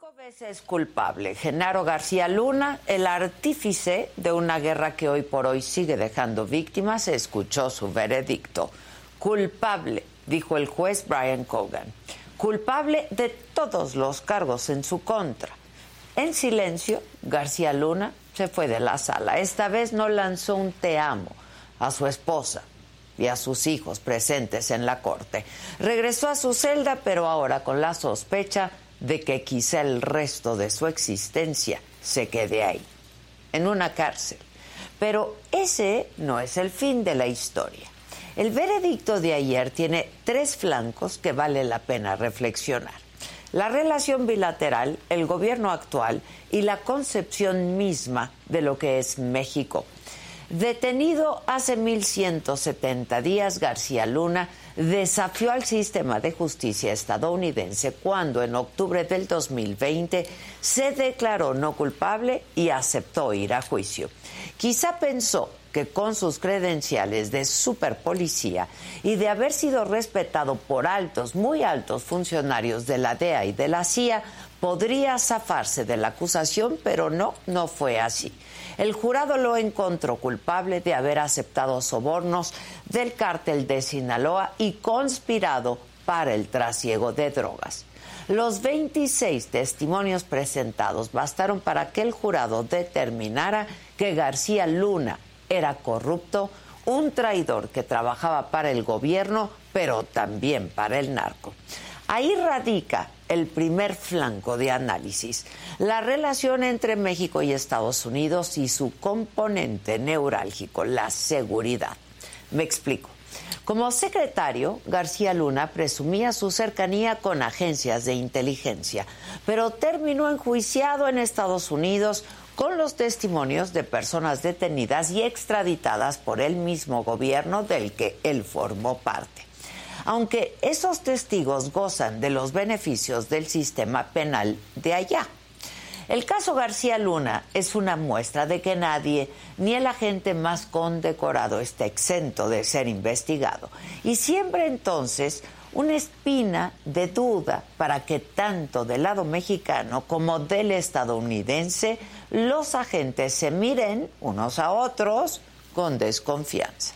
Cinco veces culpable, Genaro García Luna, el artífice de una guerra que hoy por hoy sigue dejando víctimas, escuchó su veredicto. Culpable, dijo el juez Brian Cogan. Culpable de todos los cargos en su contra. En silencio, García Luna se fue de la sala. Esta vez no lanzó un te amo a su esposa y a sus hijos presentes en la corte. Regresó a su celda, pero ahora con la sospecha de que quizá el resto de su existencia se quede ahí, en una cárcel. Pero ese no es el fin de la historia. El veredicto de ayer tiene tres flancos que vale la pena reflexionar. La relación bilateral, el gobierno actual y la concepción misma de lo que es México. Detenido hace 1170 días, García Luna desafió al sistema de justicia estadounidense cuando en octubre del 2020 se declaró no culpable y aceptó ir a juicio. Quizá pensó que con sus credenciales de superpolicía y de haber sido respetado por altos, muy altos funcionarios de la DEA y de la CIA, podría zafarse de la acusación, pero no, no fue así. El jurado lo encontró culpable de haber aceptado sobornos del cártel de Sinaloa y conspirado para el trasiego de drogas. Los 26 testimonios presentados bastaron para que el jurado determinara que García Luna era corrupto, un traidor que trabajaba para el gobierno, pero también para el narco. Ahí radica el primer flanco de análisis, la relación entre México y Estados Unidos y su componente neurálgico, la seguridad. Me explico. Como secretario, García Luna presumía su cercanía con agencias de inteligencia, pero terminó enjuiciado en Estados Unidos con los testimonios de personas detenidas y extraditadas por el mismo gobierno del que él formó parte. Aunque esos testigos gozan de los beneficios del sistema penal de allá. El caso García Luna es una muestra de que nadie, ni el agente más condecorado, está exento de ser investigado. Y siempre entonces una espina de duda para que tanto del lado mexicano como del estadounidense los agentes se miren unos a otros con desconfianza.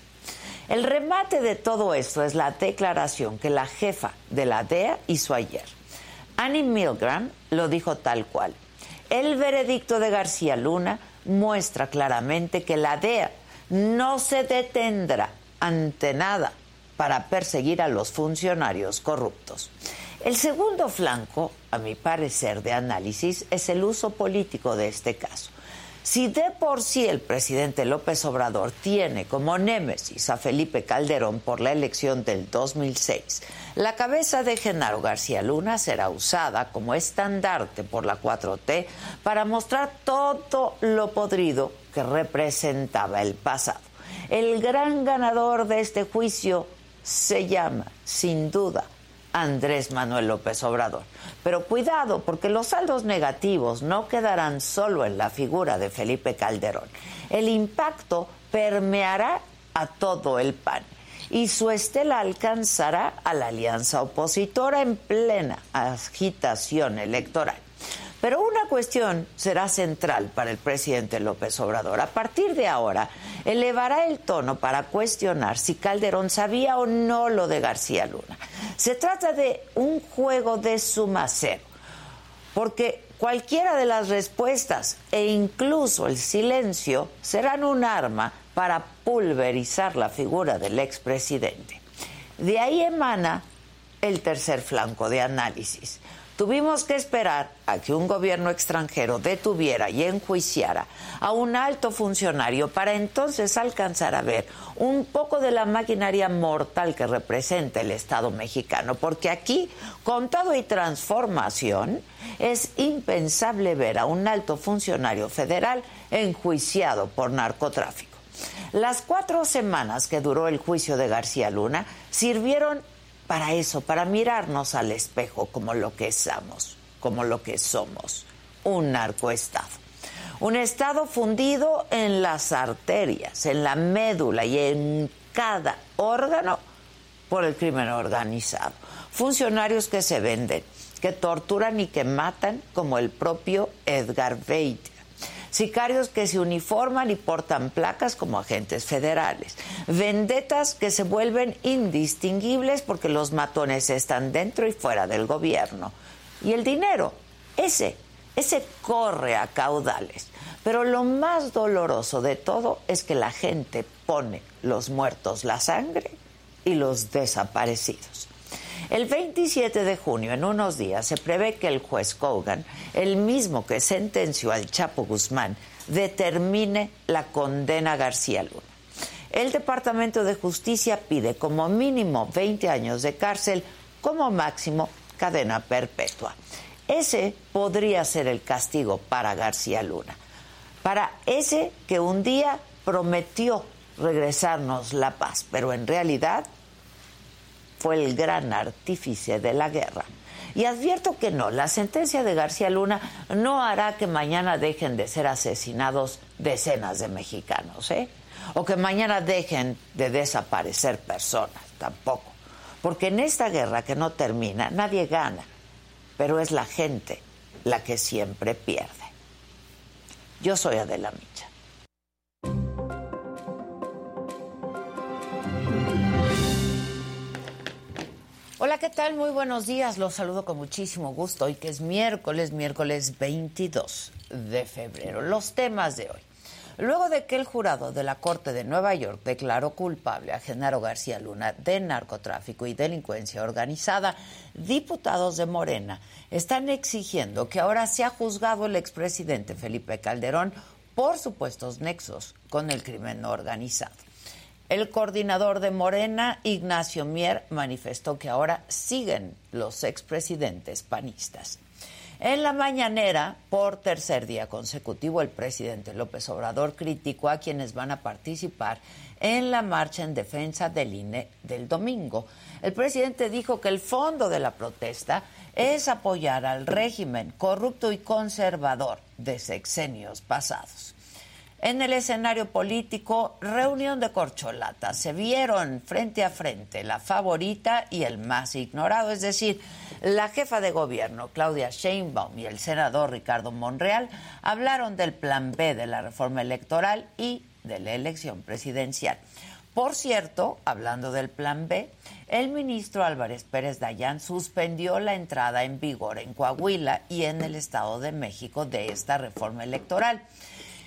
El remate de todo esto es la declaración que la jefa de la DEA hizo ayer. Annie Milgram lo dijo tal cual. El veredicto de García Luna muestra claramente que la DEA no se detendrá ante nada para perseguir a los funcionarios corruptos. El segundo flanco, a mi parecer, de análisis es el uso político de este caso. Si de por sí el presidente López Obrador tiene como némesis a Felipe Calderón por la elección del 2006, la cabeza de Genaro García Luna será usada como estandarte por la 4T para mostrar todo lo podrido que representaba el pasado. El gran ganador de este juicio se llama, sin duda, Andrés Manuel López Obrador. Pero cuidado, porque los saldos negativos no quedarán solo en la figura de Felipe Calderón. El impacto permeará a todo el PAN y su estela alcanzará a la alianza opositora en plena agitación electoral. Pero una cuestión será central para el presidente López Obrador. A partir de ahora, elevará el tono para cuestionar si Calderón sabía o no lo de García Luna. Se trata de un juego de suma cero, porque cualquiera de las respuestas e incluso el silencio serán un arma para pulverizar la figura del expresidente. De ahí emana el tercer flanco de análisis Tuvimos que esperar a que un gobierno extranjero detuviera y enjuiciara a un alto funcionario para entonces alcanzar a ver un poco de la maquinaria mortal que representa el Estado mexicano, porque aquí, con todo y transformación, es impensable ver a un alto funcionario federal enjuiciado por narcotráfico. Las cuatro semanas que duró el juicio de García Luna sirvieron para eso, para mirarnos al espejo como lo que somos, como lo que somos, un narcoestado. Un estado fundido en las arterias, en la médula y en cada órgano por el crimen organizado. Funcionarios que se venden, que torturan y que matan, como el propio Edgar Beitia. Sicarios que se uniforman y portan placas como agentes federales. Vendetas que se vuelven indistinguibles porque los matones están dentro y fuera del gobierno. Y el dinero, ese, ese corre a caudales. Pero lo más doloroso de todo es que la gente pone los muertos la sangre y los desaparecidos. El 27 de junio, en unos días, se prevé que el juez Kogan, el mismo que sentenció al Chapo Guzmán, determine la condena a García Luna. El Departamento de Justicia pide como mínimo 20 años de cárcel, como máximo cadena perpetua. Ese podría ser el castigo para García Luna para ese que un día prometió regresarnos la paz, pero en realidad fue el gran artífice de la guerra. Y advierto que no, la sentencia de García Luna no hará que mañana dejen de ser asesinados decenas de mexicanos, ¿eh? O que mañana dejen de desaparecer personas, tampoco. Porque en esta guerra que no termina, nadie gana, pero es la gente la que siempre pierde. Yo soy Adela. Hola, ¿qué tal? Muy buenos días. Los saludo con muchísimo gusto hoy que es miércoles, miércoles 22 de febrero. Los temas de hoy. Luego de que el jurado de la Corte de Nueva York declaró culpable a Genaro García Luna de narcotráfico y delincuencia organizada, diputados de Morena están exigiendo que ahora sea juzgado el expresidente Felipe Calderón por supuestos nexos con el crimen organizado. El coordinador de Morena, Ignacio Mier, manifestó que ahora siguen los expresidentes panistas. En la mañanera, por tercer día consecutivo, el presidente López Obrador criticó a quienes van a participar en la marcha en defensa del INE del domingo. El presidente dijo que el fondo de la protesta es apoyar al régimen corrupto y conservador de sexenios pasados. En el escenario político, reunión de corcholata. Se vieron frente a frente la favorita y el más ignorado, es decir, la jefa de gobierno, Claudia Sheinbaum, y el senador Ricardo Monreal hablaron del plan B de la reforma electoral y de la elección presidencial. Por cierto, hablando del plan B, el ministro Álvarez Pérez Dayán suspendió la entrada en vigor en Coahuila y en el Estado de México de esta reforma electoral.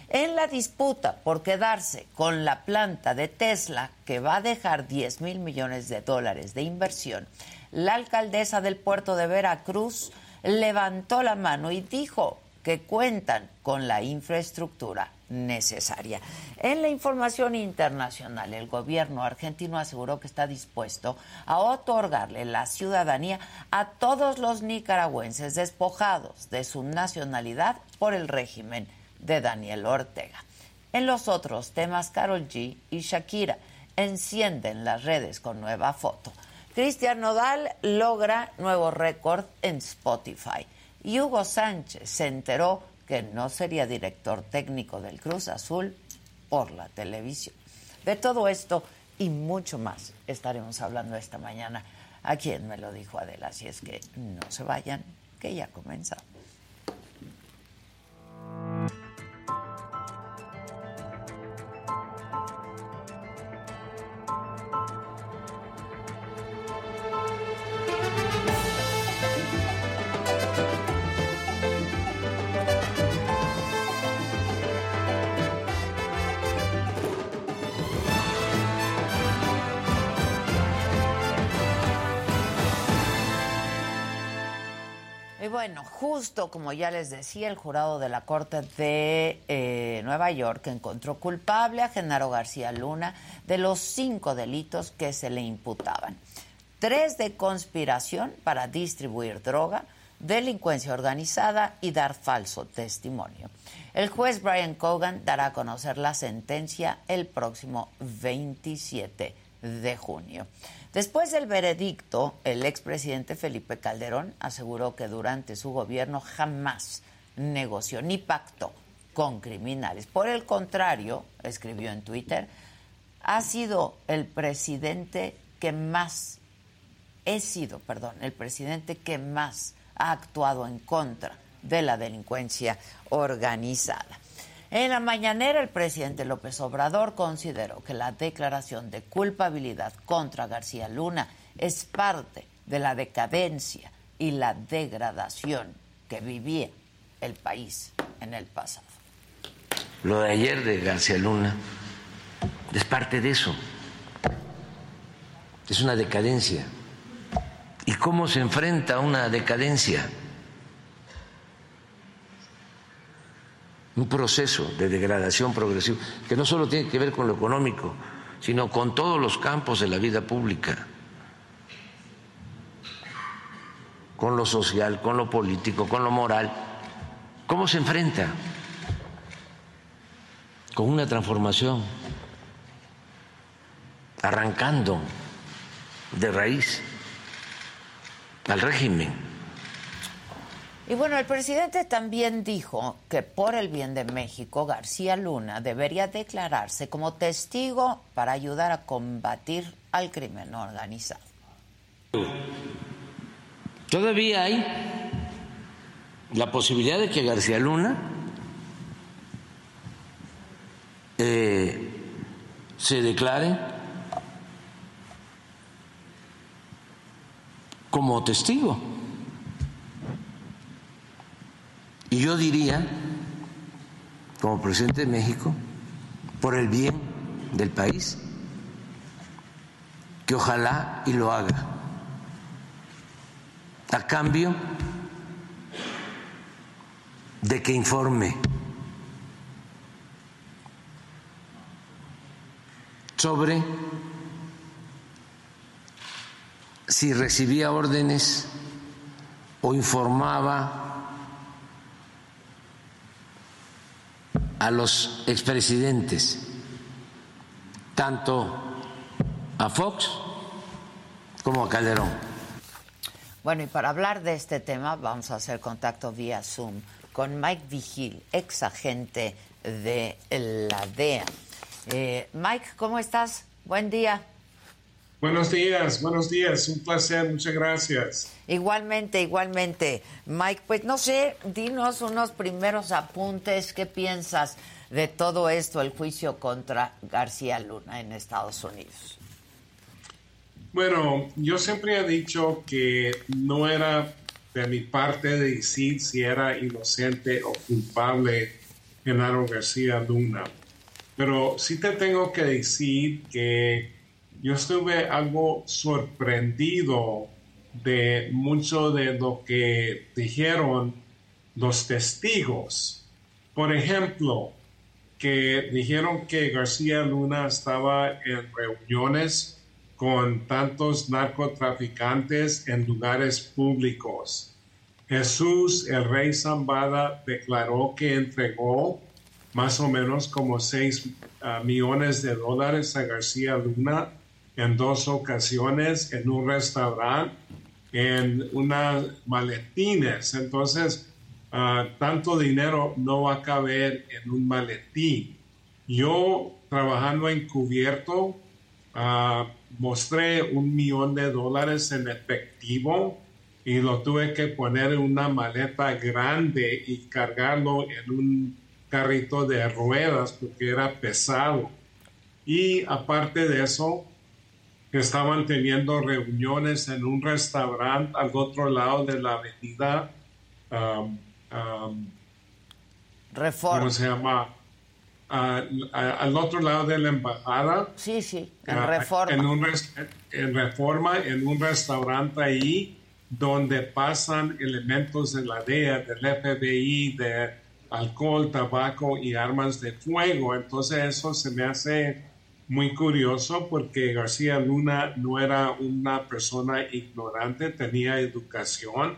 En la disputa por quedarse con la planta de Tesla, que va a dejar 10 mil millones de dólares de inversión, la alcaldesa del puerto de Veracruz levantó la mano y dijo que cuentan con la infraestructura necesaria. En la información internacional, el gobierno argentino aseguró que está dispuesto a otorgarle la ciudadanía a todos los nicaragüenses despojados de su nacionalidad por el régimen de Daniel Ortega. En los otros temas, Carol G y Shakira encienden las redes con nueva foto. Cristian Nodal logra nuevo récord en Spotify. Y Hugo Sánchez se enteró que no sería director técnico del Cruz Azul por la televisión. De todo esto y mucho más estaremos hablando esta mañana. A quien me lo dijo Adela, si es que no se vayan, que ya comenzamos. Bueno, justo como ya les decía, el jurado de la Corte de eh, Nueva York encontró culpable a Genaro García Luna de los cinco delitos que se le imputaban. Tres de conspiración para distribuir droga, delincuencia organizada y dar falso testimonio. El juez Brian Cogan dará a conocer la sentencia el próximo 27 de junio. Después del veredicto, el expresidente Felipe Calderón aseguró que durante su gobierno jamás negoció ni pactó con criminales. Por el contrario, escribió en Twitter, ha sido el presidente que más, he sido, perdón, el presidente que más ha actuado en contra de la delincuencia organizada. En la mañanera, el presidente López Obrador consideró que la declaración de culpabilidad contra García Luna es parte de la decadencia y la degradación que vivía el país en el pasado. Lo de ayer de García Luna es parte de eso. Es una decadencia. ¿Y cómo se enfrenta a una decadencia? Un proceso de degradación progresiva que no solo tiene que ver con lo económico, sino con todos los campos de la vida pública, con lo social, con lo político, con lo moral. ¿Cómo se enfrenta? Con una transformación, arrancando de raíz al régimen. Y bueno, el presidente también dijo que por el bien de México, García Luna debería declararse como testigo para ayudar a combatir al crimen organizado. Todavía hay la posibilidad de que García Luna eh, se declare como testigo. Y yo diría, como presidente de México, por el bien del país, que ojalá y lo haga, a cambio de que informe sobre si recibía órdenes o informaba a los expresidentes, tanto a Fox como a Calderón. Bueno, y para hablar de este tema vamos a hacer contacto vía Zoom con Mike Vigil, ex agente de la DEA. Eh, Mike, ¿cómo estás? Buen día. Buenos días, buenos días, un placer, muchas gracias. Igualmente, igualmente. Mike, pues no sé, dinos unos primeros apuntes, ¿qué piensas de todo esto, el juicio contra García Luna en Estados Unidos? Bueno, yo siempre he dicho que no era de mi parte de decir si era inocente o culpable Genaro García Luna, pero sí te tengo que decir que yo estuve algo sorprendido de mucho de lo que dijeron los testigos. Por ejemplo, que dijeron que García Luna estaba en reuniones con tantos narcotraficantes en lugares públicos. Jesús, el rey Zambada, declaró que entregó más o menos como 6 ah, millones de dólares a García Luna en dos ocasiones en un restaurante, en unas maletines. Entonces, ah, tanto dinero no va a caber en un maletín. Yo, trabajando encubierto, uh, mostré un millón de dólares en efectivo y lo tuve que poner en una maleta grande y cargarlo en un carrito de ruedas porque era pesado. Y aparte de eso, estaban teniendo reuniones en un restaurante al otro lado de la avenida. Um, um, Reforma. ¿Cómo se llama? al otro lado de la embajada. Sí, sí, en uh, Reforma. En, un en Reforma, en un restaurante ahí donde pasan elementos de la DEA, del FBI, de alcohol, tabaco y armas de fuego. Entonces eso se me hace muy curioso porque García Luna no era una persona ignorante, tenía educación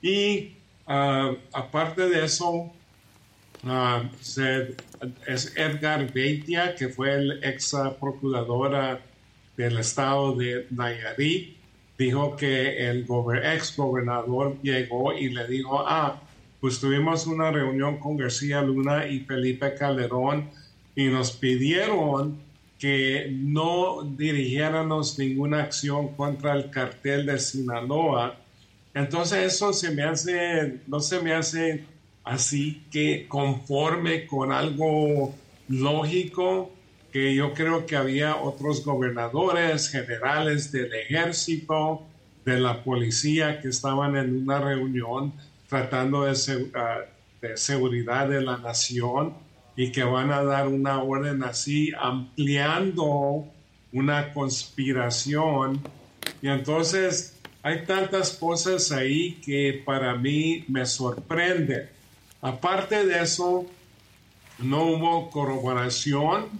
y uh, aparte de eso, se, es Edgar Beitia, que fue el ex procuradora del estado de Nayarit, dijo que el ex gobernador llegó y le dijo, ah, pues tuvimos una reunión con García Luna y Felipe Calderón y nos pidieron que no dirigiéramos ninguna acción contra el cartel de Sinaloa. Entonces eso se me hace, no se me hace así que conforme con algo lógico que yo creo que había otros gobernadores, generales del ejército, de la policía que estaban en una reunión tratando de, ah, de seguridad de la nación y que van a dar una orden así ampliando una conspiración. Y entonces hay tantas cosas ahí que para mí me sorprenden. Aparte de eso, no hubo corroboración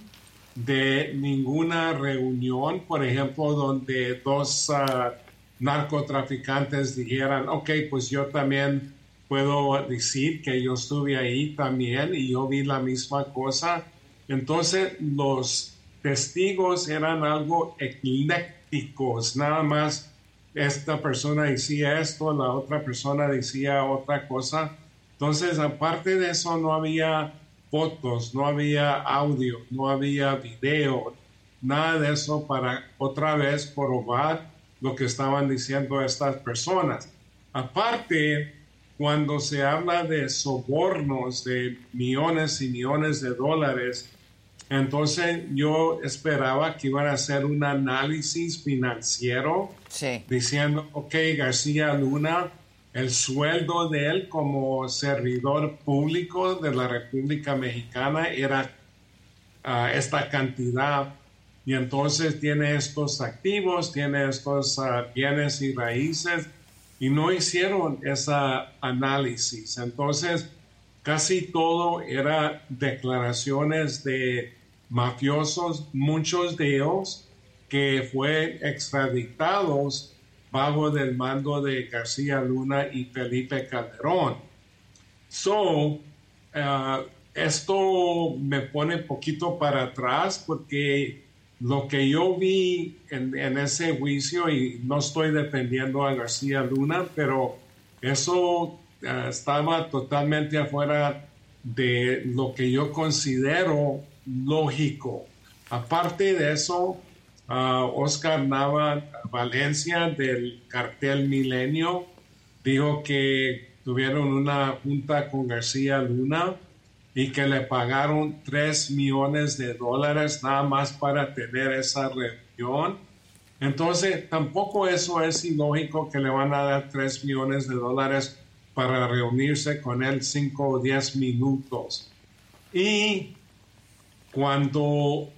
de ninguna reunión, por ejemplo, donde dos ah, narcotraficantes dijeran, ok, pues yo también puedo decir que yo estuve ahí también y yo vi la misma cosa. Entonces los testigos eran algo eclécticos, nada más esta persona decía esto, la otra persona decía otra cosa. Entonces, aparte de eso, no había fotos, no había audio, no había video, nada de eso para otra vez probar lo que estaban diciendo estas personas. Aparte, cuando se habla de sobornos de millones y millones de dólares, entonces yo esperaba que iban a hacer un análisis financiero diciendo, ok, García Luna, el sueldo de él como servidor público de la República Mexicana era ah, esta cantidad. Y entonces tiene estos activos, tiene estos ah, bienes y raíces y no hicieron ese análisis. Entonces, casi todo era declaraciones de mafiosos, muchos de ellos que fue extraditados bajo del mando de García Luna y Felipe Calderón. So, uh, esto me pone poquito para atrás porque lo que yo vi en, ese juicio, y no estoy defendiendo a García Luna, pero eso uh, estaba totalmente afuera de lo que yo considero lógico. Aparte de eso, Oscar Nava Valencia del cartel Milenio dijo que tuvieron una junta con García Luna y que le pagaron 3 millones de dólares nada más para tener esa reunión. Entonces, tampoco eso es ilógico que le van a dar 3 millones de dólares para reunirse con él 5 o 10 minutos. Y cuando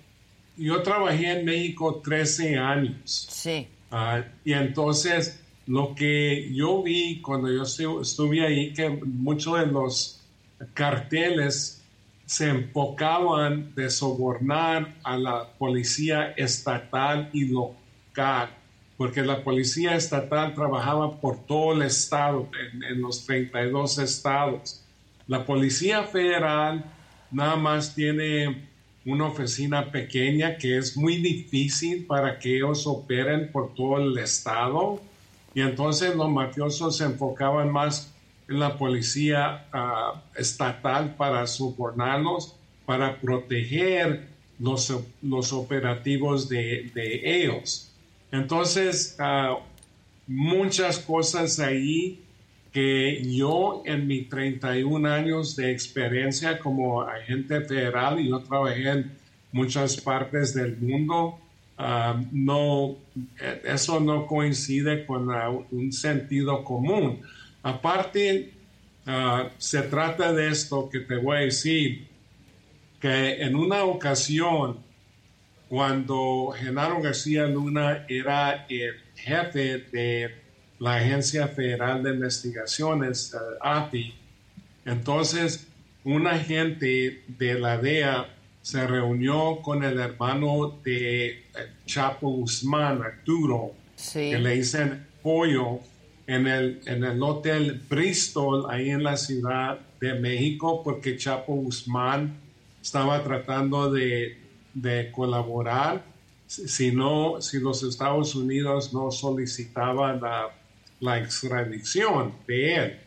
yo trabajé en México 13 años. Sí. Ah, y entonces lo que yo vi cuando yo estuve ahí, que muchos de los carteles se enfocaban de sobornar a la policía estatal y local, porque la policía estatal trabajaba por todo el estado, en, en los 32 estados. La policía federal nada más tiene una oficina pequeña que es muy difícil para que ellos operen por todo el estado. Y entonces los mafiosos se enfocaban más la policía ah, estatal para sobornarlos, para proteger los, los operativos de, de ellos. Entonces, uh, muchas cosas ahí que yo en mis 31 años de experiencia como agente federal, y yo trabajé en muchas partes del mundo, ah, no, eso no coincide con un sentido común. Aparte, ah, se trata de esto que te voy a decir, que en una ocasión, cuando Genaro García Luna era el jefe de la Agencia Federal de Investigaciones, AFI. Entonces, un agente de la DEA se reunió con el hermano de eh, Chapo Guzmán, Arturo, que le dicen pollo, en el, en el hotel Bristol, ahí en la Ciudad de México, porque Chapo Guzmán estaba tratando de, de colaborar si no, si los Estados Unidos no solicitaban la la extradición de él.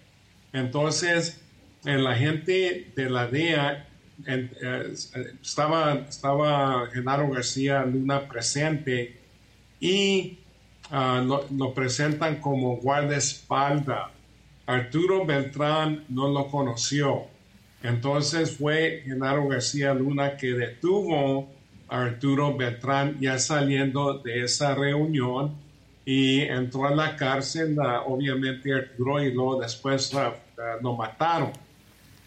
Entonces, el agente de la DEA eh, estaba, estaba Genaro García Luna presente y ah, lo, presentan como guardaespaldas. Arturo Beltrán no lo conoció. Entonces fue Genaro García Luna que detuvo a Arturo Beltrán ya saliendo de esa reunión y entró a la cárcel, obviamente Arturo, y luego después lo mataron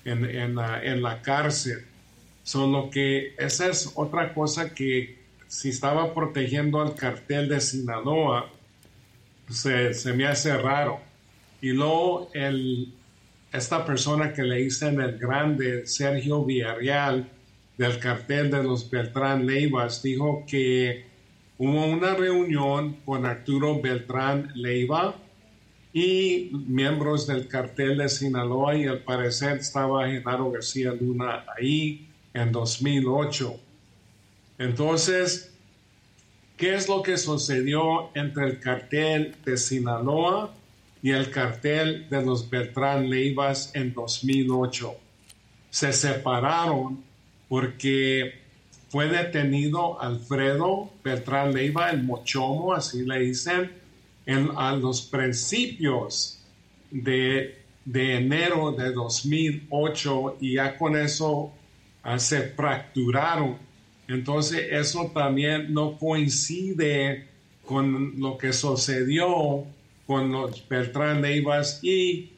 en, en, la cárcel. Solo que esa es otra cosa que si estaba protegiendo al cartel de Sinaloa, se, se me hace raro. Y luego el, esta persona que le dicen el grande, Sergio Villarreal, del cartel de los Beltrán Leivas, dijo que hubo una reunión con Arturo Beltrán Leiva y miembros del cartel de Sinaloa y al parecer estaba Genaro García Luna ahí en 2008. Entonces, ¿qué es lo que sucedió entre el cartel de Sinaloa y el cartel de los Beltrán Leivas en 2008? Se separaron porque fue detenido Alfredo Beltrán Leiva, el Mochomo, así le dicen, en, a los principios de, de, enero de 2008 y ya con eso ah, se fracturaron. Entonces eso también no coincide con lo que sucedió con los Beltrán Leivas y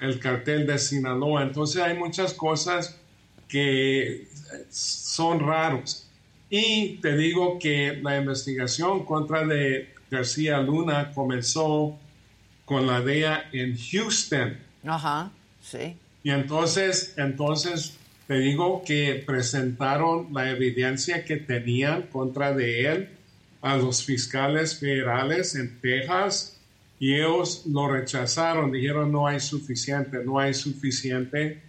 el cartel de Sinaloa. Entonces hay muchas cosas que son raros. Y te digo que la investigación contra de García Luna comenzó con la DEA en Houston. Ajá, sí. Y entonces, entonces te digo que presentaron la evidencia que tenían contra de él a los fiscales federales en Texas y ellos lo rechazaron, dijeron no hay suficiente, no hay suficiente.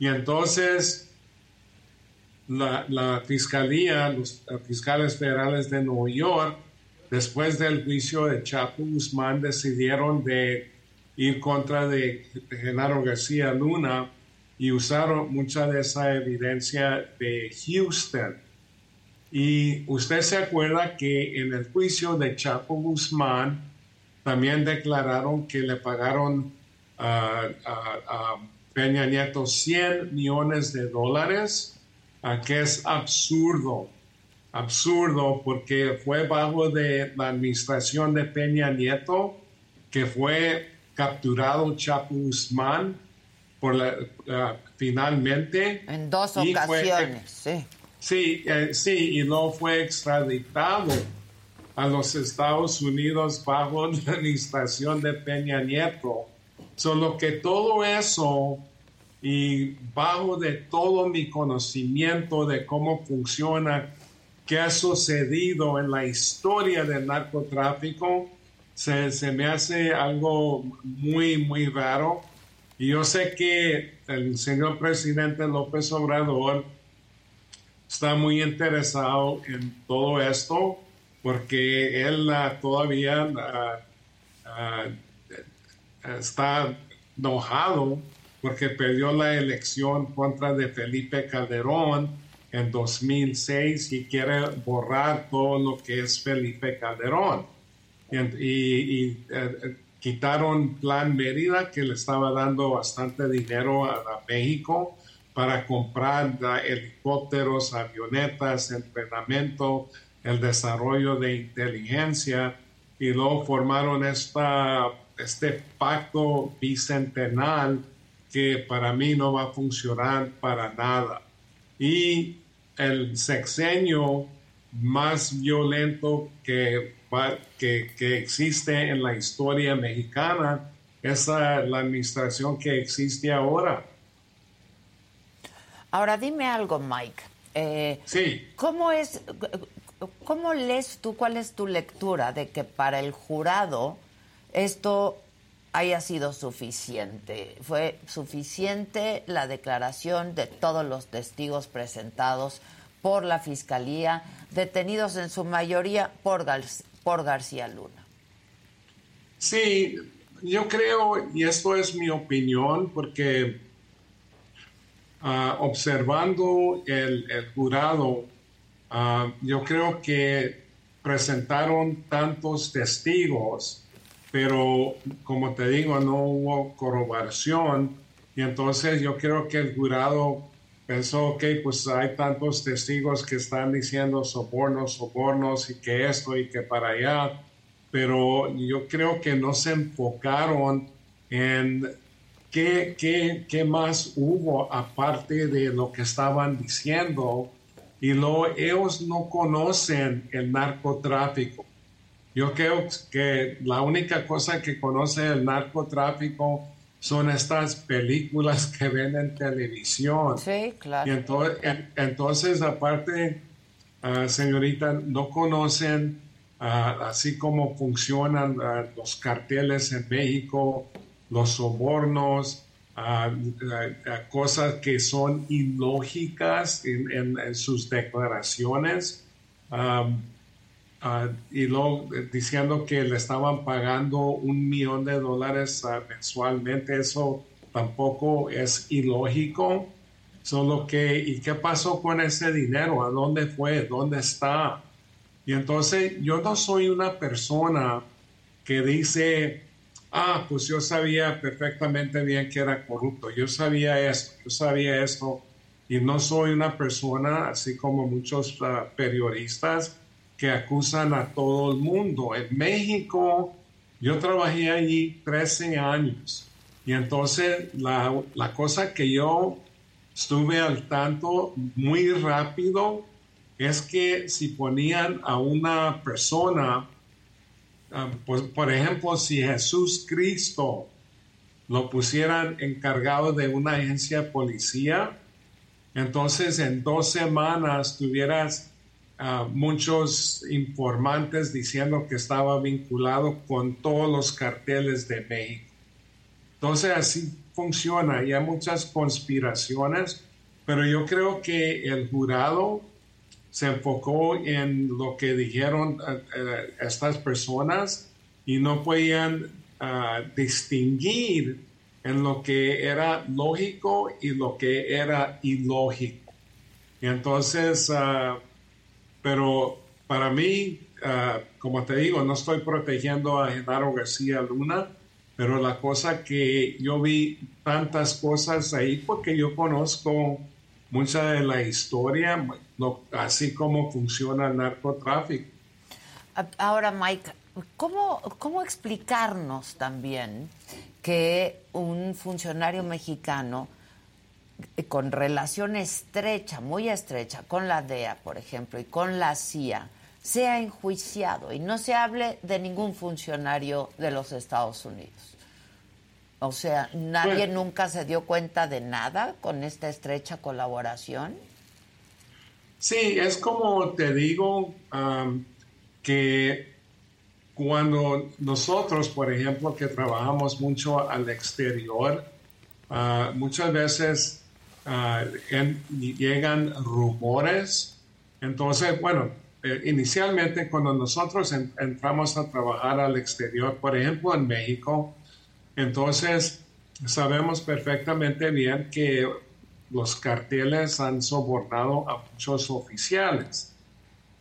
Y entonces la, fiscalía, los fiscales federales de Nueva York, después del juicio de Chapo Guzmán, decidieron de ir contra de, Genaro García Luna y usaron mucha de esa evidencia de Houston. Y usted se acuerda que en el juicio de Chapo Guzmán también declararon que le pagaron a, a Peña Nieto 100 millones de dólares que es absurdo, absurdo porque fue bajo de la administración de Peña Nieto que fue capturado Chapo Guzmán por la, finalmente. En dos ocasiones, sí. Sí, eh, sí, y luego fue extraditado a los Estados Unidos bajo la administración de Peña Nieto. Solo que todo eso y bajo de todo mi conocimiento de cómo funciona, qué ha sucedido en la historia del narcotráfico, se, se me hace algo muy, muy raro. Y yo sé que el señor presidente López Obrador está muy interesado en todo esto porque él ah, todavía ah, ah, está enojado porque perdió la elección contra de Felipe Calderón en 2006 y quiere borrar todo lo que es Felipe Calderón. Y, eh, quitaron Plan Mérida, que le estaba dando bastante dinero a, México para comprar helicópteros, avionetas, entrenamiento, el desarrollo de inteligencia, y luego formaron esta, este pacto bicentenal que para mí no va a funcionar para nada. Y el sexenio más violento que, que, que existe en la historia mexicana es la, administración que existe ahora. Ahora dime algo, Mike. Eh, sí. ¿Cómo es, cómo lees tú, cuál es tu lectura de que para el jurado esto haya sido suficiente. Fue suficiente la declaración de todos los testigos presentados por la Fiscalía, detenidos en su mayoría por, por García Luna. Sí, yo creo, y esto es mi opinión, porque ah, observando el, jurado, ah, yo creo que presentaron tantos testigos, pero como te digo, no hubo corroboración. Y entonces yo creo que el jurado pensó, ok, pues hay tantos testigos que están diciendo sobornos, sobornos y que esto y que para allá, pero yo creo que no se enfocaron en qué, qué, qué más hubo aparte de lo que estaban diciendo y luego ellos no conocen el narcotráfico. Yo creo que la única cosa que conoce el narcotráfico son estas películas que ven en televisión. Sí, claro. Y entonces, entonces aparte, ah, señorita, no conocen ah, así como funcionan ah, los carteles en México, los sobornos, cosas que son ilógicas en, sus declaraciones. Y luego eh, diciendo que le estaban pagando un millón de dólares mensualmente, eso tampoco es ilógico. Solo que, ¿y qué pasó con ese dinero? ¿A dónde fue? ¿Dónde está? Y entonces yo no soy una persona que dice, ah, pues yo sabía perfectamente bien que era corrupto, yo sabía esto, yo sabía esto, y no soy una persona, así como muchos ah, periodistas, que acusan a todo el mundo. En México, yo trabajé allí 13 años, y entonces la, la cosa que yo estuve al tanto muy rápido es que si ponían a una persona pues, por ejemplo, si Jesús Cristo lo pusieran encargado de una agencia policía, entonces en dos semanas tuvieras ah, muchos informantes diciendo que estaba vinculado con todos los carteles de México. Entonces así funciona y hay muchas conspiraciones, pero yo creo que el jurado se enfocó en lo que dijeron eh, eh, estas personas y no podían ah, distinguir en lo que era lógico y lo que era ilógico. Entonces, ah, pero para mí, ah, como te digo, no estoy protegiendo a Genaro García Luna, pero la cosa que yo vi tantas cosas ahí porque yo conozco mucha de la historia, así como funciona el narcotráfico. Ahora, Mike, ¿cómo, ¿cómo explicarnos también que un funcionario mexicano con relación estrecha, muy estrecha, con la DEA, por ejemplo, y con la CIA, sea enjuiciado y no se hable de ningún funcionario de los Estados Unidos? O sea, nadie pues- nunca se dio cuenta de nada con esta estrecha colaboración. Sí, es como te digo que cuando nosotros, por ejemplo, que trabajamos mucho al exterior, ah, muchas veces ah, llegan rumores. Entonces, bueno, eh, inicialmente cuando nosotros entramos a trabajar al exterior, por ejemplo, en México, entonces, sabemos perfectamente bien que los carteles han sobornado a muchos oficiales,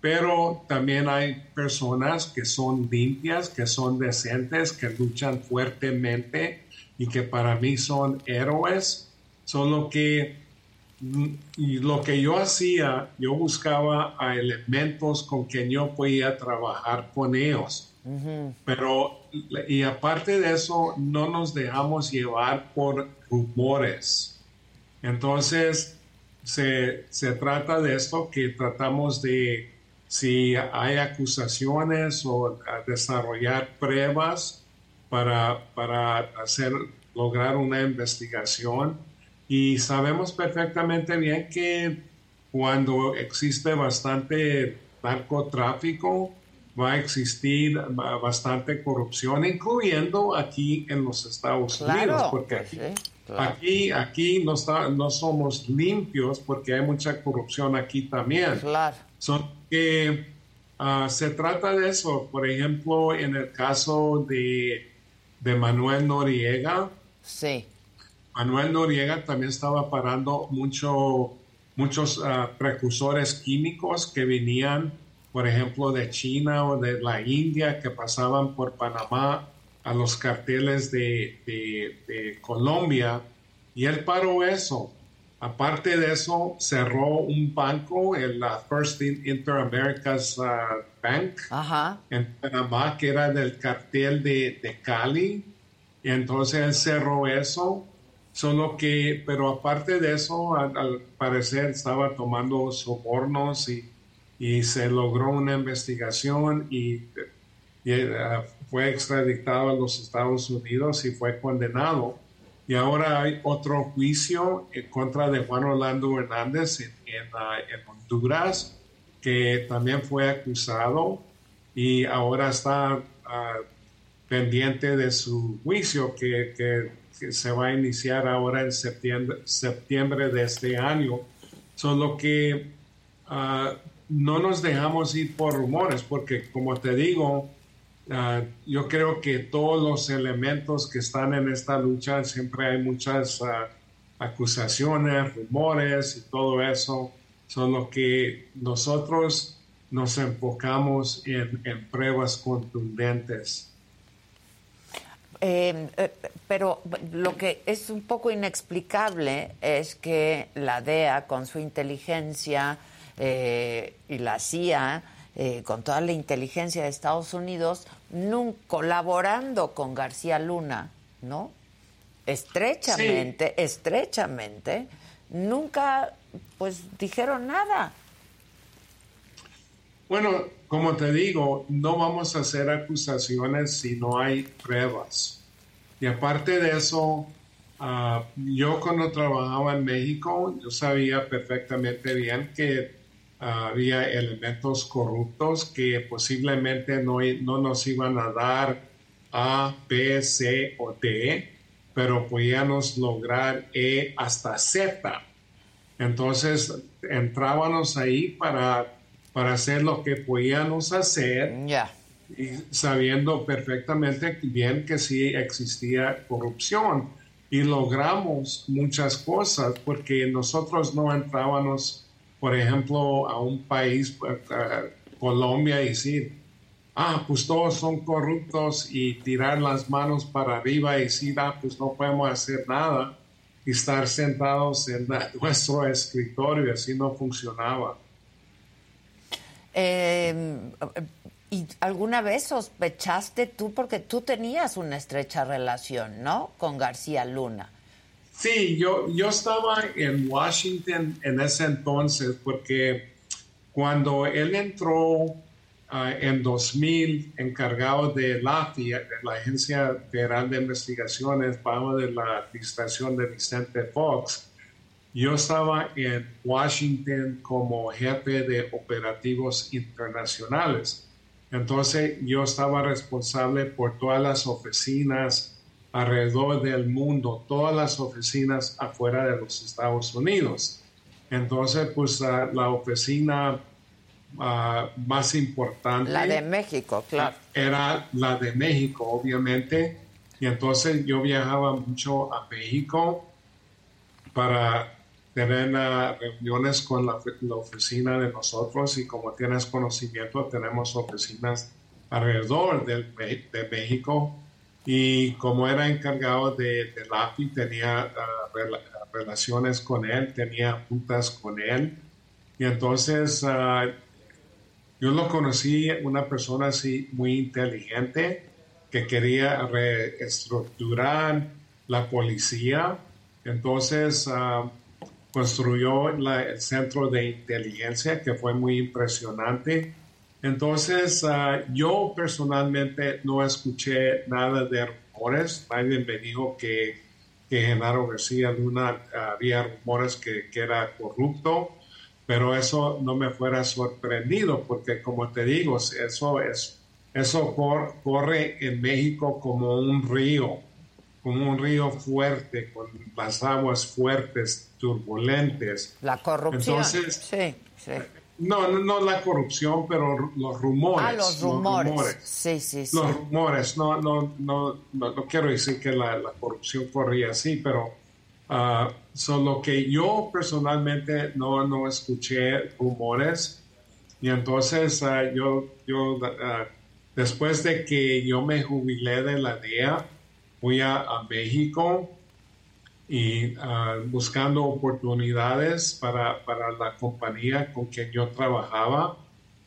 pero también hay personas que son limpias, que son decentes, que luchan fuertemente y que para mí son héroes. Solo que y lo que yo hacía, yo buscaba a elementos con que yo podía trabajar con ellos. Pero, y aparte de eso, no nos dejamos llevar por rumores. Entonces, se, trata de esto que tratamos de, si hay acusaciones o desarrollar pruebas para, para hacer, lograr una investigación. Y sabemos perfectamente bien que cuando existe bastante narcotráfico, va a existir bastante corrupción, incluyendo aquí en los Estados Unidos, porque aquí, aquí, no, está, no somos limpios porque hay mucha corrupción aquí también. Claro. Son que ah, se trata de eso, por ejemplo, en el caso de, de Manuel Noriega. Sí. Manuel Noriega también estaba parando mucho, muchos uh, precursores químicos que venían por ejemplo, de China o de la India que pasaban por Panamá a los carteles de, de Colombia y él paró eso. Aparte de eso, cerró un banco, el First Inter-Americas uh, Bank, en Panamá, que era del cartel de, de, Cali. Y entonces él cerró eso. Solo que, pero aparte de eso, al, parecer estaba tomando sobornos y, y, se logró una investigación y, uh, fue extraditado a los Estados Unidos y fue condenado. Y ahora hay otro juicio en contra de Juan Orlando Hernández en, Honduras, que también fue acusado y ahora está ah, pendiente de su juicio que, se va a iniciar ahora en septiembre, septiembre de este año. Solo que ah, no nos dejamos ir por rumores, porque como te digo, Ah, yo creo que todos los elementos que están en esta lucha, siempre hay muchas ah, acusaciones, rumores y todo eso, son lo que nosotros nos enfocamos en, pruebas contundentes. Em, eh, pero lo que es un poco inexplicable es que la DEA, con su inteligencia eh, y la CIA, eh, con toda la inteligencia de Estados Unidos, colaborando con García Luna, ¿no? Estrechamente, estrechamente, nunca pues dijeron nada. Bueno, como te digo, no vamos a hacer acusaciones si no hay pruebas. Y aparte de eso, ah, yo cuando trabajaba en México, yo sabía perfectamente bien que había elementos corruptos que posiblemente no, no nos iban a dar A, B, C o D, pero podíamos lograr E hasta Z. Entonces entrábamos ahí para, para hacer lo que podíamos hacer. Y sabiendo perfectamente bien que sí existía corrupción. Y logramos muchas cosas porque nosotros no entrábamos por ejemplo, a un país, pues, Colombia, y decir, ah, pues todos son corruptos y tirar las manos para arriba y decir, ah, pues no podemos hacer nada y estar sentados en nuestro escritorio, así no funcionaba. Em, ¿Y alguna vez sospechaste tú, porque tú tenías una estrecha relación, ¿no? Con García Luna. Sí, yo, yo estaba en Washington en ese entonces porque cuando él entró ah, en 2000 encargado de la la Agencia Federal de Investigaciones, bajo de la administración de Vicente Fox, yo estaba en Washington como jefe de operativos internacionales. Entonces yo estaba responsable por todas las oficinas, alrededor del mundo, todas las oficinas afuera de los Estados Unidos. Entonces, pues la oficina ah, más importante... La de México, claro. Era la de México, obviamente. Y entonces yo viajaba mucho a México para tener ah, reuniones con la, oficina de nosotros y como tienes conocimiento, tenemos oficinas alrededor de México y como era encargado de, de LAPI, tenía ah, relaciones con él, tenía juntas con él. Y entonces ah, yo lo conocí, una persona así muy inteligente que quería reestructurar la policía. Entonces uh, construyó el centro de inteligencia que fue muy impresionante entonces, ah, yo personalmente no escuché nada de rumores. Nadie me dijo que, que Genaro García Luna había rumores que, que, era corrupto, pero eso no me fuera sorprendido, porque como te digo, eso es eso corre en México como un río, como un río fuerte, con las aguas fuertes, turbulentes. La corrupción. Entonces, sí, sí. No, no, la corrupción, pero los rumores. Ah, los rumores. Sí, sí, sí. Los rumores. No, no, no, no, quiero decir que la, corrupción corría así, pero uh, solo que yo personalmente no, no escuché rumores. Y entonces uh, yo, yo uh, después de que yo me jubilé de la DEA, fui a, México y buscando oportunidades para, para, la compañía con quien yo trabajaba.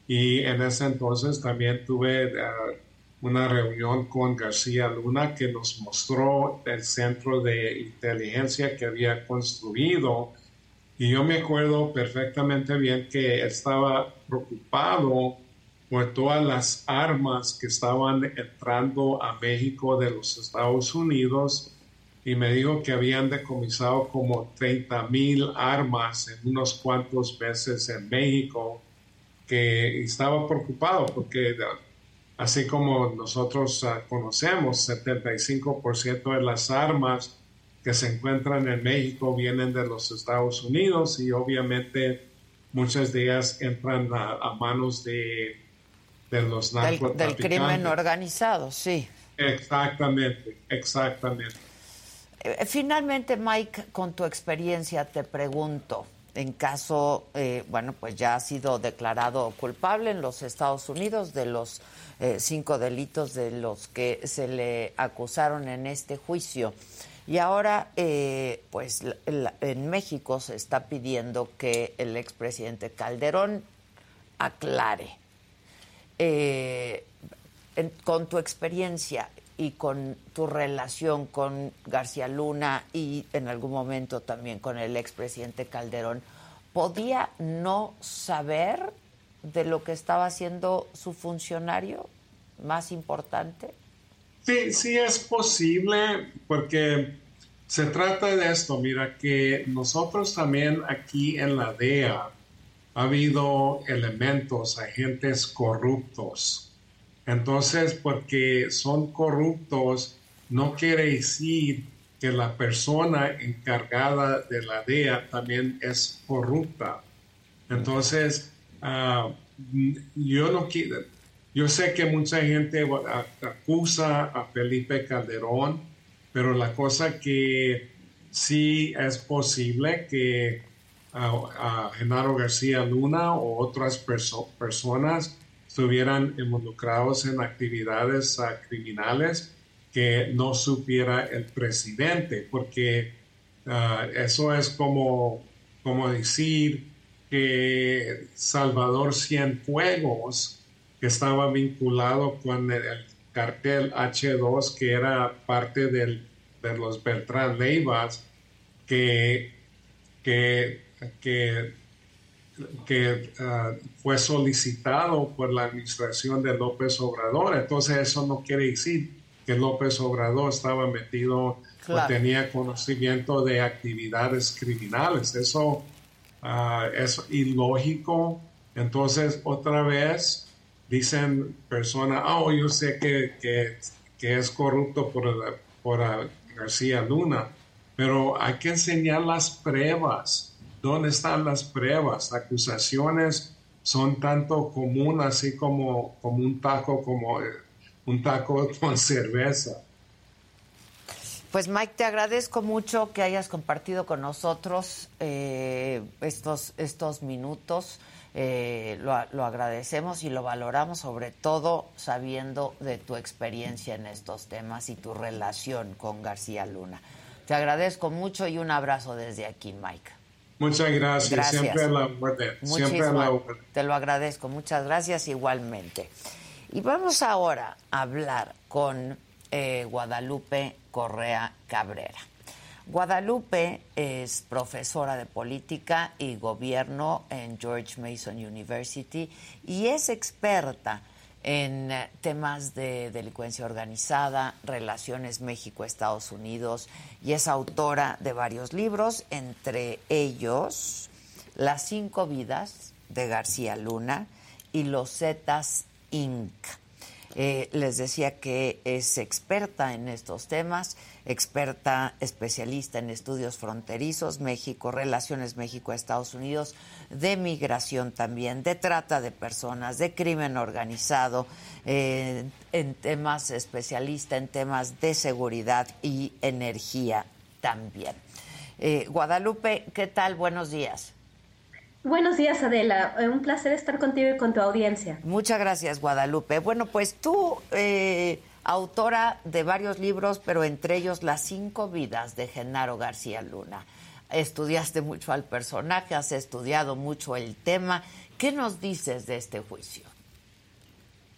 Y en ese entonces también tuve una reunión con García Luna que nos mostró el centro de inteligencia que había construido. Y yo me acuerdo perfectamente bien que estaba preocupado por todas las armas que estaban entrando a México de los Estados Unidos y me dijo que habían decomisado como 30 mil armas en unos cuantos meses en México, que estaba preocupado porque así como nosotros uh, conocemos, 75% de las armas que se encuentran en México vienen de los Estados Unidos y obviamente muchas de ellas entran a, manos de, de los narcotraficantes. Del, crimen organizado, sí. Exactamente, exactamente. Eh, finalmente, Mike, con tu experiencia te pregunto, en caso, eh, bueno, pues ya ha sido declarado culpable en los Estados Unidos de los eh, cinco delitos de los que se le acusaron en este juicio. Y ahora, eh, pues en México se está pidiendo que el expresidente Calderón aclare. Con tu experiencia y con tu relación con García Luna y en algún momento también con el expresidente Calderón, ¿podía no saber de lo que estaba haciendo su funcionario más importante? Sí, sí es posible porque se trata de esto, mira, que nosotros también aquí en la DEA ha habido elementos, agentes corruptos. Entonces, porque son corruptos, no quiere decir que la persona encargada de la DEA también es corrupta. Entonces, Ah, yo no quiero, yo sé que mucha gente acusa a Felipe Calderón, pero la cosa que sí es posible que a, Genaro García Luna o otras personas estuvieran involucrados en actividades criminales que no supiera el presidente, porque ah, eso es como, como decir que Salvador Cienfuegos, que estaba vinculado con el, cartel H2, que era parte de los Beltrán Leivas, que, que, que, ah, fue solicitado por la administración de López Obrador. Entonces eso no quiere decir que López Obrador estaba metido o tenía conocimiento de actividades criminales. Eso Ah, es ilógico. Entonces, otra vez dicen personas, oh, yo sé que, que, es corrupto por, por García Luna, pero hay que enseñar las pruebas. ¿Dónde están las pruebas? Acusaciones son tanto común así como, como un taco, como eh, un taco con cerveza. Pues Mike, te agradezco mucho que hayas compartido con nosotros eh, estos, estos minutos. Eh, lo, agradecemos y lo valoramos sobre todo sabiendo de tu experiencia en estos temas y tu relación con García Luna. Te agradezco mucho y un abrazo desde aquí, Mike. Muchas gracias. Siempre a la Siempre a la Te lo agradezco. Muchas gracias igualmente. Y vamos ahora a hablar con eh, Guadalupe Correa Cabrera. Guadalupe es profesora de política y gobierno en George Mason University y es experta en eh, temas de delincuencia organizada, relaciones México-Estados Unidos y es autora de varios libros, entre ellos Las cinco vidas de García Luna y Los Zetas Inc. Eh, les decía que es experta en estos temas, experta especialista en estudios fronterizos, México, relaciones México-Estados Unidos, de migración también, de trata de personas, de crimen organizado, eh, en temas especialista en temas de seguridad y energía también. Eh, Guadalupe, ¿qué tal? Buenos días. Buenos días, Adela. Eh, un placer estar contigo y con tu audiencia. Muchas gracias, Guadalupe. Bueno, pues tú, eh, autora de varios libros, pero entre ellos Las cinco vidas de Genaro García Luna. Estudiaste mucho al personaje, has estudiado mucho el tema. ¿Qué nos dices de este juicio?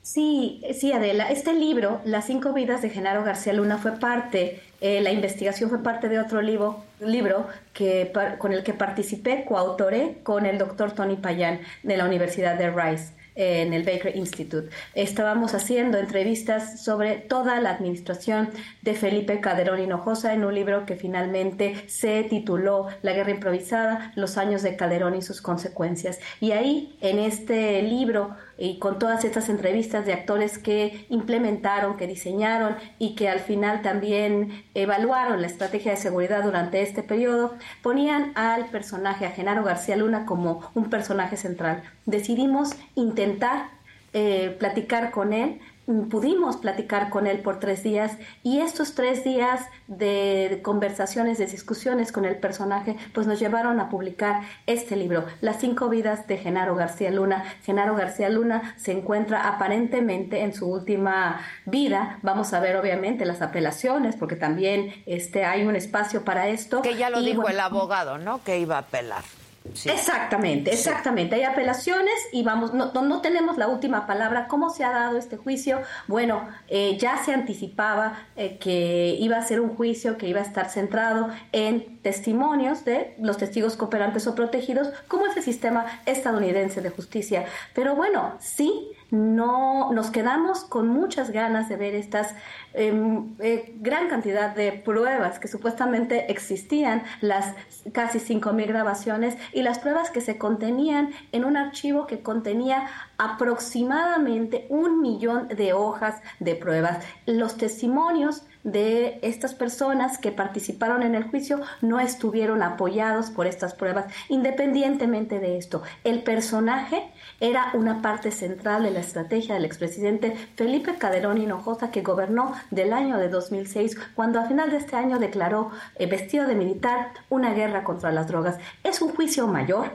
Sí, sí, Adela. Este libro, Las cinco vidas de Genaro García Luna, fue parte, eh, la investigación fue parte de otro libro, libro que, con el que participé, coautoré con el doctor Tony Payán de la Universidad de Rice en el Baker Institute. Estábamos haciendo entrevistas sobre toda la administración de Felipe Calderón Hinojosa en un libro que finalmente se tituló La guerra improvisada, los años de Calderón y sus consecuencias. Y ahí, en este libro, y con todas estas entrevistas de actores que implementaron, que diseñaron y que al final también evaluaron la estrategia de seguridad durante este periodo, ponían al personaje, a Genaro García Luna, como un personaje central. Decidimos intentar eh, platicar con él pudimos platicar con él por tres días y estos tres días de conversaciones, de discusiones con el personaje, pues nos llevaron a publicar este libro, Las cinco vidas de Genaro García Luna. Genaro García Luna se encuentra aparentemente en su última vida. Vamos a ver obviamente las apelaciones, porque también este, hay un espacio para esto. Que ya lo dijo el abogado, ¿no? Que iba a apelar. Exactamente, exactamente. Hay apelaciones y vamos, no, no, tenemos la última palabra. ¿Cómo se ha dado este juicio? Bueno, eh, ya se anticipaba eh, que iba a ser un juicio que iba a estar centrado en testimonios de los testigos cooperantes o protegidos, como es el sistema estadounidense de justicia. Pero bueno, sí no nos quedamos con muchas ganas de ver estas em, eh, gran cantidad de pruebas que supuestamente existían, las casi 5.000 grabaciones y las pruebas que se contenían en un archivo que contenía aproximadamente un millón de hojas de pruebas. Los testimonios de estas personas que participaron en el juicio no estuvieron apoyados por estas pruebas. Independientemente de esto, el personaje era una parte central de la estrategia del expresidente Felipe Calderón Hinojosa que gobernó del año de 2006 cuando a final de este año declaró eh, vestido de militar una guerra contra las drogas. Es un juicio mayor,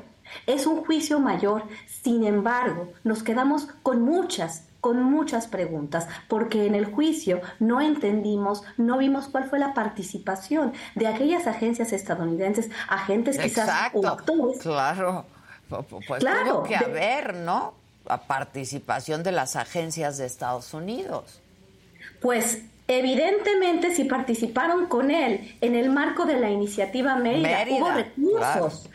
es un juicio mayor, sin embargo, nos quedamos con muchas con muchas preguntas, porque en el juicio no entendimos, no vimos cuál fue la participación de aquellas agencias estadounidenses, agentes quizás o actores. Claro, pues claro, tuvo que haber, ¿no? La participación de las agencias de Estados Unidos. Pues evidentemente si participaron con él en el marco de la iniciativa Mérida, hubo recursos,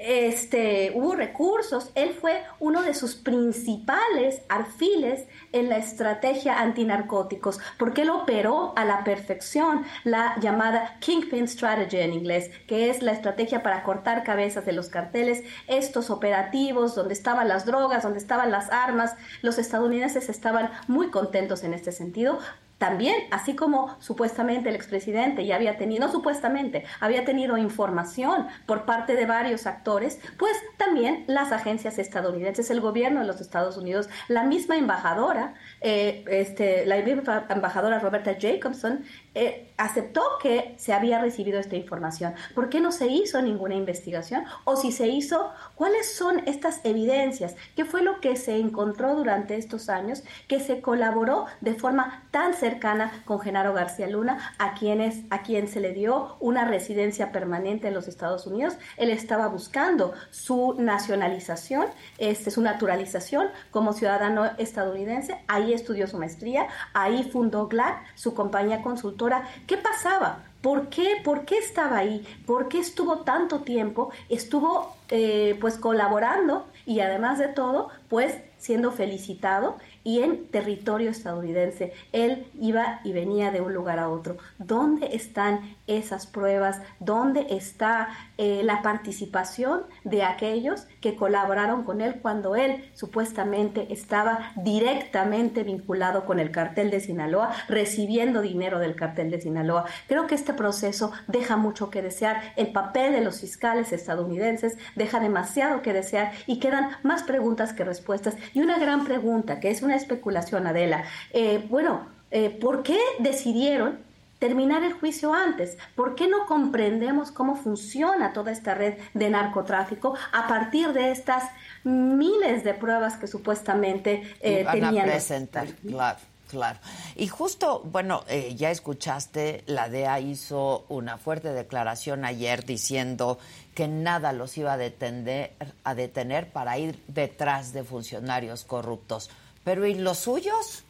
este, hubo recursos. Él fue uno de sus principales alfiles en la estrategia antinarcóticos, porque él operó a la perfección la llamada Kingpin Strategy en inglés, que es la estrategia para cortar cabezas de los carteles, estos operativos donde estaban las drogas, donde estaban las armas. Los estadounidenses estaban muy contentos en este sentido, también, así como supuestamente el expresidente ya había tenido, no supuestamente, había tenido información por parte de varios actores, pues también las agencias estadounidenses, el gobierno de los Estados Unidos, la misma embajadora, eh, este, la misma embajadora Roberta Jacobson, eh, aceptó que se había recibido esta información. ¿Por qué no se hizo ninguna investigación? O si se hizo, ¿cuáles son estas evidencias? ¿Qué fue lo que se encontró durante estos años que se colaboró de forma tan cercana con Genaro García Luna, a, quienes, a quien se le dio una residencia permanente en los Estados Unidos? Él estaba buscando su nacionalización, este, su naturalización como ciudadano estadounidense. Ahí estudió su maestría, ahí fundó GLAD, su compañía consultora ¿Qué pasaba? ¿Por qué? ¿Por qué estaba ahí? ¿Por qué estuvo tanto tiempo? Estuvo eh, pues colaborando y además de todo, pues siendo felicitado y en territorio estadounidense. Él iba y venía de un lugar a otro. ¿Dónde están esas pruebas? ¿Dónde está eh, la participación de aquellos que colaboraron con él cuando él supuestamente estaba directamente vinculado con el cartel de Sinaloa, recibiendo dinero del cartel de Sinaloa? Creo que este proceso deja mucho que desear. El papel de los fiscales estadounidenses deja demasiado que desear y quedan más preguntas que respuestas. Y una gran pregunta, que es una especulación, Adela. Eh, bueno, eh, ¿por qué decidieron terminar el juicio antes? ¿Por qué no comprendemos cómo funciona toda esta red de narcotráfico a partir de estas miles de pruebas que supuestamente eh, tenían? A presentar, claro. Claro. Y justo, bueno, eh, ya escuchaste, la DEA hizo una fuerte declaración ayer diciendo que nada los iba a detener, a detener para ir detrás de funcionarios corruptos. Pero ¿y los suyos?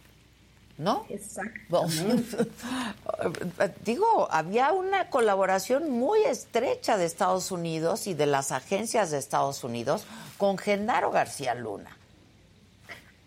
¿No? Exacto. Digo, había una colaboración muy estrecha de Estados Unidos y de las agencias de Estados Unidos con Genaro García Luna.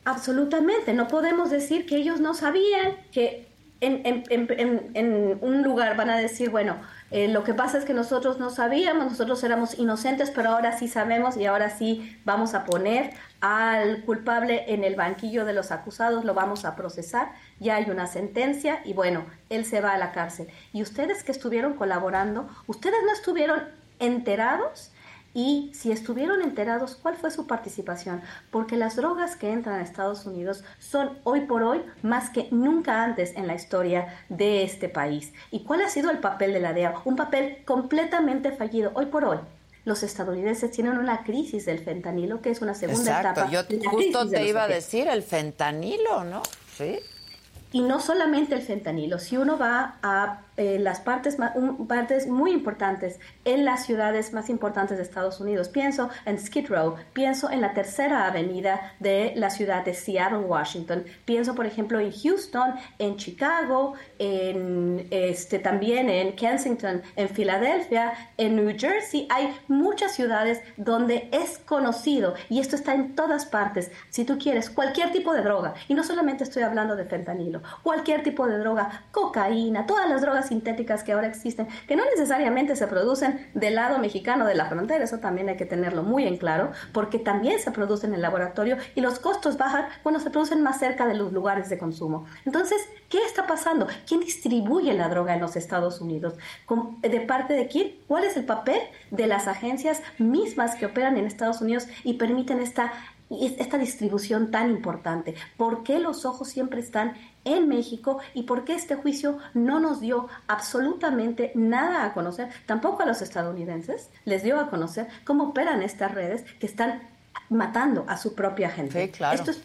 Absolutamente, no podemos decir que ellos no sabían que en, en un lugar van a decir, bueno, eh, lo que pasa es que nosotros no sabíamos, nosotros éramos inocentes, pero ahora sí sabemos y ahora sí vamos a poner al culpable en el banquillo de los acusados, lo vamos a procesar, ya hay una sentencia y bueno, él se va a la cárcel. Y ustedes que estuvieron colaborando, ustedes no estuvieron enterados y si estuvieron enterados, ¿cuál fue su participación? Porque las drogas que entran a Estados Unidos son hoy por hoy más que nunca antes en la historia de este país. ¿Y cuál ha sido el papel de la DEA? Un papel completamente fallido hoy por hoy los estadounidenses tienen una crisis del fentanilo, que es una segunda etapa. Yo justo te iba a decir el fentanilo, ¿no? Sí. Y no solamente el fentanilo, si uno va a eh, las partes, partes muy importantes en las ciudades más importantes de Estados Unidos. Pienso en Skid Row, pienso en la tercera avenida de la ciudad de Seattle, Washington. Pienso, por ejemplo, en Houston, en Chicago, en, este, también en Kensington, en Filadelfia, en New Jersey. Hay muchas ciudades donde es conocido y esto está en todas partes. Si tú quieres cualquier tipo de droga, y no solamente estoy hablando de fentanilo, cualquier tipo de droga, cocaína, todas las drogas sintéticas que ahora existen, que no necesariamente se producen del lado mexicano de la frontera, eso también hay que tenerlo muy en claro, porque también se producen en el laboratorio y los costos bajan cuando se producen más cerca de los lugares de consumo. Entonces, ¿qué está pasando? ¿Quién distribuye la droga en los Estados Unidos? ¿De parte de quién? ¿Cuál es el papel de las agencias mismas que operan en Estados Unidos y permiten esta esta distribución tan importante? ¿Por qué los ojos siempre están en México y por qué este juicio no nos dio absolutamente nada a conocer, tampoco a los estadounidenses, les dio a conocer cómo operan estas redes que están matando a su propia gente. Esto es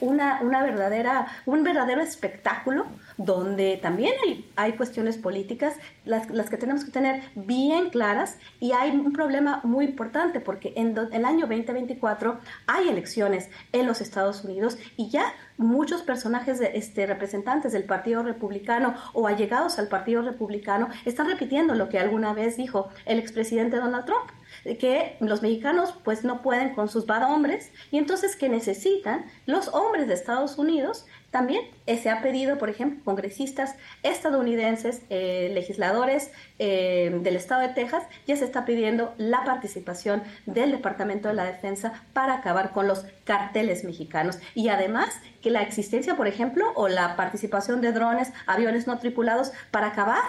una, una verdadera, un verdadero espectáculo donde también hay, hay cuestiones políticas, las, las, que tenemos que tener bien claras, y hay un problema muy importante porque en, el año 2024 hay elecciones en los Estados Unidos y ya muchos personajes, de, este, representantes del Partido Republicano o allegados al Partido Republicano están repitiendo lo que alguna vez dijo el expresidente Donald Trump que los mexicanos pues no pueden con sus bad hombres y entonces que necesitan los hombres de Estados Unidos también eh, se ha pedido, por ejemplo, congresistas estadounidenses, eh, legisladores eh, del estado de Texas, ya se está pidiendo la participación del Departamento de la Defensa para acabar con los carteles mexicanos. Y además que la existencia, por ejemplo, o la participación de drones, aviones no tripulados, para acabar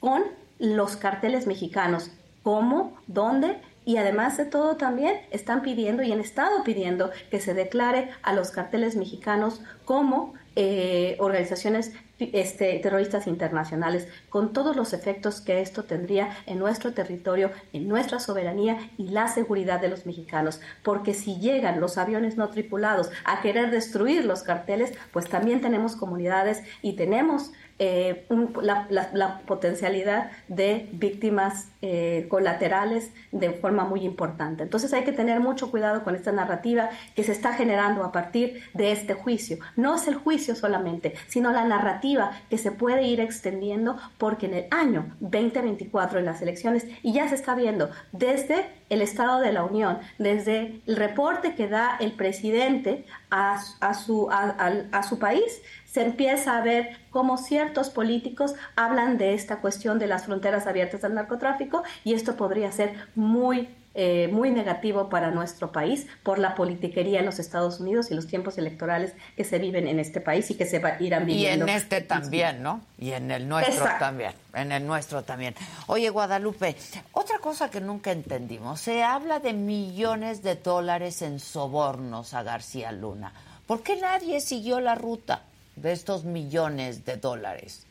con los carteles mexicanos. ¿Cómo? ¿Dónde? Y además de todo también están pidiendo y han estado pidiendo que se declare a los carteles mexicanos como eh, organizaciones este, terroristas internacionales, con todos los efectos que esto tendría en nuestro territorio, en nuestra soberanía y la seguridad de los mexicanos. Porque si llegan los aviones no tripulados a querer destruir los carteles, pues también tenemos comunidades y tenemos eh, la, potencialidad de víctimas eh, colaterales de forma muy importante. Entonces hay que tener mucho cuidado con esta narrativa que se está generando a partir de este juicio. No es el juicio solamente, sino la narrativa que se puede ir extendiendo porque en el año 2024 en las elecciones, y ya se está viendo desde el Estado de la Unión, desde el reporte que da el presidente a su país, se empieza a ver cómo ciertos políticos hablan de esta cuestión de las fronteras abiertas al narcotráfico y esto podría ser muy eh, muy negativo para nuestro país por la politiquería en los Estados Unidos y los tiempos electorales que se viven en este país y que se irán viviendo. Y en este también, ¿no? Y en el nuestro también. En el nuestro también. Oye, Guadalupe, otra cosa que nunca entendimos, se habla de millones de dólares en sobornos a García Luna. ¿Por qué nadie siguió la ruta? De estos millones de dólares?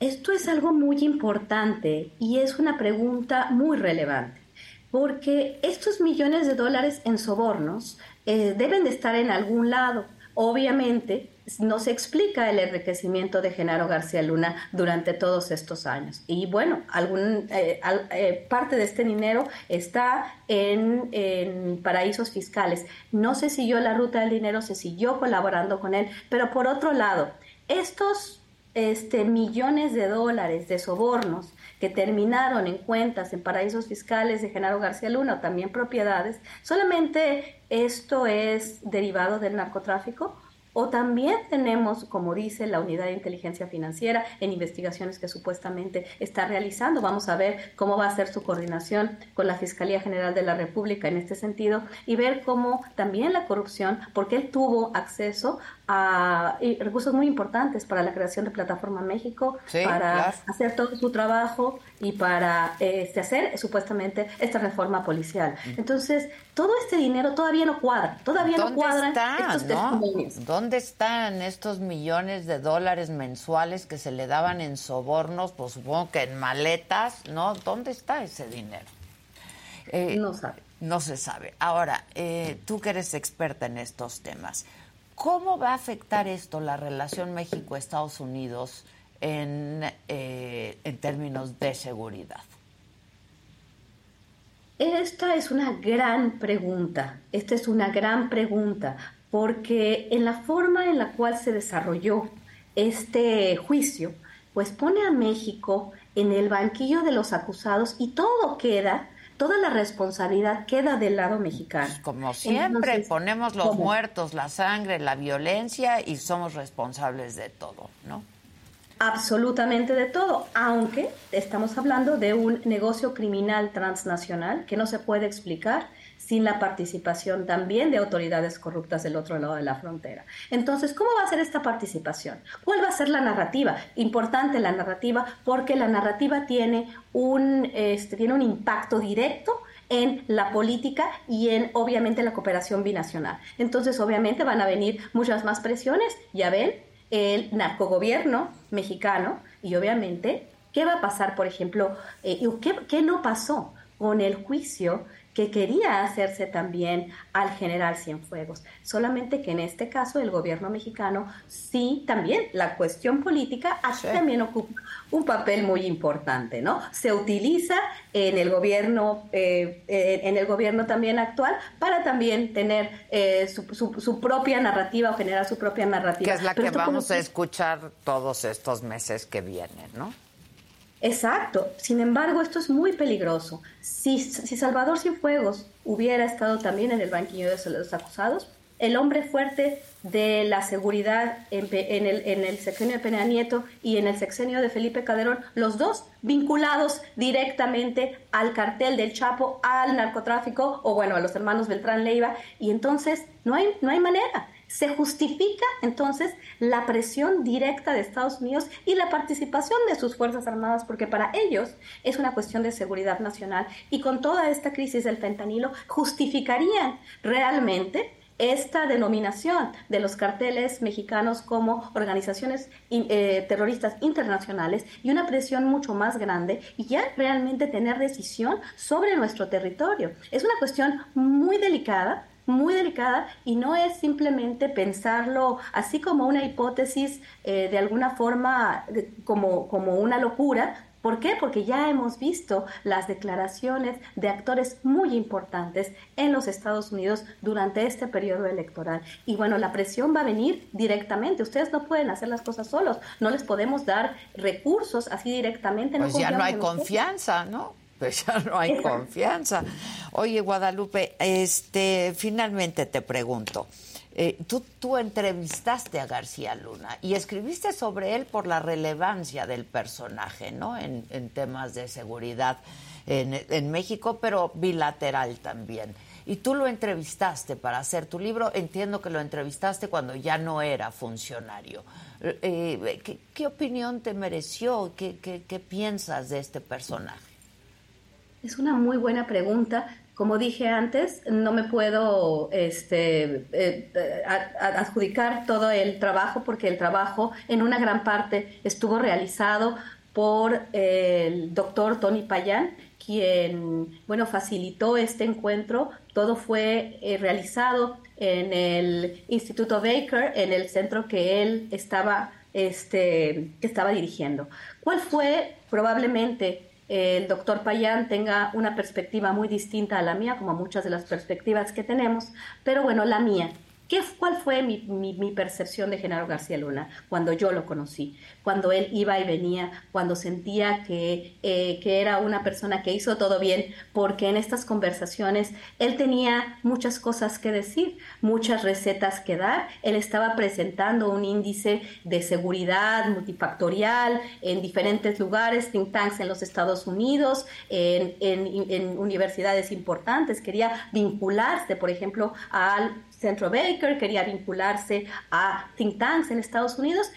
Esto es algo muy importante y es una pregunta muy relevante, porque estos millones de dólares en sobornos eh, deben de estar en algún lado. Obviamente, no se explica el enriquecimiento de Genaro García Luna durante todos estos años. Y bueno, algún, eh, eh, parte de este dinero está en, en, paraísos fiscales. No se siguió la ruta del dinero, se siguió colaborando con él, pero por otro lado, estos este, millones de dólares de sobornos que terminaron en cuentas en paraísos fiscales de Genaro García Luna o también propiedades, solamente esto es derivado del narcotráfico o también tenemos, como dice la Unidad de Inteligencia Financiera, en investigaciones que supuestamente está realizando. Vamos a ver cómo va a ser su coordinación con la Fiscalía General de la República en este sentido y ver cómo también la corrupción, porque él tuvo acceso a recursos muy importantes para la creación de Plataforma México, para hacer todo su trabajo y para este, hacer supuestamente esta reforma policial. Entonces, todo este dinero todavía no cuadra, todavía no cuadran estos testimonios. ¿Dónde están estos millones de dólares mensuales que se le daban en sobornos? Pues supongo que en maletas, ¿no? ¿Dónde está ese dinero? Eh, no sabe. No se sabe. Ahora, eh, tú que eres experta en estos temas, ¿Cómo va a afectar esto la relación México-Estados Unidos en, eh, en términos de seguridad? Esta es una gran pregunta, esta es una gran pregunta, porque en la forma en la cual se desarrolló este juicio, pues pone a México en el banquillo de los acusados y todo queda toda la responsabilidad queda del lado mexicano. Pues, como siempre, ponemos los muertos, la sangre, la violencia y somos responsables de todo, ¿no? Absolutamente de todo, aunque estamos hablando de un negocio criminal transnacional que no se puede explicar sin la participación también de autoridades corruptas del otro lado de la frontera. Entonces, ¿cómo va a ser esta participación? ¿Cuál va a ser la narrativa? Importante la narrativa porque la narrativa tiene un, este, tiene un impacto directo en la política y en obviamente la cooperación binacional. Entonces, obviamente van a venir muchas más presiones, ya ven, el narcogobierno mexicano y obviamente, ¿qué va a pasar, por ejemplo, eh, ¿qué, qué no pasó con el juicio que quería hacerse también al general Cienfuegos. Solamente que en este caso el gobierno mexicano sí también, la cuestión política aquí también ocupa un papel muy importante, ¿no? Se utiliza en el gobierno, eh, en el gobierno también actual para también tener eh, su, propia narrativa o generar su propia narrativa. Que es la que vamos a escuchar todos estos meses que vienen, ¿no? Exacto. Sin embargo, esto es muy peligroso. Si, si Salvador Cienfuegos hubiera estado también en el banquillo de los acusados, el hombre fuerte de la seguridad en, el, en, el, sexenio de Peña Nieto y en el sexenio de Felipe Calderón, los dos vinculados directamente al cartel del Chapo, al narcotráfico o bueno, a los hermanos Beltrán Leiva, y entonces no hay, no hay manera. Se justifica entonces la presión directa de Estados Unidos y la participación de sus Fuerzas Armadas, porque para ellos es una cuestión de seguridad nacional y con toda esta crisis del fentanilo justificarían realmente esta denominación de los carteles mexicanos como organizaciones eh, terroristas internacionales y una presión mucho más grande y ya realmente tener decisión sobre nuestro territorio. Es una cuestión muy delicada muy delicada y no es simplemente pensarlo así como una hipótesis eh, de alguna forma como, como una locura, ¿Por qué? Porque ya hemos visto las declaraciones de actores muy importantes en los Estados Unidos durante este periodo electoral. Y bueno, la presión va a venir directamente. Ustedes no pueden hacer las cosas solos. No les podemos dar recursos así directamente. Pues ya no hay confianza, ¿no? Pues ya no hay confianza. Oye, Guadalupe, este, finalmente te pregunto. Eh, tú, tú entrevistaste a García Luna y escribiste sobre él por la relevancia del personaje, ¿no? En, temas de seguridad en, México, pero bilateral también. Y tú lo entrevistaste para hacer tu libro. Entiendo que lo entrevistaste cuando ya no era funcionario. Eh, ¿qué, ¿qué, opinión te mereció? ¿Qué, qué, qué piensas de este personaje? Es una muy buena pregunta. Como dije antes, no me puedo este, eh, adjudicar todo el trabajo porque el trabajo en una gran parte estuvo realizado por el doctor Tony Payán, quien, bueno, facilitó este encuentro. Todo fue eh, realizado en el Instituto Baker, en el centro que él estaba, este, que estaba dirigiendo. ¿Cuál fue probablemente el doctor Payán tenga una perspectiva muy distinta a la mía, como muchas de las perspectivas que tenemos, pero bueno, la mía. ¿Qué, ¿Cuál fue mi, percepción de Genaro García Luna cuando yo lo conocí? Cuando él iba y venía, cuando sentía que, eh, que era una persona que hizo todo bien, porque en estas conversaciones él tenía muchas cosas que decir, muchas recetas que dar. Él estaba presentando un índice de seguridad multifactorial en diferentes lugares, think tanks en los Estados Unidos, en, en universidades importantes. Quería vincularse, por ejemplo, al Centro Baker, quería vincularse a think tanks en Estados Unidos,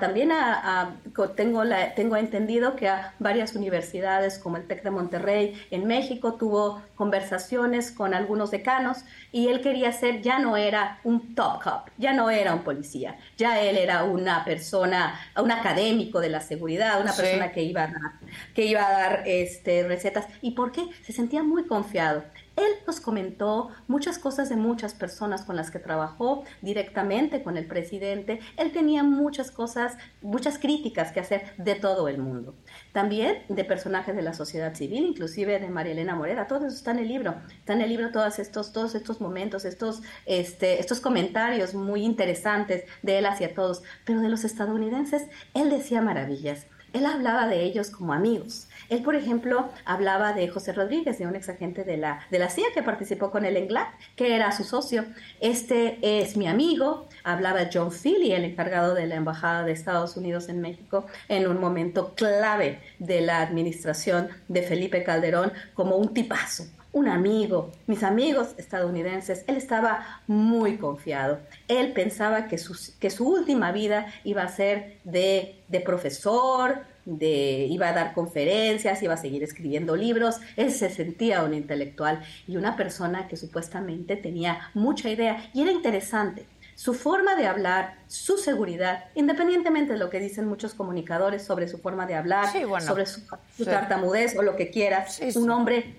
también a, tengo, la, tengo entendido que a varias universidades como el TEC de Monterrey en México tuvo conversaciones con algunos decanos y él quería ser, ya no era un top cop, ya no era un policía, ya él era una persona, un académico de la seguridad, una persona que iba a dar, que iba a dar este, recetas. ¿Y por qué? Se sentía muy confiado. Él nos comentó muchas cosas de muchas personas con las que trabajó directamente con el presidente. Él tenía muchas cosas, muchas críticas que hacer de todo el mundo. También de personajes de la sociedad civil, inclusive de María Elena Morera. Todo eso está en el libro. Está en el libro todos estos, todos estos momentos, estos, este, estos comentarios muy interesantes de él hacia todos. Pero de los estadounidenses, él decía maravillas. Él hablaba de ellos como amigos. Él, por ejemplo, hablaba de José Rodríguez, de un exagente de la, de la CIA que participó con él en GLAD, que era su socio. Este es mi amigo. Hablaba John Philly, el encargado de la Embajada de Estados Unidos en México, en un momento clave de la administración de Felipe Calderón, como un tipazo, un amigo, mis amigos estadounidenses, él estaba muy confiado. Él pensaba que su, que su última vida iba a ser de, de profesor, de, iba a dar conferencias, iba a seguir escribiendo libros, él se sentía un intelectual y una persona que supuestamente tenía mucha idea. Y era interesante. Su forma de hablar, su seguridad, independientemente de lo que dicen muchos comunicadores sobre su forma de hablar, sobre su, tartamudez o lo que quieras, un hombre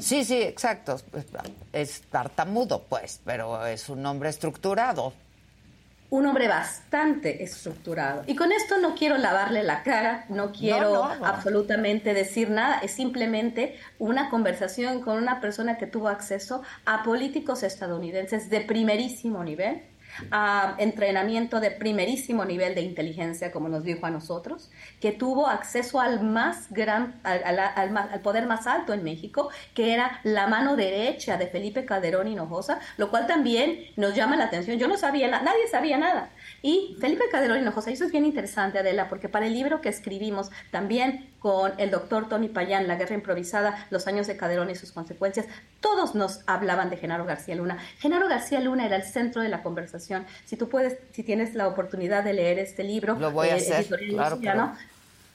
Sí, sí, exacto. Es tartamudo, pues, pero es un hombre estructurado un hombre bastante estructurado. Y con esto no quiero lavarle la cara, no quiero absolutamente decir nada, es simplemente una conversación con una persona que tuvo acceso a políticos estadounidenses de primerísimo nivel a entrenamiento de primerísimo nivel de inteligencia, como nos dijo a nosotros, que tuvo acceso al más gran, al, poder más alto en México, que era la mano derecha de Felipe Calderón Hinojosa, lo cual también nos llama la atención. Yo no sabía, nadie sabía nada. Y Felipe Calderón Hinojosa, y eso es bien interesante, Adela, porque para el libro que escribimos también con el doctor Tony Payán, La Guerra Improvisada, Los años de Calderón y sus consecuencias, todos nos hablaban de Genaro García Luna. Genaro García Luna era el centro de la conversación. Si tú puedes, si tienes la oportunidad de leer este libro, lo voy a eh, hacer, claro,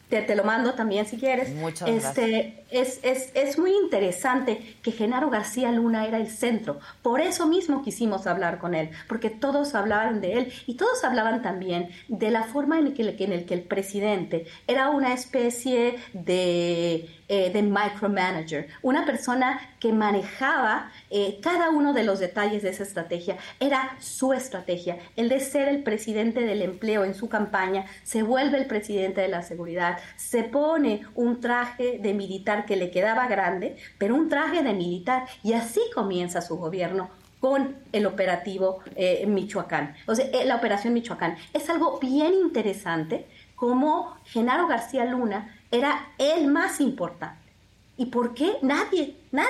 te, lo mando también si quieres. Muchas este, Es, es, es, muy interesante que Genaro García Luna era el centro. Por eso mismo quisimos hablar con él, porque todos hablaban de él y todos hablaban también de la forma en, que, en el que el presidente era una especie de eh, de micromanager, una persona que manejaba eh, cada uno de los detalles de esa estrategia. Era su estrategia, el de ser el presidente del empleo en su campaña, se vuelve el presidente de la seguridad, se pone un traje de militar que le quedaba grande, pero un traje de militar y así comienza su gobierno con el operativo eh, Michoacán, o sea, la operación Michoacán. Es algo bien interesante como Genaro García Luna era el más importante. ¿Y por qué? Nadie, nadie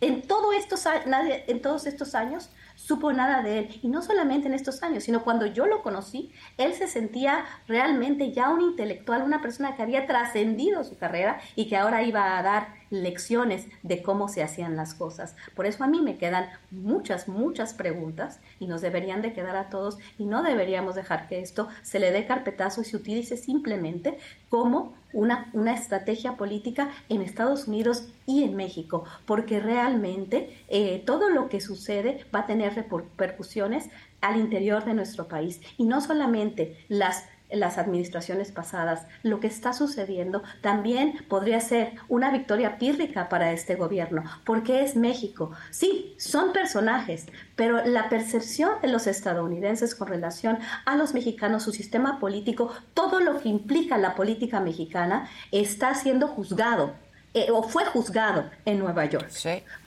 en, todo estos, nadie, en todos estos años supo nada de él. Y no solamente en estos años, sino cuando yo lo conocí, él se sentía realmente ya un intelectual, una persona que había trascendido su carrera y que ahora iba a dar lecciones de cómo se hacían las cosas. Por eso a mí me quedan muchas, muchas preguntas y nos deberían de quedar a todos y no deberíamos dejar que esto se le dé carpetazo y se utilice simplemente como una, una estrategia política en Estados Unidos y en México, porque realmente eh, todo lo que sucede va a tener repercusiones al interior de nuestro país. Y no solamente las las administraciones pasadas. Lo que está sucediendo también podría ser una victoria pírrica para este gobierno, porque es México. Sí, son personajes, pero la percepción de los estadounidenses con relación a los mexicanos, su sistema político, todo lo que implica la política mexicana, está siendo juzgado eh, o fue juzgado en Nueva York.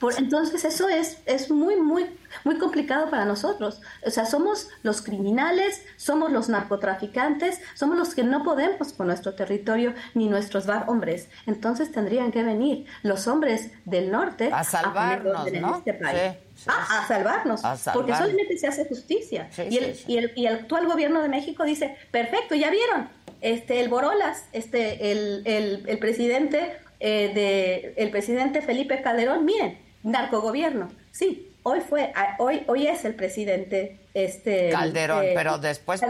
Por, entonces eso es, es muy, muy, muy complicado para nosotros. O sea, somos los criminales, somos los narcotraficantes, somos los que no podemos con nuestro territorio ni nuestros hombres. Entonces tendrían que venir los hombres del norte a salvarnos, este país. Ah, a, salvarnos, porque solamente se hace justicia. y, el, y, el, y el actual gobierno de México dice, perfecto, ya vieron, este, el Borolas, este, el, el, el presidente eh, de el presidente Felipe Calderón, miren, narcogobierno, sí, hoy fue, hoy, hoy es el presidente este Calderón, eh, pero después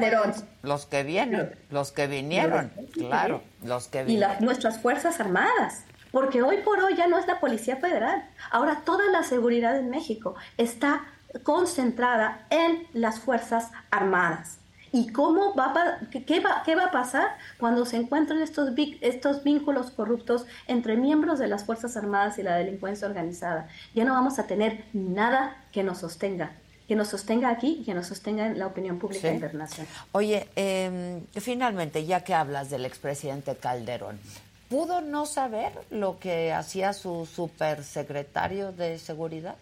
los que vienen, los que vinieron, claro, los que vinieron. Y nuestras fuerzas armadas, porque hoy por hoy ya no es la Policía Federal, ahora toda la seguridad en México está concentrada en las fuerzas armadas. ¿Y cómo va, qué, va, qué va a pasar cuando se encuentren estos, estos vínculos corruptos entre miembros de las Fuerzas Armadas y la delincuencia organizada? Ya no vamos a tener nada que nos sostenga que nos sostenga aquí y que nos sostenga en la opinión pública internacional. Oye, em, finalmente, ya que hablas del expresidente Calderón, ¿pudo no saber lo que hacía su supersecretario de Seguridad?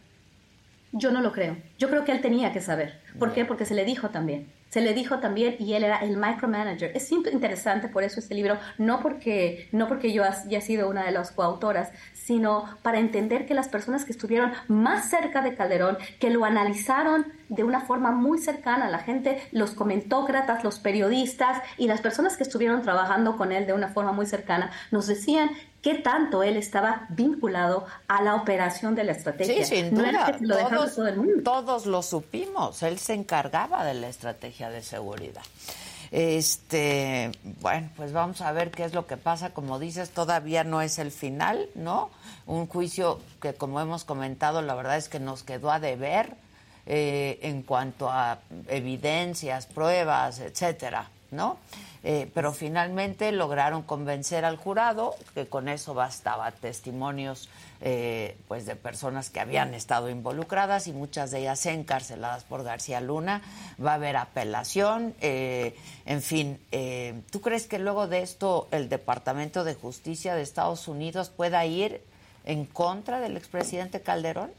Yo no lo creo. Yo creo que él tenía que saber. ¿Por qué? Porque se le dijo también. Se le dijo también y él era el micromanager. Es interesante por eso este libro, no porque, no porque yo haya sido una de las coautoras, sino para entender que las personas que estuvieron más cerca de Calderón, que lo analizaron de una forma muy cercana, la gente, los comentócratas, los periodistas y las personas que estuvieron trabajando con él de una forma muy cercana, nos decían qué tanto él estaba vinculado a la operación de la estrategia. Sí, sin duda. lo todos, todo el mundo. todos lo supimos. Él se encargaba de la estrategia de seguridad. Este, bueno, pues vamos a ver qué es lo que pasa. Como dices, todavía no es el final, ¿no? Un juicio que, como hemos comentado, la verdad es que nos quedó a deber eh, en cuanto a evidencias, pruebas, etcétera, ¿no? Eh, pero finalmente lograron convencer al jurado que con eso bastaba. Testimonios eh, pues de personas que habían estado involucradas y muchas de ellas encarceladas por García Luna. Va a haber apelación eh, en fin tú crees que luego de esto el Departamento de Justicia de Estados Unidos pueda ir en contra del expresidente Calderón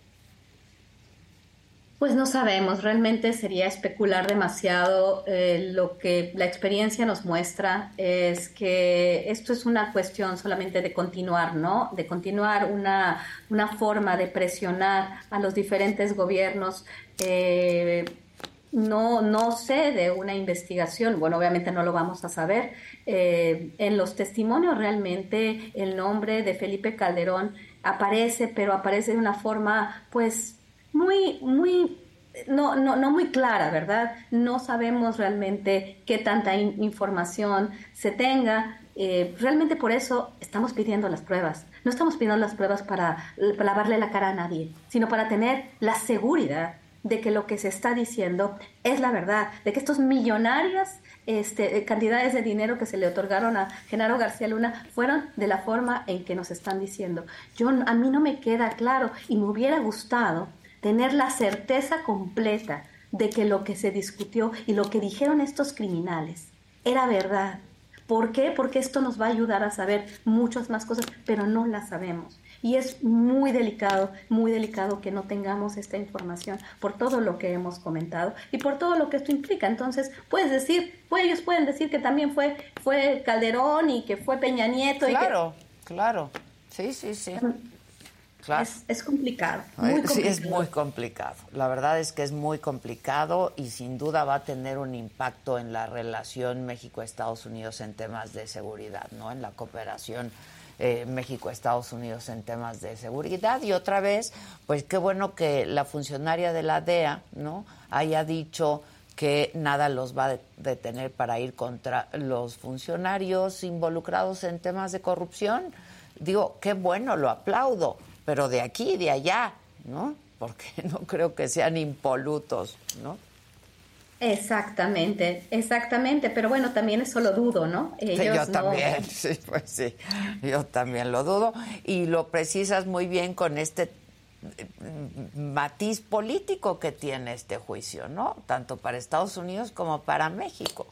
pues no sabemos, realmente sería especular demasiado. Eh, lo que la experiencia nos muestra es que esto es una cuestión solamente de continuar, ¿no? De continuar una, una forma de presionar a los diferentes gobiernos. Eh, no, no sé de una investigación, bueno, obviamente no lo vamos a saber. Eh, en los testimonios realmente el nombre de Felipe Calderón aparece, pero aparece de una forma, pues, muy, muy, no, no, no muy clara, ¿verdad? No sabemos realmente qué tanta información se tenga. Eh, realmente por eso estamos pidiendo las pruebas. No estamos pidiendo las pruebas para, lavarle la cara a nadie, sino para tener la seguridad de que lo que se está diciendo es la verdad, de que estos millonarias este, cantidades de dinero que se le otorgaron a Genaro García Luna fueron de la forma en que nos están diciendo. Yo, a mí no me queda claro y me hubiera gustado tener la certeza completa de que lo que se discutió y lo que dijeron estos criminales era verdad. ¿Por qué? Porque esto nos va a ayudar a saber muchas más cosas, pero no las sabemos. Y es muy delicado, muy delicado que no tengamos esta información por todo lo que hemos comentado y por todo lo que esto implica. Entonces, puedes decir, pues ellos pueden decir que también fue, fue Calderón y que fue Peña Nieto. Claro, claro. Sí, sí, sí. Es, complicado, Sí, es muy complicado. La verdad es que es muy complicado y sin duda va a tener un impacto en la relación México-Estados Unidos en temas de seguridad, ¿no? En la cooperación eh, México Estados Unidos en temas de seguridad. Y otra vez pues qué bueno que la funcionaria de la DEA no haya dicho que nada los va a detener para ir contra los funcionarios involucrados en temas de corrupción. Digo qué bueno lo aplaudo pero de aquí y de allá no porque no creo que sean impolutos no Exactamente, exactamente, pero bueno, también eso lo dudo, ¿no? yo también, sí, pues sí, yo también lo dudo y lo precisas muy bien con este mm, matiz político que tiene este juicio, ¿no? Tanto para Estados Unidos como para México.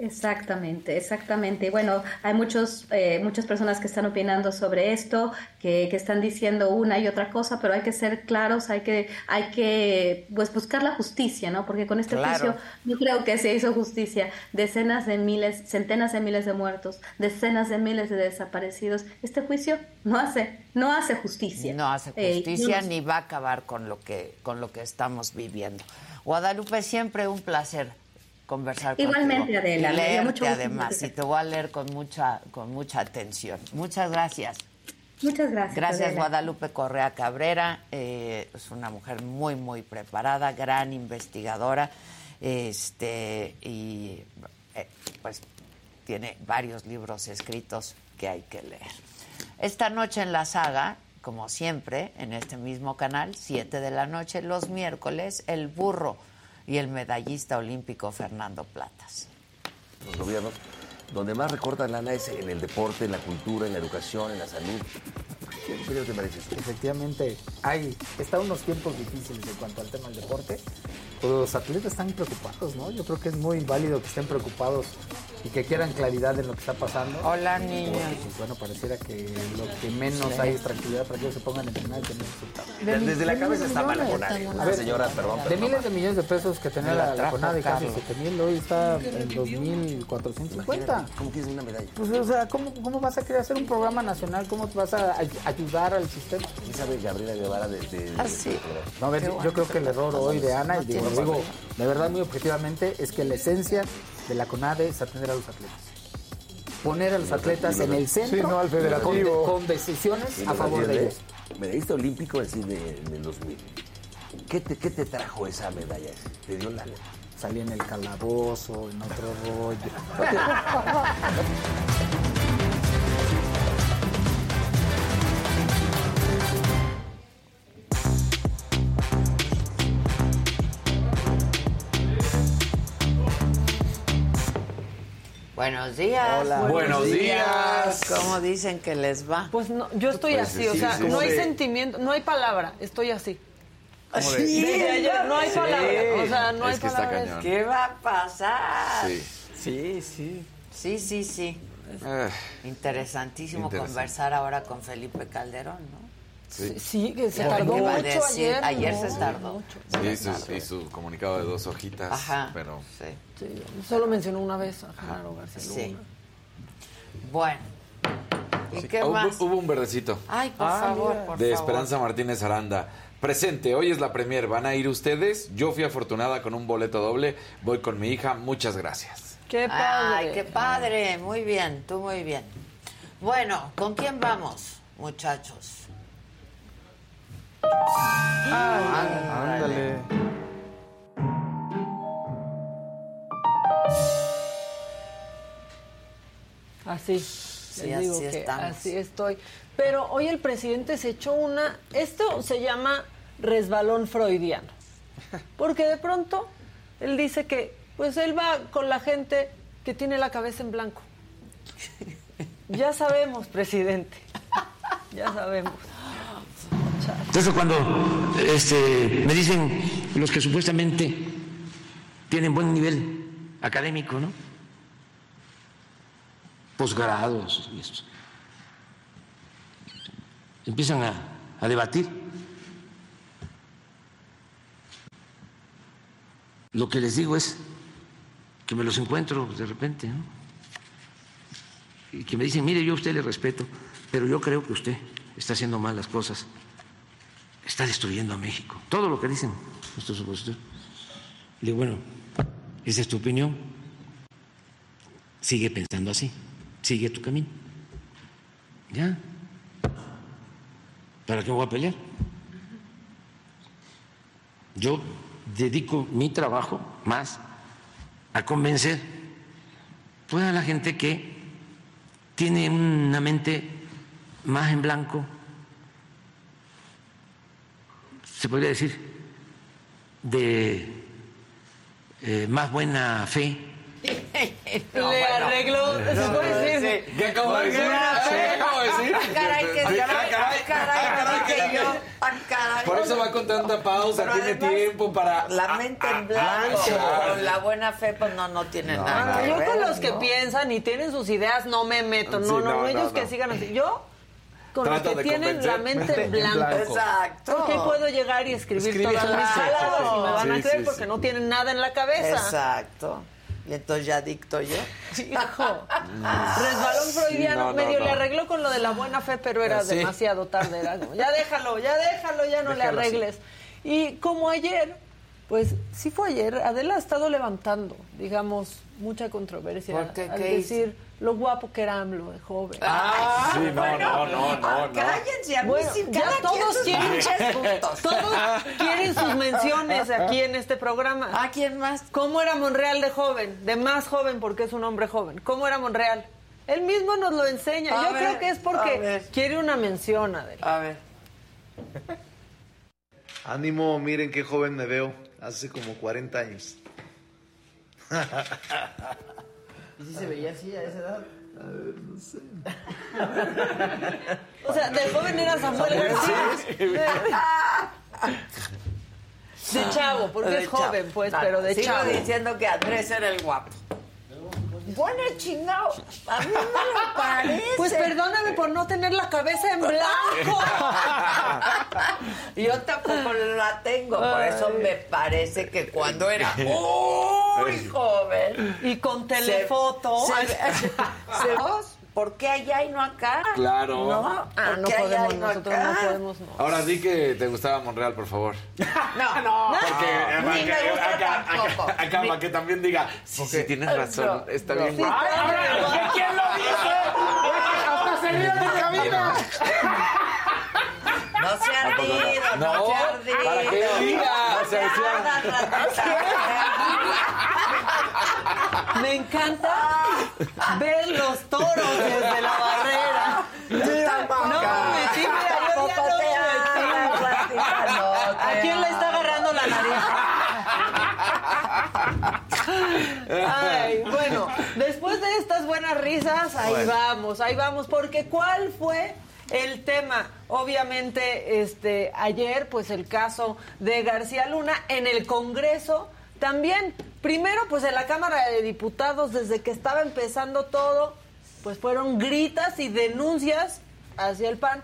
Exactamente, exactamente. Bueno, hay muchos, eh, muchas personas que están opinando sobre esto, que, que, están diciendo una y otra cosa, pero hay que ser claros, hay que, hay que pues, buscar la justicia, ¿no? Porque con este juicio yo creo que se hizo justicia. Decenas de miles, centenas de miles de muertos, decenas de miles de desaparecidos. Este juicio no hace, no hace justicia. No hace eh, justicia ni va a acabar con lo que, con lo que estamos viviendo. Guadalupe, siempre un placer conversar Igualmente, Adela. Y leerte además, y te voy a leer con mucha, con mucha atención. Muchas gracias. Muchas gracias. Gracias, Guadalupe Correa Cabrera. Eh, es una mujer muy, muy preparada, gran investigadora. Este, y eh, pues tiene varios libros escritos que hay que leer. Esta noche en la saga, como siempre, en este mismo canal, 7 de la noche, los miércoles, El Burro y el medallista olímpico Fernando Platas. Los gobiernos donde más recortan lana es en el deporte, en la cultura, en la educación, en la salud. ¿Qué te parece Efectivamente, hay, está unos tiempos difíciles en cuanto al tema del deporte, pero los atletas están preocupados, ¿no? Yo creo que es muy válido que estén preocupados y que quieran claridad en lo que está pasando. Hola, niños. Pues, bueno, pareciera que lo que menos hay es tranquilidad para que ellos se pongan a entrenar y tener resultados. Desde la cabeza está mal la ver, señora, perdón. De miles de millones de pesos que tenía la, la CONADE, casi 7 mil, hoy está en 2.450. ¿Cómo quieres una medalla? Pues, o sea, ¿cómo, ¿cómo vas a querer hacer un programa nacional? ¿Cómo te vas a ayudar al sistema? ¿Quién sabe Gabriela Guevara de...? de, ah, sí. no, a ver, yo creo que el error hoy de Ana, y digo, digo, de verdad muy objetivamente, es que la esencia de la CONADE es atender a los atletas poner a los atletas en el centro con, decisiones a favor de ellos. Medallista olímpico así de, del 2000. ¿Qué te, ¿Qué te trajo esa medalla? ¿Te dio la Salí en el calabozo, en otro rollo. Buenos días. Hola. Buenos, días. ¿Cómo dicen que les va? Pues no, yo estoy pues así, o sea, no hay sentimiento, no hay palabra, estoy así. Sí, no hay palabra, o sea, no hay palabra. ¿Qué va a pasar? Sí, sí, sí. Sí, sí, sí. Ah, Interesantísimo conversar ahora con Felipe Calderón, ¿no? Sí, que se tardó mucho ayer. Ayer se tardó. Sí, su, comunicado de dos hojitas, Ajá, pero... Sí. Solo mencionó una vez a Genaro García Sí. Bueno. ¿Y qué más? Hubo, un verdecito. Ay, por favor, por De Esperanza Martínez Aranda. Presente, hoy es la premier. ¿Van a ir ustedes? Yo fui afortunada con un boleto doble. Voy con mi hija. Muchas gracias. ¡Qué padre! Ay, qué padre! Muy bien, tú muy bien. Bueno, ¿con quién vamos, muchachos? ándale. Así. Sí, así, que así estoy. Pero hoy el presidente se echó una. Esto se llama resbalón freudiano. Porque de pronto él dice que, pues él va con la gente que tiene la cabeza en blanco. Ya sabemos, presidente. Ya sabemos. Entonces cuando este, me dicen los que supuestamente tienen buen nivel académico, ¿no? Posgrados y eso. Empiezan a, a debatir. Lo que les digo es que me los encuentro de repente, ¿no? Y que me dicen, mire, yo a usted le respeto, pero yo creo que usted está haciendo mal las cosas está destruyendo a México. Todo lo que dicen nuestros opositores. Le digo, bueno, esa es tu opinión. Sigue pensando así, sigue tu camino. Ya. ¿Para qué voy a pelear? Yo dedico mi trabajo más a convencer pues, a la gente que tiene una mente más en blanco, se podría decir, de eh, más buena fe no, le arregló, se puede decir. ¿Qué acabo de decir? Caray, que caray, caray, yo. Por eso va con tanta pausa, tiene tiempo para. La mente en blanco, la buena fe, pues no, no tiene nada. Yo con los que piensan y tienen sus ideas no me meto. No, no, ellos que sigan así. Yo con los que tienen la mente en blanco. Exacto. Porque puedo llegar y escribir, todas mis palabras y me van a creer porque no tienen nada en la cabeza. Exacto. Y entonces ya dicto yo. Hijo. Resbalón freudiano. medio le arregló con lo de la buena fe, pero era demasiado tarde. Era ya déjalo, ya déjalo, ya no le arregles. Y como ayer, pues sí fue ayer, Adela ha estado levantando, digamos, mucha controversia. ¿Por qué? Al decir lo guapo que era AMLO de joven. Ah, sí, no, no, no, no, Cállense, a mí bueno, ya todos quieren Todos quieren sus menciones aquí en este programa. ¿A quién más? ¿Cómo era Monreal de joven? De más joven porque es un hombre joven. ¿Cómo era Monreal? Él mismo nos lo enseña. Yo creo que es porque quiere una mención, Adel. A ver. Ánimo, miren qué joven me veo. Hace como 40 años. ¿Y si se veía así a esa edad? A ver, no sé. o sea, de joven era Samuel García. De chavo, porque es joven, pues, pero de Sigo chavo. diciendo que Andrés era el guapo. Bueno, chingado. A mí no me parece. Pues perdóname por no tener la cabeza en blanco. Yo tampoco la tengo, por eso me parece que cuando era muy joven. Y con telefoto. Se, se, ¿Por qué allá y no acá? Claro. No, ah, no podemos, no nosotros acá? no podemos. No. Ahora di que te gustaba Monreal, por favor. No, no. Porque no, ni me gusta acá, tampoco. Acá, acá, que también diga, sí, sí, tienes razón, no, está bien. Sí, ¿Quién lo dice? ¡Hasta se ríe de cabina! No se ha ardido, no, no se ha ardido. Para que diga. No se Me encanta ver los toros desde la barrera. No me metí, mira, yo ya no me metí. ¿A quién le está agarrando la nariz? Ay, bueno, después de estas buenas risas, ahí vamos, ahí vamos, porque ¿cuál fue el tema. Obviamente, este, ayer, pues el caso de García Luna en el Congreso también. Primero, pues en la Cámara de Diputados, desde que estaba empezando todo, pues fueron gritas y denuncias hacia el PAN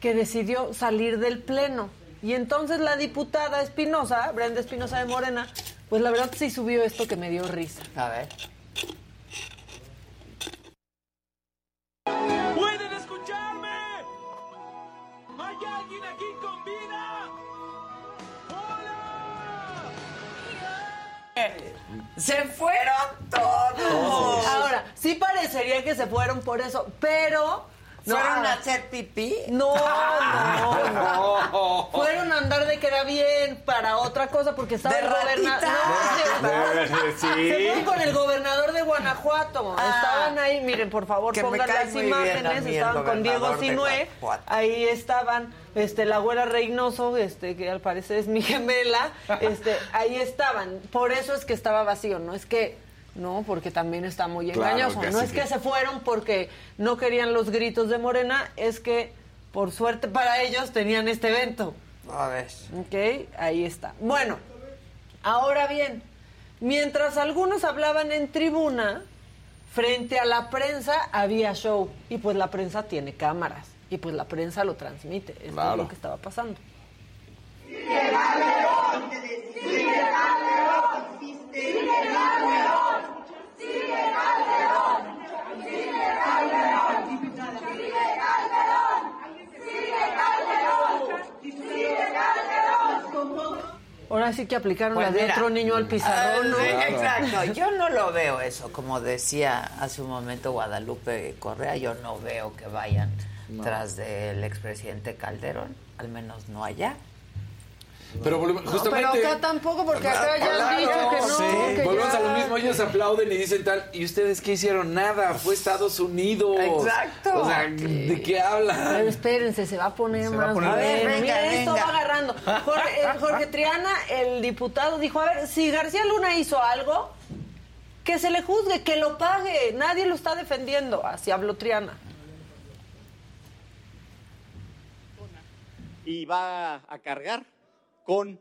que decidió salir del Pleno. Y entonces la diputada Espinosa, Brenda Espinosa de Morena, pues la verdad sí subió esto que me dio risa. A ver. Se fueron todos. Ahora, sí parecería que se fueron por eso, pero ¿Fueron a hacer pipí? No, no, no. Fueron a andar de queda bien para otra cosa porque estaba el gobernador. Sí. Se con el gobernador de Guanajuato. Ah. estaban ahí, miren, por favor, Que pongan las imágenes. Estaban con Diego Sinué. Ahí estaban este la abuela Reynoso, este que al parecer es mi gemela, este ahí estaban. Por eso es que estaba vacío, no es que no, porque también está muy Claro, engañoso. no es que que- se fueron porque no querían los gritos de Morena, es que por suerte para ellos tenían este evento. A ver. Ok, ahí está. Bueno, ahora bien, mientras algunos hablaban en tribuna, frente a la prensa había show. Y pues la prensa tiene cámaras. Y pues la prensa lo transmite. Esto es lo que estaba pasando. Ahora sí que aplicaron Pues la de mira, otro niño al pizarrón, ¿no? Ah, sí, Exacto. Yo no lo veo eso, como decía hace un momento Guadalupe Correa, yo no veo que vayan tras del expresidente Calderón, al menos no allá. Pero justamente. pero acá tampoco, porque acá ya han dicho que no. Sí. Volvemos a lo mismo, ellos aplauden y dicen tal. ¿Y ustedes qué hicieron? Nada, fue Estados Unidos. Exacto. O sea, ¿de qué hablan? Pero espérense, se va a poner más. a ver, venga, Mira, esto va agarrando. Jorge, eh, Jorge Triana, el diputado, dijo: A ver, si García Luna hizo algo, que se le juzgue, que lo pague. Nadie lo está defendiendo. Así habló Triana. Y va a cargar con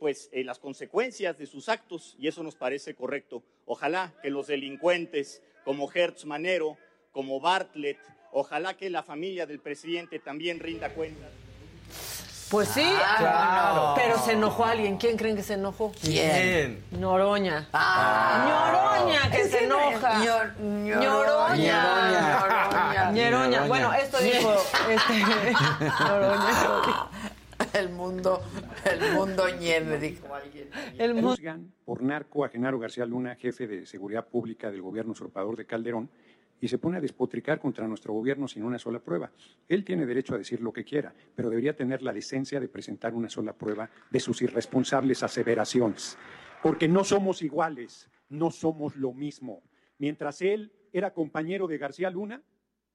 pues, eh, las consecuencias de sus actos y eso nos parece correcto. Ojalá que los delincuentes como Hertz Manero, como Bartlett, ojalá que la familia del presidente también rinda cuenta. Pues sí, claro. pero se enojó alguien. ¿Quién creen que se enojó? ¿Quién? Noroña. Ah. Ñoroña, que se enoja. Ñoroña. Ñoroña. Bueno, esto dijo este, Noroña. El mundo, el mundo ñeme, dijo alguien. El mundo. por narco a Genaro García Luna, jefe de Seguridad Pública del gobierno usurpador de Calderón, y se pone a despotricar contra nuestro gobierno sin una sola prueba. Él tiene derecho a decir lo que quiera, pero debería tener la decencia de presentar una sola prueba de sus irresponsables aseveraciones. Porque no somos iguales, no somos lo mismo. Mientras él era compañero de García Luna,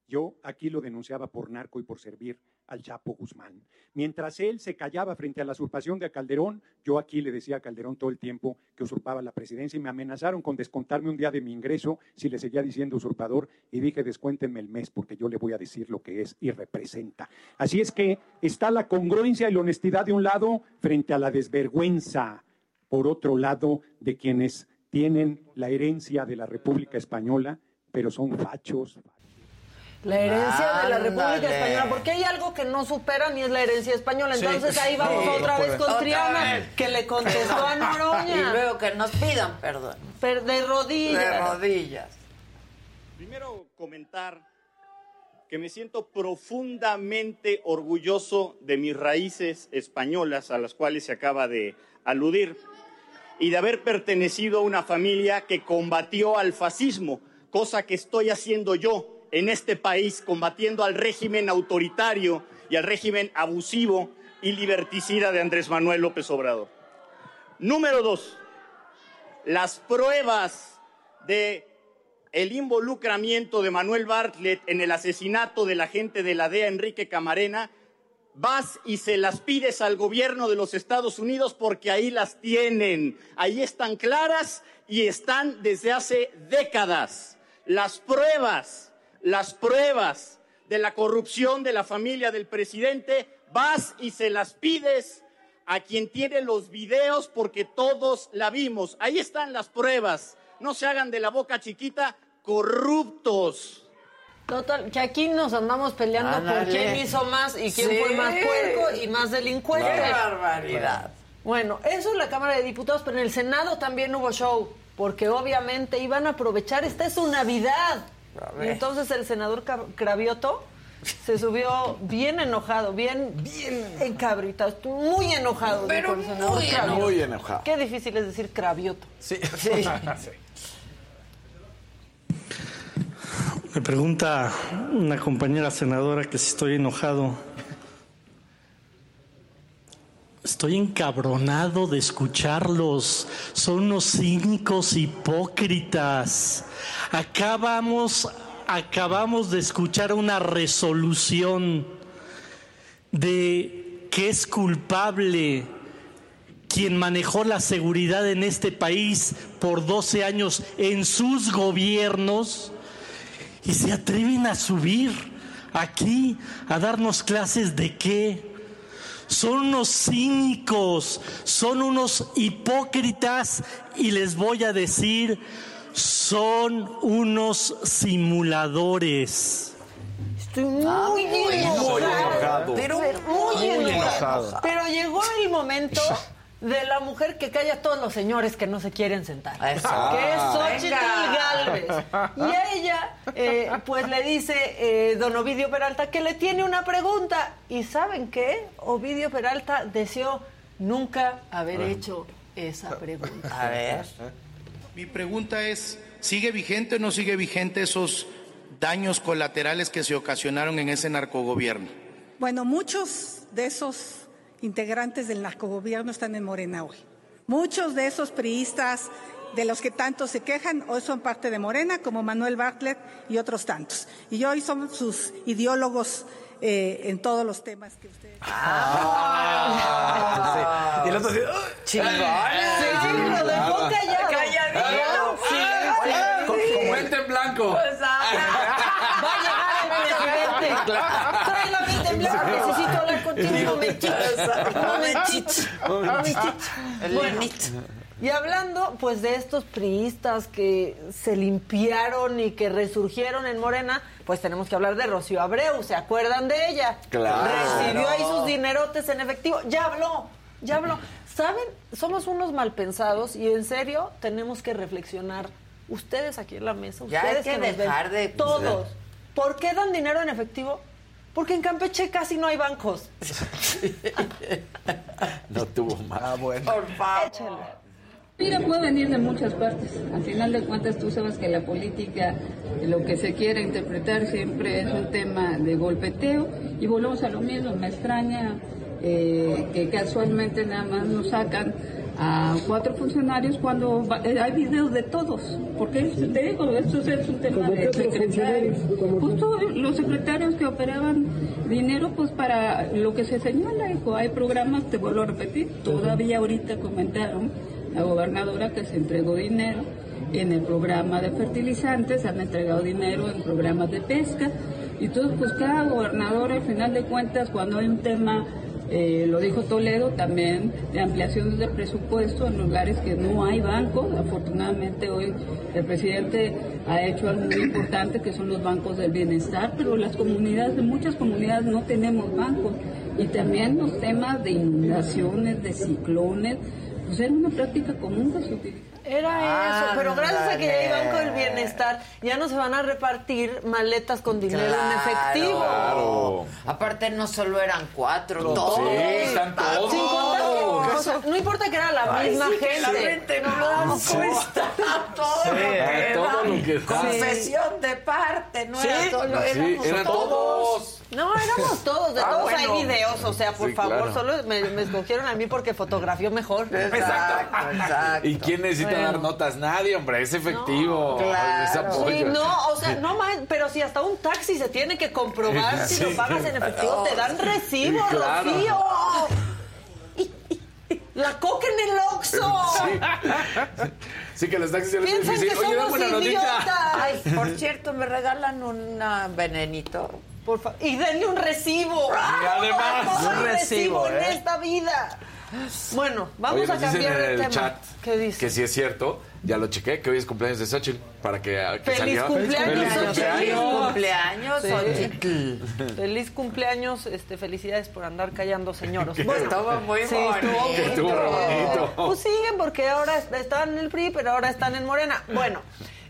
yo aquí lo denunciaba por narco y por servir al Chapo Guzmán. Mientras él se callaba frente a la usurpación de Calderón, yo aquí le decía a Calderón todo el tiempo que usurpaba la presidencia y me amenazaron con descontarme un día de mi ingreso si le seguía diciendo usurpador y dije descuéntenme el mes porque yo le voy a decir lo que es y representa. Así es que está la congruencia y la honestidad de un lado frente a la desvergüenza, por otro lado, de quienes tienen la herencia de la República Española, pero son fachos, la herencia de la República Española, porque hay algo que no superan y es la herencia española. Entonces ahí vamos otra vez con Triana, que le contestó a Noroña. Y luego que nos pidan perdón. de rodillas. De rodillas. Primero comentar que me siento profundamente orgulloso de mis raíces españolas a las cuales se acaba de aludir y de haber pertenecido a una familia que combatió al fascismo, cosa que estoy haciendo yo en este país combatiendo al régimen autoritario y al régimen abusivo y liberticida de Andrés Manuel López Obrador. Número dos, las pruebas de el involucramiento de Manuel Bartlett en el asesinato del agente de la DEA Enrique Camarena, vas y se las pides al gobierno de los Estados Unidos porque ahí las tienen, ahí están claras y están desde hace décadas. Las pruebas las pruebas de la corrupción de la familia del presidente, vas y se las pides a quien tiene los videos porque todos la vimos. Ahí están las pruebas. No se hagan de la boca chiquita corruptos. Total, que aquí nos andamos peleando por quién hizo más y quién fue más puerco y más delincuente. ¡Qué barbaridad! Bueno, eso es la Cámara de Diputados, pero en el Senado también hubo show, porque obviamente iban a aprovechar, esta es su Navidad. Entonces el senador Cravioto se subió bien enojado, bien, bien encabritado, muy enojado. Pero el senador muy, enojado. muy enojado. Qué difícil es decir Cravioto. Sí. Me pregunta una compañera senadora que si estoy enojado. Estoy encabronado de escucharlos. Son unos cínicos hipócritas. Acabamos, acabamos de escuchar una resolución de que es culpable quien manejó la seguridad en este país por 12 años en sus gobiernos y se atreven a subir aquí a darnos clases de qué son unos cínicos, son unos hipócritas y les voy a decir, son unos simuladores. Estoy muy, ah, enojado. Pero muy, enojado. Pero llegó el momento de la mujer que calla a todos los señores que no se quieren sentar. Que es ah. Xochitl Galvez. Y a ella, eh, pues le dice eh, don Ovidio Peralta que le tiene una pregunta. ¿Y saben qué? Ovidio Peralta deseó nunca haber hecho esa pregunta. A ver. Mi pregunta es, ¿sigue vigente o no sigue vigente esos daños colaterales que se ocasionaron en ese narcogobierno? Bueno, muchos de esos integrantes del narcogobierno están en Morena hoy. Muchos de esos priistas de los que tanto se quejan hoy son parte de Morena, como Manuel Bartlett y otros tantos. Y hoy son sus ideólogos eh, en todos los temas que ustedes. Ah, sí. Y el otro dice, chingón. Sí, sí, lo dejó callado. Calladito. Sí, sí. Con mente en blanco. Va a llegar el presidente. Trae la mente en blanco. Un momentito. Un momentito. Un momentito. Bueno, y hablando pues de estos priistas que se limpiaron y que resurgieron en Morena, pues tenemos que hablar de Rocío Abreu, ¿se acuerdan de ella? Claro. Recibió ahí sus dinerotes en efectivo, ya habló, ya habló. ¿Saben? Somos unos malpensados y en serio tenemos que reflexionar. Ustedes aquí en la mesa, Ya ustedes hay que nos ven, dejar de- todos. ¿Por qué dan dinero en efectivo? Porque en Campeche casi no hay bancos. No tuvo más. Ah, bueno. Por favor. Échale. Mira, puede venir de muchas partes. Al final de cuentas, tú sabes que la política, lo que se quiere interpretar siempre es un tema de golpeteo. Y volvemos a lo mismo. Me extraña eh, que casualmente nada más nos sacan a cuatro funcionarios cuando va- eh, hay videos de todos. Porque te digo, esto es un tema de secretarios. Todos los secretarios que operaban dinero, pues para lo que se señala, hijo, hay programas, te vuelvo a repetir, todavía ahorita comentaron la gobernadora que se entregó dinero en el programa de fertilizantes, han entregado dinero en programas de pesca. Y entonces, pues cada gobernador, al final de cuentas, cuando hay un tema, eh, lo dijo Toledo, también de ampliaciones de presupuesto en lugares que no hay bancos. Afortunadamente hoy el presidente ha hecho algo muy importante, que son los bancos del bienestar, pero las comunidades, muchas comunidades no tenemos bancos. Y también los temas de inundaciones, de ciclones, pues era una práctica común que se. Era eso, pero gracias a que ya hay. Banco del Bienestar, ya no se van a repartir maletas con dinero en Claro. efectivo. Claro. Aparte no solo eran cuatro, No, todos. sí, están todos. Sin contar que, o sea, no importa que era la Ay, misma sí, gente. la en todo Sí, lo que todo lo que. Confesión de parte, no Sí, era solo, sí, éramos eran todos. todos. No, éramos todos, de Ah, todos bueno. hay videos, o sea, por Sí, favor, claro. solo me, me escogieron a mí porque fotografió mejor. Exacto, exacto. ¿Y quién necesita Bueno. dar notas? Nadie, hombre, es efectivo. claro. Es apoyo. Sí, no, o sea, no más, pero si hasta un taxi se tiene que comprobar si lo pagas en efectivo, te dan recibo, Sí, claro. Rocío. La coca en el Oxxo. Sí. Sí, que los taxis se les Piensan que oye, somos idiotas. Ay, por cierto, me regalan un venenito. Por fa- y denle un recibo. Y además, un hay recibo, en ¿eh? esta vida. Bueno, vamos Oye, a cambiar en de el tema. chat ¿Qué dice? que si es cierto, ya lo chequé, que hoy es cumpleaños de Xochitl, para que, que Feliz cumpleaños, Feliz Xochitl. Feliz cumpleaños. Sí. Xochitl. Feliz cumpleaños, este, felicidades por andar callando señoros. Estuvo muy sí, bonito. estuvo bonito. Pues siguen porque ahora est- estaban en el PRI, pero ahora están en Morena. Bueno,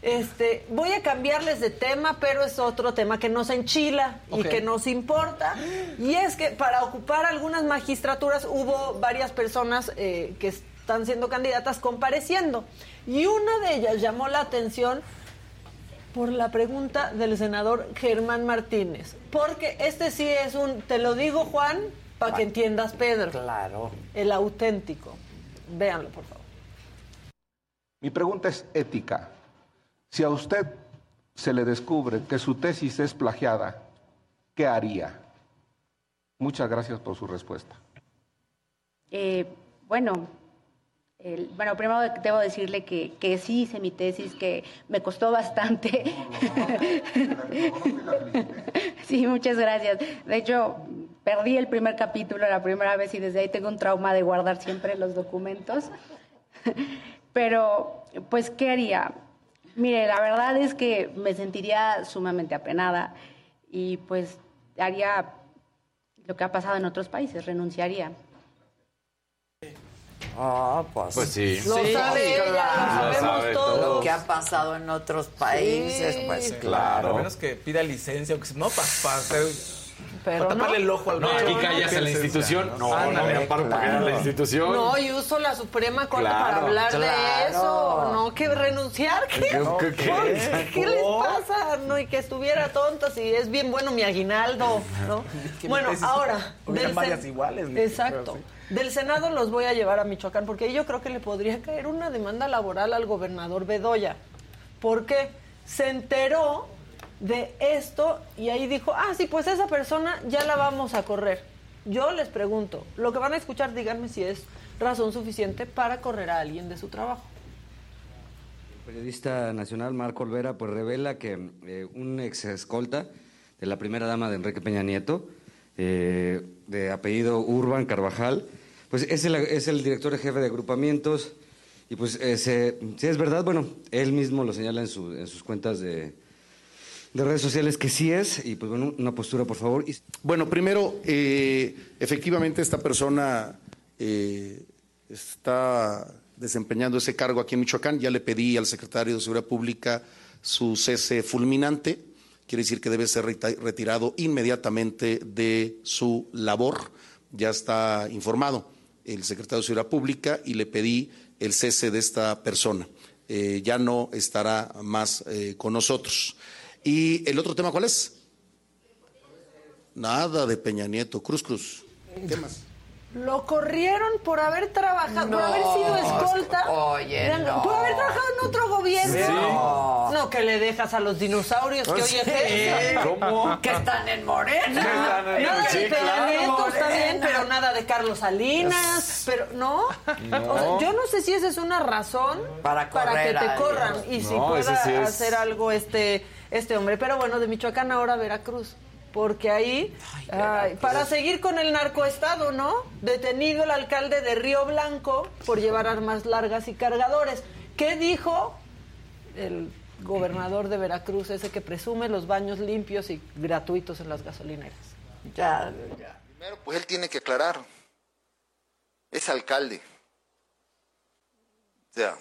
este, voy a cambiarles de tema, pero es otro tema que nos enchila y que nos importa. Y es que para ocupar algunas magistraturas hubo varias personas eh, que están siendo candidatas compareciendo. Y una de ellas llamó la atención por la pregunta del senador Germán Martínez. Porque este sí es un, te lo digo Juan, para que entiendas Pedro, Claro. el auténtico. Véanlo, por favor. Mi pregunta es ética. Si a usted se le descubre que su tesis es plagiada, ¿qué haría? Muchas gracias por su respuesta. Eh, bueno, bueno, primero debo decirle que, que sí hice mi tesis, que me costó bastante. sí, muchas gracias. De hecho, perdí el primer capítulo la primera vez y desde ahí tengo un trauma de guardar siempre los documentos. Pero, pues, ¿qué haría? Mire, la verdad es que me sentiría sumamente apenada y pues haría lo que ha pasado en otros países, renunciaría. Ah, pues. Pues sí. Lo sabe ella, lo Lo sabemos sabe todos. todo. Lo que ha pasado en otros países, pues A claro. menos que pida licencia, aunque no, para hacer Pero no. taparle el ojo al No, aquí callas a la institución. No, no, me amparo porque era la institución. No, y uso la Suprema Corte para hablar de eso. No, que renunciar. ¿Qué, ¿Qué, qué, qué les pasa? No, y que estuviera tonto si es bien bueno mi aguinaldo, ¿no? bueno, ahora. Del varias iguales. Exacto. Del Senado los voy a llevar a Michoacán porque yo creo que le podría caer una demanda laboral al gobernador Bedoya. Porque se enteró de esto y ahí dijo, ah, sí, pues esa persona ya la vamos a correr. Yo les pregunto, lo que van a escuchar, díganme si es razón suficiente para correr a alguien de su trabajo. El periodista nacional Marco Olvera pues revela que eh, un ex escolta de la primera dama de Enrique Peña Nieto, eh, de apellido Urban Carvajal, pues es el, es el director jefe de agrupamientos y pues eh, si es verdad, bueno, él mismo lo señala en, en sus cuentas de, de, redes sociales que sí es y pues bueno, una postura por favor. Bueno, primero, eh, efectivamente esta persona está desempeñando ese cargo aquí en Michoacán, ya le pedí al secretario de Seguridad Pública su cese fulminante quiere decir que debe ser retirado inmediatamente de su labor. Ya está informado el secretario de Seguridad Pública y le pedí el cese de esta persona. Eh, ya no estará más eh, con nosotros. ¿Y el otro tema cuál es? Nada de Peña Nieto, Cruz Cruz. ¿Qué más? Lo corrieron por haber trabajado, por haber sido escolta. Oye, Por haber trabajado en otro gobierno. No, que le dejas a los dinosaurios que hoy es ¿Cómo? Que están en Morena. Nada de Peña está bien, pero nada de Carlos Salinas. Pero, ¿no? yo no sé si esa es una razón para, que te corran y si pueda hacer algo este, este hombre. Pero bueno, de Michoacán ahora a Veracruz porque ahí, para seguir con el narcoestado, ¿no? Detenido el alcalde de Río Blanco por llevar armas largas y cargadores. ¿Qué dijo el gobernador de Veracruz, ese que presume los baños limpios y gratuitos en las gasolineras? Ya, ya. Primero, pues él tiene que aclarar. Es alcalde. O sea,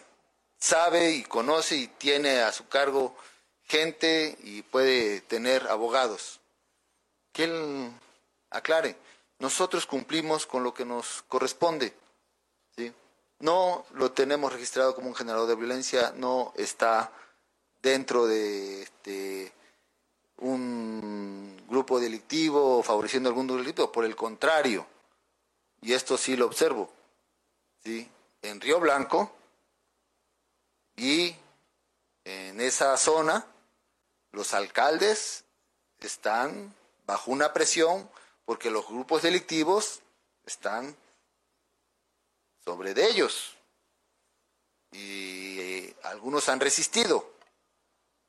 sabe y conoce y tiene a su cargo gente y puede tener abogados que él aclare. Nosotros cumplimos con lo que nos corresponde. ¿sí? No lo tenemos registrado como un generador de violencia, no está dentro de este, un grupo delictivo favoreciendo algún delictivo, por el contrario, y esto sí lo observo, ¿sí? en Río Blanco y en esa zona los alcaldes están bajo una presión porque los grupos delictivos están sobre de ellos y eh, algunos han resistido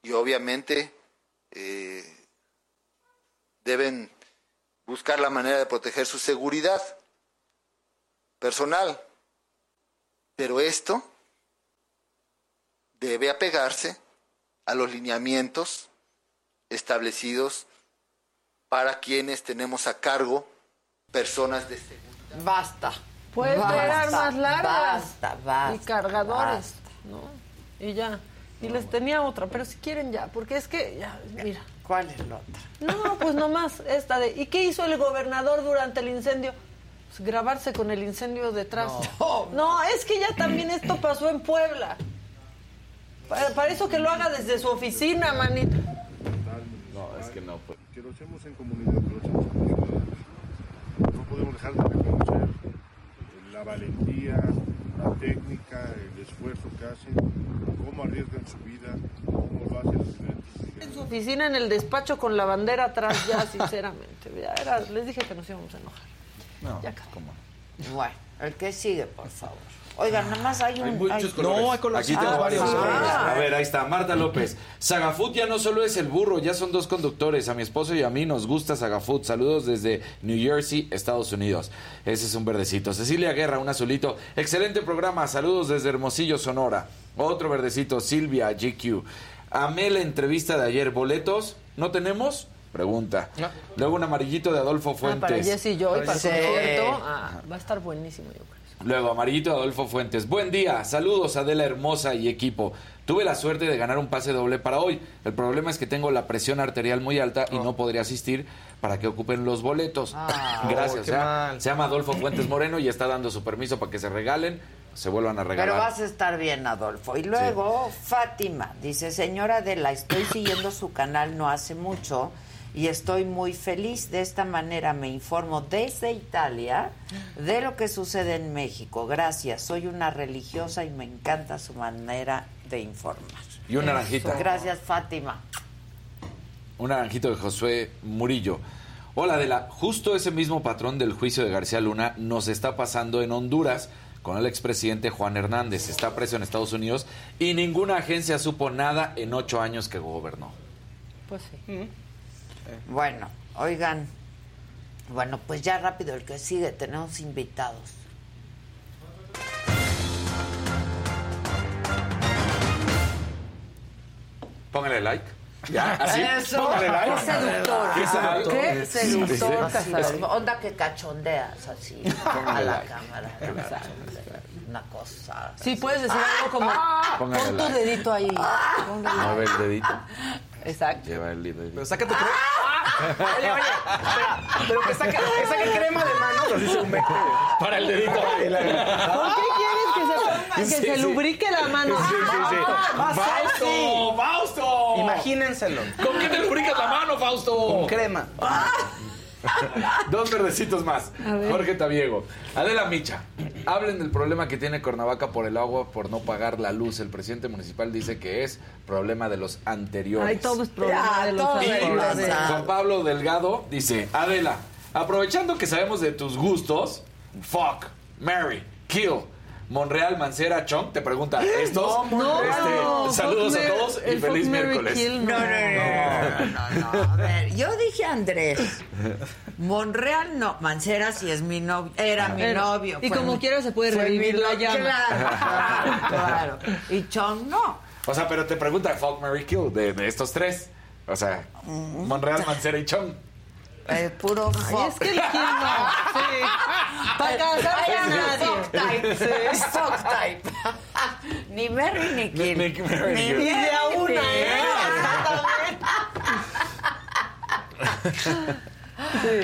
y obviamente eh, deben buscar la manera de proteger su seguridad personal. Pero esto debe apegarse a los lineamientos establecidos para quienes tenemos a cargo personas de seguridad. Basta. Puede traer armas largas basta, basta, y cargadores, ¿no? Y ya. Y les tenía otra, pero si quieren ya, porque es que, ya, mira. ¿Cuál es la otra? No, pues nomás esta de, ¿y qué hizo el gobernador durante el incendio? Pues grabarse con el incendio detrás. No, no es que ya también esto pasó en Puebla. Para, eso que lo haga desde su oficina, manito. No, es que no. Pues lo hacemos en comunidad, lo hacemos en comunidad. No podemos dejar de reconocer la valentía, la técnica, el esfuerzo que hacen, cómo arriesgan su vida, cómo lo hacen los En su oficina, en el despacho, con la bandera atrás, ya, sinceramente. Ya era, les dije que nos íbamos a enojar. No, ya, ¿cómo? Bueno, el que sigue, por favor. Oigan, nada más hay un. Hay muchos No, hay colores. Aquí tengo varios. A ver, ahí está. Marta López. Sagafood ya no solo es el burro, ya son dos conductores. A mi esposo y a mí nos gusta Sagafood. Saludos desde New Jersey, Estados Unidos. Ese es un verdecito. Cecilia Guerra, un azulito. Excelente programa. Saludos desde Hermosillo, Sonora. Otro verdecito. Silvia GQ. Amé la entrevista de ayer. ¿Boletos? ¿No tenemos? Pregunta. Luego un amarillito de Adolfo Fuentes. Ah, para Jessy y yo, y para el concierto. Ah, va a estar buenísimo, yo creo. Luego, Amarillito Adolfo Fuentes. Buen día, saludos Adela Hermosa y equipo. Tuve la suerte de ganar un pase doble para hoy. El problema es que tengo la presión arterial muy alta y no podría asistir para que ocupen los boletos. Ah. Gracias. Oh, o qué sea, mal. se llama Adolfo Fuentes Moreno y está dando su permiso para que se regalen, se vuelvan a regalar. Pero vas a estar bien, Adolfo. Y luego, Fátima dice, señora Adela, estoy siguiendo su canal no hace mucho y estoy muy feliz. De esta manera me informo desde Italia de lo que sucede en México. Gracias. Soy una religiosa y me encanta su manera de informar. Y un naranjita. Gracias, Fátima. Un naranjito de Josué Murillo. Hola, Adela. Justo ese mismo patrón del juicio de García Luna nos está pasando en Honduras con el expresidente Juan Hernández. Está preso en Estados Unidos y ninguna agencia supo nada en ocho años que gobernó. Pues sí. Bueno, oigan, bueno, pues ya rápido el que sigue, tenemos invitados. Póngale like. Ya, ¿Así? Eso. Póngale like. Qué seductor. Qué seductor. Qué seductor. Sí. Así, Onda que cachondeas así a la like. cámara. Una cosa. Sí, puedes decir algo como, Póngale pon tu like. dedito ahí. Póngale. Mueve el dedito. Exacto. Lleva el dedito. Pero saca tu crema. Oye, oye, espera, pero que saque, que saque crema de manos, así se mete. Para el dedito. ¿Por qué quieres que se, ponga- que Sí, se sí. lubrique la mano? Sí, sí, sí. Ah, ¡Fausto! ¡Fausto! Imagínenselo. ¿Con qué te lubricas la mano, Fausto? Con crema. Dos verdecitos más. Jorge Tabiego. Adela Micha. Hablen del problema que tiene Cuernavaca por el agua, por no pagar la luz. El presidente municipal dice que es problema de los anteriores. Ay, todo es problema Ya, de los anteriores. Juan Pablo Delgado dice, Adela, aprovechando que sabemos de tus gustos, fuck, Mary, kill, Monreal, Mancera, Chong, te pregunta, ¿estos? No, Este, no, saludos fuck a todos y el feliz miércoles. kill, no, no, no, no, no, A ver, yo dije Andrés. Monreal no, Mancera sí es mi novio, era mi Era- novio. y como mi- quiera se puede revivir la llama. Claro, claro. Y Chong no. O sea, pero te pregunta, fuck, Mary, kill, de, de estos tres. O sea, Monreal, Mancera y Chong. Es puro Ay, fuck. es que el no. Sí. Para casarse Ay, a nadie. fuck type. Sí. Es fuck type. ni Mary ni Kill. Ni- de a una, Sí. ¿eh?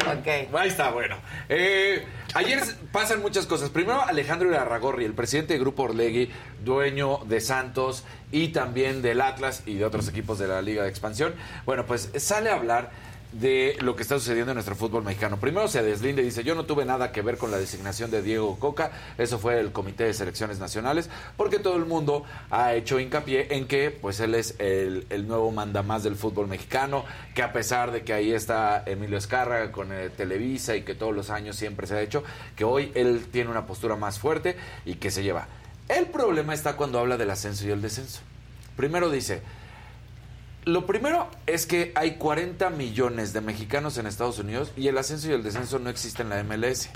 Ok. Ahí está, bueno. Eh, ayer pasan muchas cosas. Primero, Alejandro Irarragorri, el presidente del Grupo Orlegui, dueño de Santos y también del Atlas y de otros equipos de la Liga de Expansión. Bueno, pues sale a hablar de lo que está sucediendo en nuestro fútbol mexicano. Primero se deslinda y dice, yo no tuve nada que ver con la designación de Diego Coca, eso fue el Comité de Selecciones Nacionales, porque todo el mundo ha hecho hincapié en que pues él es el, el nuevo mandamás del fútbol mexicano, que a pesar de que ahí está Emilio Escarra con eh, Televisa y que todos los años siempre se ha hecho, que hoy él tiene una postura más fuerte y que se lleva. El problema está cuando habla del ascenso y el descenso. Primero dice, lo primero es que hay 40 millones de mexicanos en Estados Unidos y el ascenso y el descenso no existen en la MLS.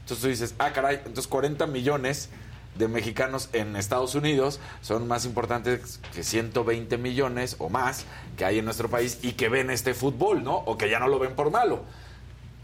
Entonces tú dices, ah, caray, entonces 40 millones de mexicanos en Estados Unidos son más importantes que 120 millones o más que hay en nuestro país y que ven este fútbol, ¿no? O que ya no lo ven por malo.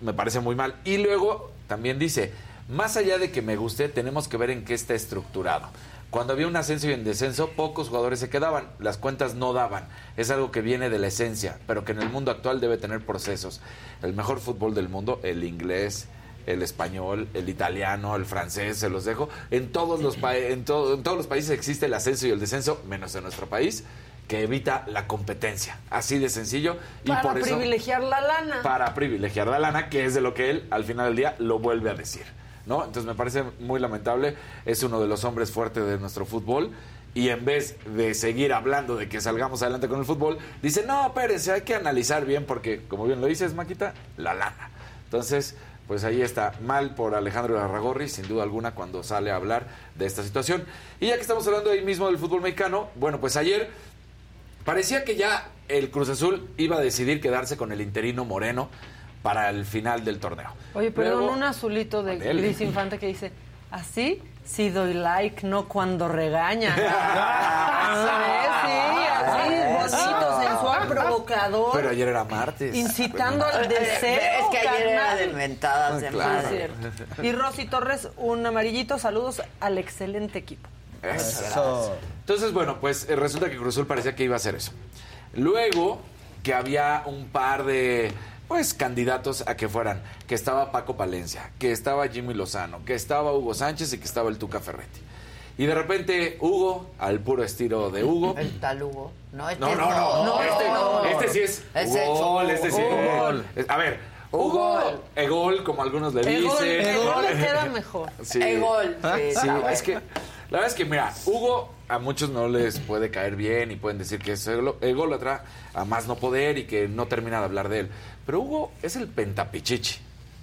Me parece muy mal. Y luego también dice, más allá de que me guste, tenemos que ver en qué está estructurado. Cuando había un ascenso y un descenso, pocos jugadores se quedaban, las cuentas no daban. Es algo que viene de la esencia, pero que en el mundo actual debe tener procesos. El mejor fútbol del mundo, el inglés, el español, el italiano, el francés, se los dejo. En todos los, pa- en en todos los países existe el ascenso y el descenso, menos en nuestro país, que evita la competencia. Así de sencillo. Y Para eso, privilegiar la lana. para privilegiar la lana, que es de lo que él al final del día lo vuelve a decir. ¿No? Entonces me parece muy lamentable, es uno de los hombres fuertes de nuestro fútbol y en vez de seguir hablando de que salgamos adelante con el fútbol, dice, no, espérense, hay que analizar bien porque, como bien lo dices, Maquita, la lana. Entonces, pues ahí está, mal por Alejandro Arragorri, sin duda alguna, cuando sale a hablar de esta situación. Y ya que estamos hablando ahí mismo del fútbol mexicano, bueno, pues ayer parecía que ya el Cruz Azul iba a decidir quedarse con el interino Moreno para el final del torneo. Oye, perdón, Luego- un azulito de Dele. Gris Infante que dice, así sí doy like, no cuando regaña. ¿Sabes? Sí, así, bonito, sensual, provocador. Pero ayer era martes. Incitando al deseo. Es que ayer era de mentadas de Ah, claro. madre. Y Rosy Torres, un amarillito. Saludos al excelente equipo. Eso. Entonces, bueno, pues eh, resulta que Cruz Azul parecía que iba a hacer eso. Luego, que había un par de pues candidatos a que fueran, que estaba Paco Palencia, que estaba Jimmy Lozano, que estaba Hugo Sánchez y que estaba el Tuca Ferretti. Y de repente Hugo, al puro estilo de Hugo. El tal Hugo. No, este No, no, no. este, no. este sí es Ese es gol, este sí es gol. A ver, Hugo, Egol, como algunos le Egol, dicen. Egol le queda mejor. Sí. Egol, sí, Sí, es que la verdad es que, mira, Hugo a muchos no les puede caer bien y pueden decir que es ególatra a más no poder y que no termina de hablar de él. Pero Hugo es el pentapichichi.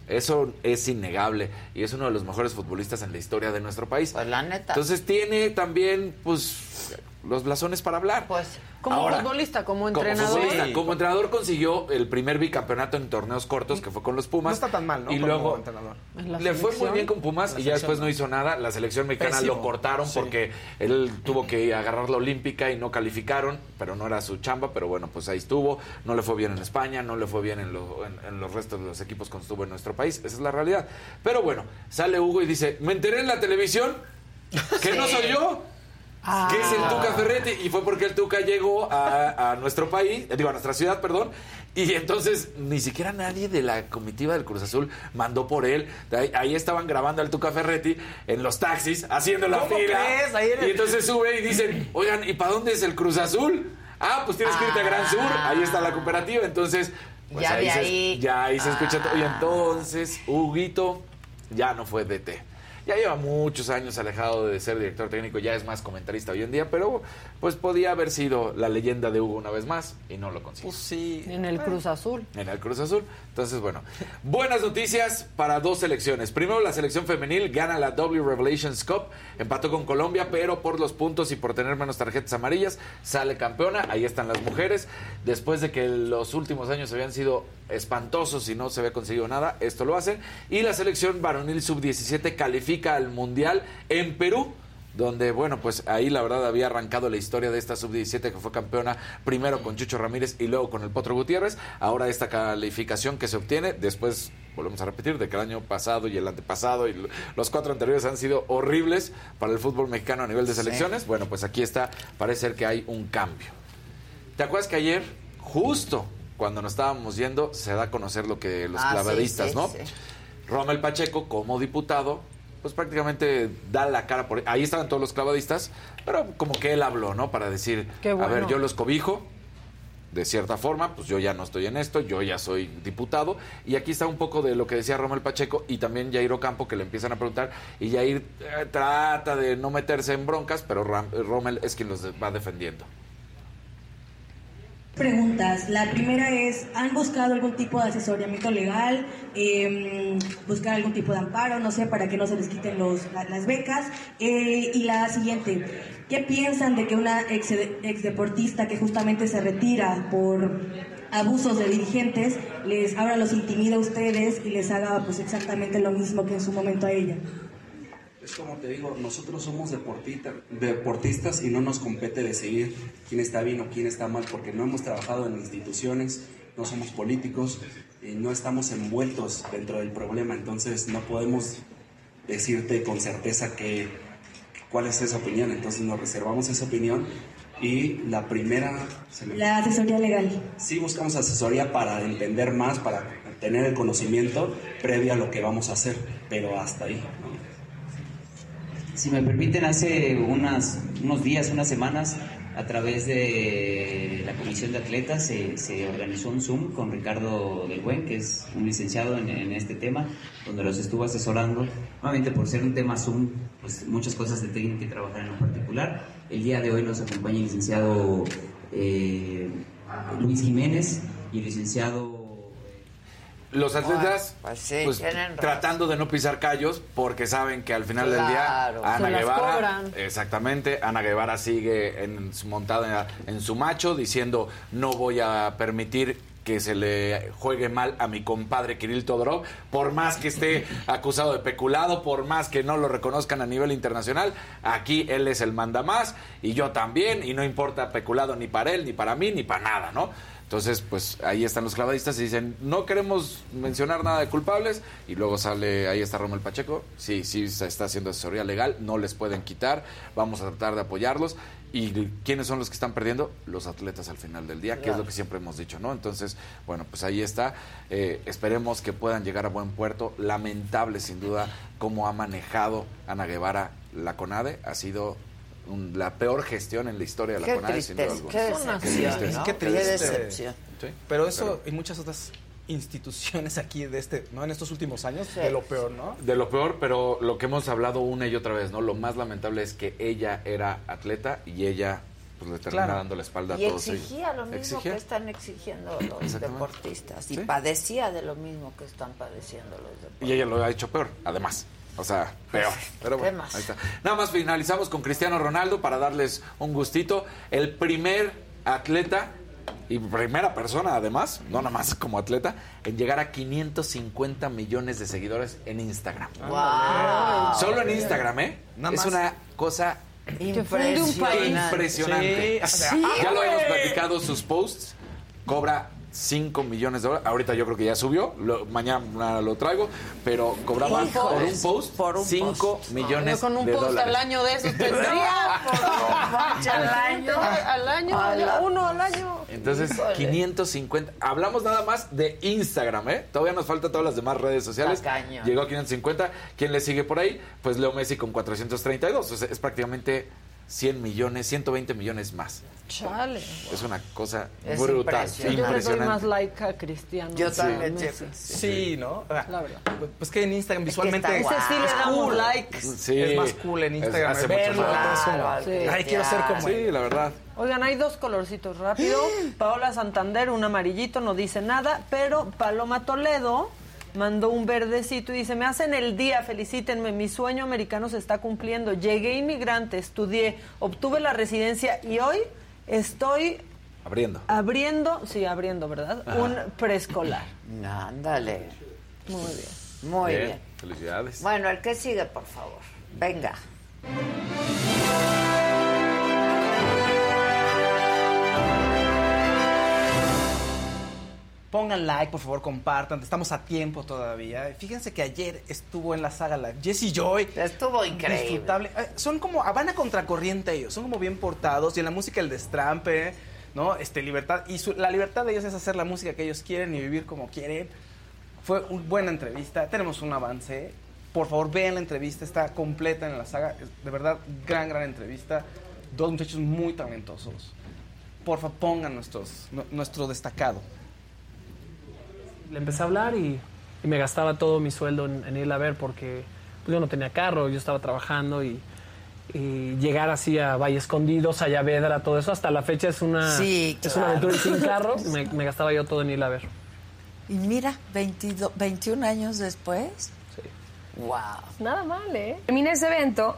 Eso es innegable y es uno de los mejores futbolistas en la historia de nuestro país. Pues la neta. Entonces tiene también, pues, los blasones para hablar. Pues, Como Ahora, futbolista, como como entrenador. como entrenador consiguió el primer bicampeonato en torneos cortos que fue con los Pumas. No está tan mal, ¿no? Y Como luego entrenador. Le fue muy bien con Pumas y ya después no hizo nada. La selección mexicana Pésimo. lo cortaron Sí. porque él tuvo que agarrar la olímpica y no calificaron, pero no era su chamba, pero bueno, pues ahí estuvo. No le fue bien en España, no le fue bien en, lo- en- en los restos de los equipos cuando estuvo en nuestro país. Esa es la realidad. Pero bueno, sale Hugo y dice, me enteré en la televisión que no soy yo. Que es el Tuca Ferretti y fue porque el Tuca llegó a, a nuestro país, digo a nuestra ciudad, perdón, y entonces ni siquiera nadie de la comitiva del Cruz Azul mandó por él. Ahí, ahí estaban grabando al Tuca Ferretti en los taxis, haciendo la ¿Cómo fila. en el- Y entonces sube y dicen, oigan, ¿y para dónde es el Cruz Azul? Ah, pues tienes que irte a Gran Sur, ahí está la cooperativa, entonces... pues Ya se- ahí. ya ahí se escucha todo. Y Ah. entonces, Huguito ya no fue DT. Ya lleva muchos años alejado de ser director técnico, ya es más comentarista hoy en día, pero pues podía haber sido la leyenda de Hugo una vez más y no lo consiguió. Pues sí. En el Cruz Azul. En el Cruz Azul. Entonces, bueno, buenas noticias para dos selecciones. Primero, la selección femenil gana la W Revelations Cup, empató con Colombia, pero por los puntos y por tener menos tarjetas amarillas, sale campeona. Ahí están las mujeres. Después de que los últimos años habían sido espantosos y no se había conseguido nada, esto lo hacen. Y la selección varonil sub-17 califica al Mundial en Perú donde, bueno, pues ahí la verdad había arrancado la historia de esta sub-17 que fue campeona primero con Chucho Ramírez y luego con el Potro Gutiérrez. Ahora esta calificación que se obtiene, después volvemos a repetir, de que el año pasado y el antepasado y los cuatro anteriores han sido horribles para el fútbol mexicano a nivel de selecciones. Bueno, pues aquí está, parece ser que hay un cambio. ¿Te acuerdas que ayer, justo cuando nos estábamos yendo, se da a conocer lo que los Ah, clavadistas, sí, ¿no? sí. Rommel Pacheco, como diputado, pues prácticamente da la cara por... Ahí estaban todos los clavadistas, pero como que él habló, ¿no? Para decir, a ver, yo los cobijo, de cierta forma, pues yo ya no estoy en esto, yo ya soy diputado. Y aquí está un poco de lo que decía Rommel Pacheco y también Jairo Campo, que le empiezan a preguntar. Y Jair eh, trata de no meterse en broncas, pero Ram- Rommel es quien los va defendiendo. Preguntas. La primera es, ¿han buscado algún tipo de asesoramiento legal? Eh, ¿Buscar algún tipo de amparo? No sé, para que no se les quiten los, la- las becas. Eh, y la siguiente, ¿qué piensan de que una ex, ex deportista que justamente se retira por abusos de dirigentes, les ahora los intimida a ustedes y les haga pues exactamente lo mismo que en su momento a ella? Es como te digo, nosotros somos deportistas y no nos compete decidir quién está bien o quién está mal, porque no hemos trabajado en instituciones, no somos políticos y no estamos envueltos dentro del problema, entonces no podemos decirte con certeza que, cuál es esa opinión, entonces nos reservamos esa opinión y la primera... se me- La asesoría legal. Sí buscamos asesoría para entender más, para tener el conocimiento previo a lo que vamos a hacer, pero hasta ahí. ¿no? Si me permiten, hace unas, unos días, unas semanas, a través de la Comisión de Atletas se, se organizó un Zoom con Ricardo Del Buen, que es un licenciado en, en este tema, donde los estuvo asesorando. Nuevamente, por ser un tema Zoom, pues muchas cosas se tienen que trabajar en lo particular. El día de hoy nos acompaña el licenciado eh, Luis Jiménez y el licenciado Los atletas, Bueno, pues sí, pues, tratando de no pisar callos, porque saben que al final del día, Ana Se Guevara, cobran. exactamente, Ana Guevara sigue en su montada en su macho, diciendo no voy a permitir que se le juegue mal a mi compadre Kirill Todorov, por más que esté acusado de peculado, por más que no lo reconozcan a nivel internacional, aquí él es el manda más y yo también, y no importa peculado ni para él, ni para mí, ni para nada, ¿no? Entonces, pues ahí están los clavadistas y dicen, no queremos mencionar nada de culpables. Y luego sale, ahí está Romel Pacheco. Sí, sí, se está haciendo asesoría legal, no les pueden quitar. Vamos a tratar de apoyarlos. ¿Y quiénes son los que están perdiendo? Los atletas al final del día, que es lo que siempre hemos dicho, ¿no? Entonces, bueno, pues ahí está. Eh, esperemos que puedan llegar a buen puerto. Lamentable, sin duda, cómo ha manejado Ana Guevara la CONADE. Ha sido la peor gestión en la historia de la CONADE, sin duda alguna. Qué decepción, Qué, triste. decepción. Pero eso y muchas otras instituciones aquí de este, ¿no? En estos últimos años, de lo peor, ¿no? De lo peor, pero lo que hemos hablado una y otra vez, ¿no? Lo más lamentable es que ella era atleta y ella pues le termina dando la espalda a todos. Y exigía lo mismo que están exigiendo los deportistas. Y padecía de lo mismo que están padeciendo los deportistas. Y ella lo ha hecho peor, además. O sea, peor. Pero bueno, ahí está. Nada más finalizamos con Cristiano Ronaldo para darles un gustito. El primer atleta y primera persona además, no nada más como atleta, en llegar a 550 millones de seguidores en Instagram. Wow. Solo en Instagram, ¿eh? es una cosa impresionante. impresionante. Ya lo hemos platicado sus posts. Cobra 5 millones de dólares. Ahorita yo creo que ya subió. mañana lo traigo. Pero cobraba por un post por 5 millones con un de post dólares. al año de esos tendría. al año. Al año. Uno al año. Entonces, 550. Hablamos nada más de Instagram, ¿eh? Todavía nos faltan todas las demás redes sociales. Llegó a 550. ¿Quién le sigue por ahí? Pues Leo Messi con 432. O sea, es prácticamente 100 millones, 120 millones más. Chale. Es una cosa brutal. Impresionante. Yo le doy más like a Cristiano. Yo también. Sí, sí, ¿no? La verdad. Pues que en Instagram visualmente es que ese sí le damos cool. like. Sí. Es más cool en Instagram. hace verlo, claro, sí. Ay, quiero ser como Sí, la verdad. Oigan, hay dos colorcitos rápido. Paola Santander, un amarillito, no dice nada, pero Paloma Toledo mandó un verdecito y dice, me hacen el día, felicítenme, mi sueño americano se está cumpliendo. Llegué inmigrante, estudié, obtuve la residencia y hoy estoy Abriendo. abriendo, sí, abriendo, ¿verdad? Ajá. Un preescolar. Ándale. Muy bien. Muy bien. Felicidades. Bueno, el que sigue, por favor. Venga. Pongan like, por favor, compartan. Estamos a tiempo todavía. Fíjense que ayer estuvo en la saga Live Jesse Joy. Estuvo increíble. Disfrutable. Eh, Son como, van a contracorriente ellos. Son como bien portados. Y en la música el destrampe, ¿no? Este, libertad. Y su- la libertad de ellos es hacer la música que ellos quieren y vivir como quieren. Fue una buena entrevista. Tenemos un avance. Por favor, vean la entrevista. Está completa en la saga. De verdad, gran, gran entrevista. Dos muchachos muy talentosos. Por favor, pongan nuestros, nu- nuestro destacado. Le empecé a hablar y, y me gastaba todo mi sueldo en, en irla a ver porque pues, yo no tenía carro, yo estaba trabajando y, y llegar así a Valle Escondido, Sayavedra, todo eso, hasta la fecha es una, Sí, es una aventura y sin carro, me, me gastaba yo todo en irla a ver. Y mira, 22, 21 años después. Sí. Wow. Nada mal, ¿eh? Terminé ese evento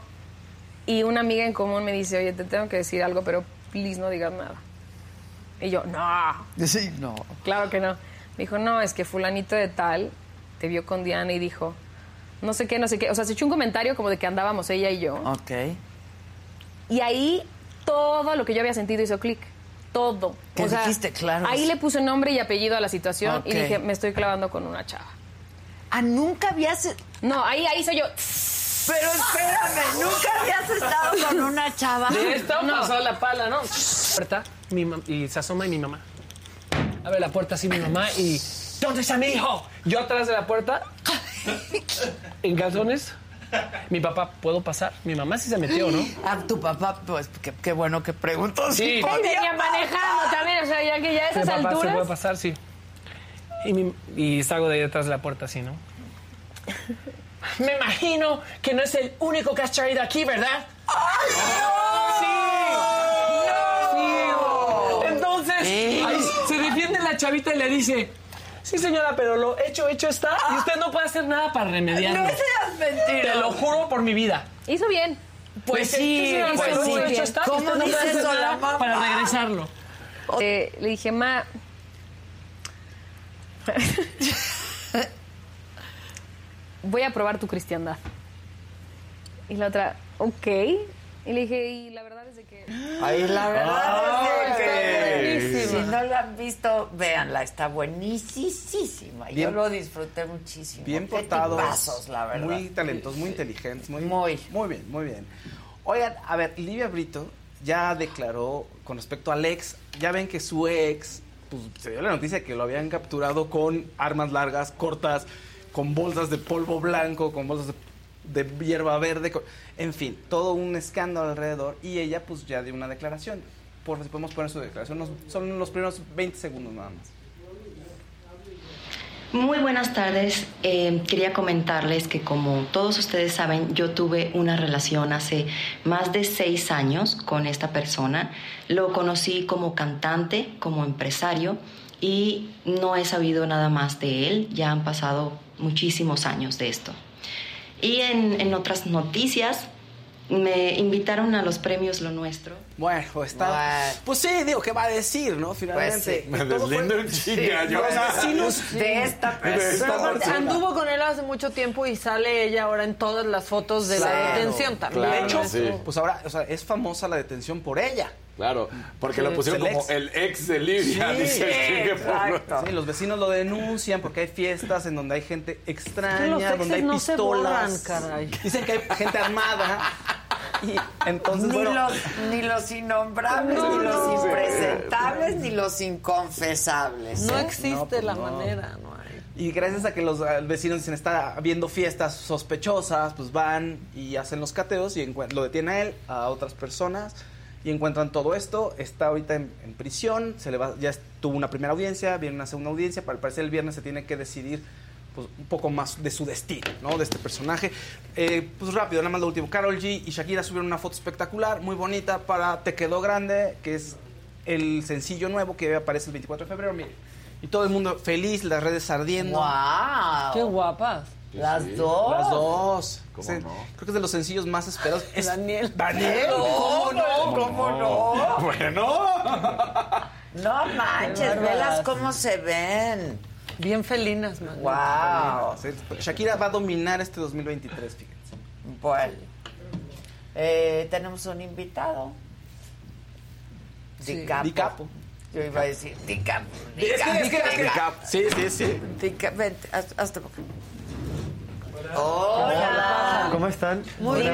y una amiga en común me dice, oye, te tengo que decir algo, pero please no digas nada. Y yo, no. Sí, no. Claro que no. Me dijo, no, es que fulanito de tal te vio con Diana y dijo, no sé qué, no sé qué. O sea, se echó un comentario como de que andábamos ella y yo. Ok. Y ahí todo lo que yo había sentido hizo clic. Todo. ¿Qué O sea, dijiste? Claro. Ahí le puse nombre y apellido a la situación y dije, me estoy clavando con una chava. Ah, nunca habías... No, ahí, ahí soy yo. Pero espérame, nunca habías estado con una chava. De esto pasó la pala, ¿no? Puerta, mi mam- y se asoma y mi mamá. Abre la puerta así mi mamá y... ¿Dónde está mi hijo? Yo atrás de la puerta, en calzones. Mi papá, ¿puedo pasar? Mi mamá sí se metió, ¿no? Ah, tu papá, pues qué, qué bueno que preguntó. Sí. Él venía manejando también, o sea, ya que ya a Mi esas papá se puede pasar, sí. Y, mi- y salgo de ahí detrás de la puerta así, ¿no? Me imagino que no es el único que has traído aquí, ¿verdad? Sí. Entonces, ahí se defiende la chavita y le dice, sí señora, pero lo hecho, hecho está y usted no puede hacer nada para remediarlo. No seas mentiroso. Te lo juro por mi vida. Hizo bien. Pues sí, sí, pues pero sí. lo hecho está ¿Cómo no puede dice eso la nada mamá? para regresarlo. Eh, le dije, ma. Voy a probar tu cristiandad. Y la otra, ok. Y le dije, y la verdad es de que... Ay, la verdad es de que... buenísima. Si no la han visto, véanla, está buenísima. Yo lo disfruté muchísimo. Bien Qué portados, tipazos, la verdad. muy talentosos, muy inteligentes, muy, Muy. muy bien, muy bien. Oigan, a ver, Livia Brito ya declaró con respecto al ex, ya ven que su ex, pues se dio la noticia de que lo habían capturado con armas largas, cortas, con bolsas de polvo blanco, con bolsas de, de hierba verde, en fin, todo un escándalo alrededor y ella pues ya dio una declaración. Por si podemos poner su declaración, son los primeros 20 segundos nada más. Muy buenas tardes. Eh, quería comentarles que como todos ustedes saben, yo tuve una relación hace más de seis años con esta persona. Lo conocí como cantante, como empresario y no he sabido nada más de él. Ya han pasado muchísimos años de esto. Y en, en otras noticias, me invitaron a los premios Lo Nuestro. Bueno, pues está. Pues sí, digo, ¿qué va a decir, no? Finalmente. sí. Me deslindo en chinga, yo. Los vecinos de esta Pero persona. anduvo con él hace mucho tiempo y sale ella ahora en todas las fotos de la detención también. De hecho, sí. pues ahora, o sea, es famosa la detención por ella. Claro, porque Sí, lo pusieron el como ex. el ex de Livia. dice el Porro. Sí, los vecinos lo denuncian porque hay fiestas en donde hay gente extraña, los donde hay no se pistolas. borran, caray. Dicen que hay gente armada. Y entonces, ni, bueno, los, ni los innombrables, No, ni los no. impresentables, ni los inconfesables. No ¿eh? existe No, pues la no. manera, no hay. Y gracias a que los vecinos dicen está habiendo fiestas sospechosas, pues van y hacen los cateos y lo detienen a él, a otras personas y encuentran todo esto. Está ahorita en, en prisión, se le va, ya tuvo una primera audiencia, viene una segunda audiencia. Para el parecer el viernes se tiene que decidir pues, un poco más de su destino, ¿no? De este personaje. Eh, pues rápido, nada más lo último. Carol G y Shakira subieron una foto espectacular, muy bonita para Te Quedó Grande, que es el sencillo nuevo que aparece el 24 de febrero. Miren. Y todo el mundo feliz, las redes ardiendo. ¡Wow! Qué guapas. Las Sí, dos. Las dos. ¿Cómo no? Creo que es de los sencillos más esperados. Es- Daniel. Daniel. No, ¿Cómo no? ¿Cómo no? Bueno. No manches, velas cómo se ven. Bien felinas, man. ¡Wow! Shakira va a dominar este 2023, fíjense. Bueno, eh, tenemos un invitado. Sí. Dicapo. Dicapo. Yo iba a decir Dicapo. Es que- es que- es que- Sí, sí, sí. Dica- vente, hazte por acá. Hola. ¿Cómo están? Muy bien.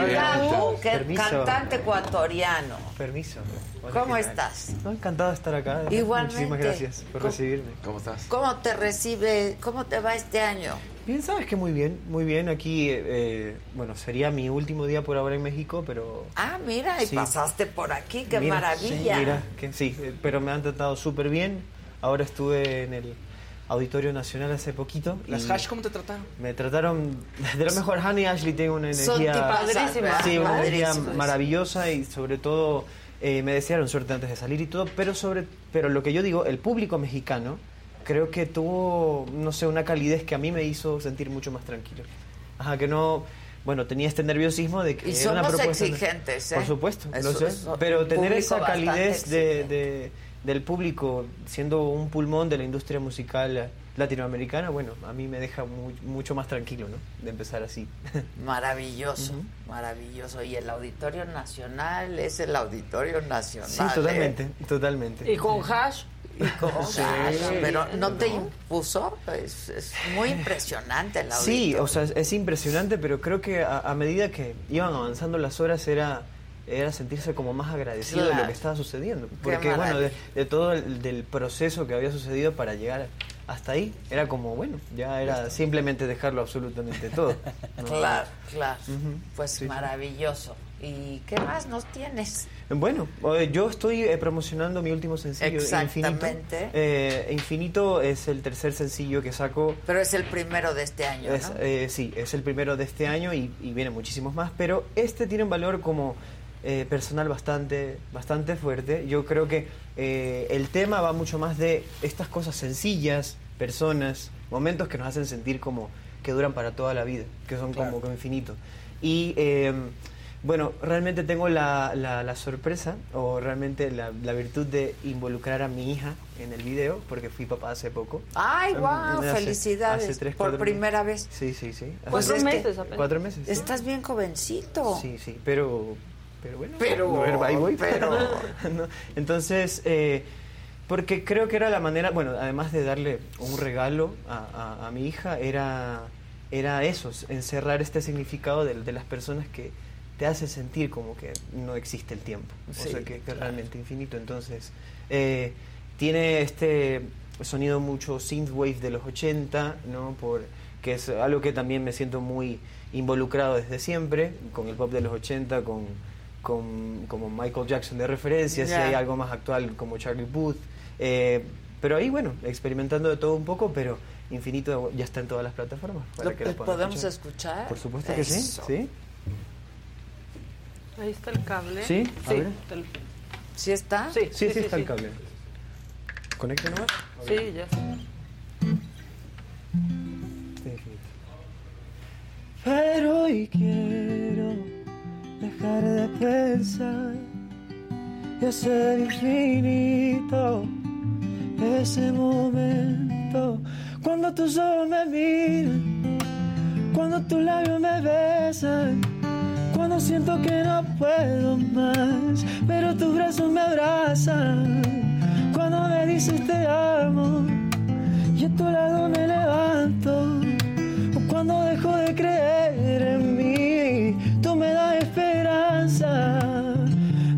que Permiso. cantante ecuatoriano. Permiso. Hola, ¿Cómo ¿qué tal? estás? No, encantado de estar acá. Igualmente. Muchísimas gracias por ¿Cómo- recibirme. ¿Cómo estás? ¿Cómo te recibe? ¿Cómo te va este año? Bien, sabes que muy bien, muy bien. Aquí, eh, bueno, sería mi último día por ahora en México, pero... Ah, mira, y Sí. pasaste por aquí, qué Mira, maravilla. sí, mira, que sí, eh, pero me han tratado súper bien. Ahora estuve en el Auditorio Nacional hace poquito. ¿Las hash cómo te trataron? Me trataron de lo mejor. Hannah y Ashley tienen una energía... Sí, una energía maravillosa y sobre todo eh, me desearon suerte antes de salir y todo, pero sobre pero lo que yo digo, el público mexicano creo que tuvo, no sé, una calidez que a mí me hizo sentir mucho más tranquilo. Ajá, que no, bueno, tenía este nerviosismo de que Y era una somos propuesta... exigentes, ¿eh? Por supuesto, Eso lo sé, pero tener esa calidez de, exigente. de- del público siendo un pulmón de la industria musical latinoamericana, bueno, a mí me deja mu- mucho más tranquilo, ¿no? De empezar así. Maravilloso, maravilloso. Y el Auditorio Nacional es el Auditorio Nacional. Sí, ¿eh? totalmente, totalmente. Y con hash. Y con Sí. ganas, pero no te impuso, es, es muy impresionante el Sí, auditorio. o sea, es, es impresionante, pero creo que a, a medida que iban avanzando las horas era era sentirse como más agradecido de lo Claro. que estaba sucediendo. Porque, bueno, de, de todo el del proceso que había sucedido para llegar hasta ahí, era como, bueno, ya era simplemente dejarlo absolutamente todo. ¿no? Claro, claro. Ujú, Pues sí, maravilloso. ¿Y qué más nos tienes? Bueno, yo estoy eh, promocionando mi último sencillo, Infinito. Exactamente. Eh, Infinito es el tercer sencillo que saco. Pero es el primero de este año, Es, ¿no? eh, sí, es el primero de este año y, y vienen muchísimos más, pero este tiene un valor como eh, personal bastante, bastante fuerte. Yo creo que eh, el tema va mucho más de estas cosas sencillas, personas, momentos que nos hacen sentir como que duran para toda la vida, que son como, como infinitos. Y eh, bueno, realmente tengo la, la- la sorpresa o realmente la, la virtud de involucrar a mi hija en el video, porque fui papá hace poco. Ay, wow, hace- felicidades hace tres, por primera meses. vez. Sí, sí, sí. Hace- Pues Cuatro es que meses apenas. Cuatro meses. sí. Estás bien jovencito. Sí, sí, pero, pero bueno. Pero, no. Entonces, eh, porque creo que era la manera, bueno, además de darle un regalo a, a, a mi hija, era, era eso, encerrar este significado de, de, las personas que te hace sentir como que no existe el tiempo, Sí, o sea, que, que es realmente infinito. Entonces, eh, tiene este sonido mucho synthwave de los 80, ¿no? Por, que es algo que también me siento muy involucrado desde siempre, con el pop de los 80, con, con como Michael Jackson de referencia, si Ya. hay algo más actual como Charlie Puth. Eh, pero ahí, bueno, experimentando de todo un poco, pero Infinito ya está en todas las plataformas. para ¿Lo que lo podemos escuchar? Por supuesto que sí, Eso. sí. Ahí está el cable. Sí, a ver. Te lo- ¿Sí está? Sí, Sí, sí, está el cable. ¿Conecta nomás? Sí, ya está. Infinito. Pero hoy quiero dejar de pensar y hacer infinito ese momento cuando tus ojos me miran, cuando tus labios me besan, cuando siento que no puedo más, pero tus brazos me abrazan, cuando me dices te amo y a tu lado me levanto. O cuando dejo de creer en mí, esperanza.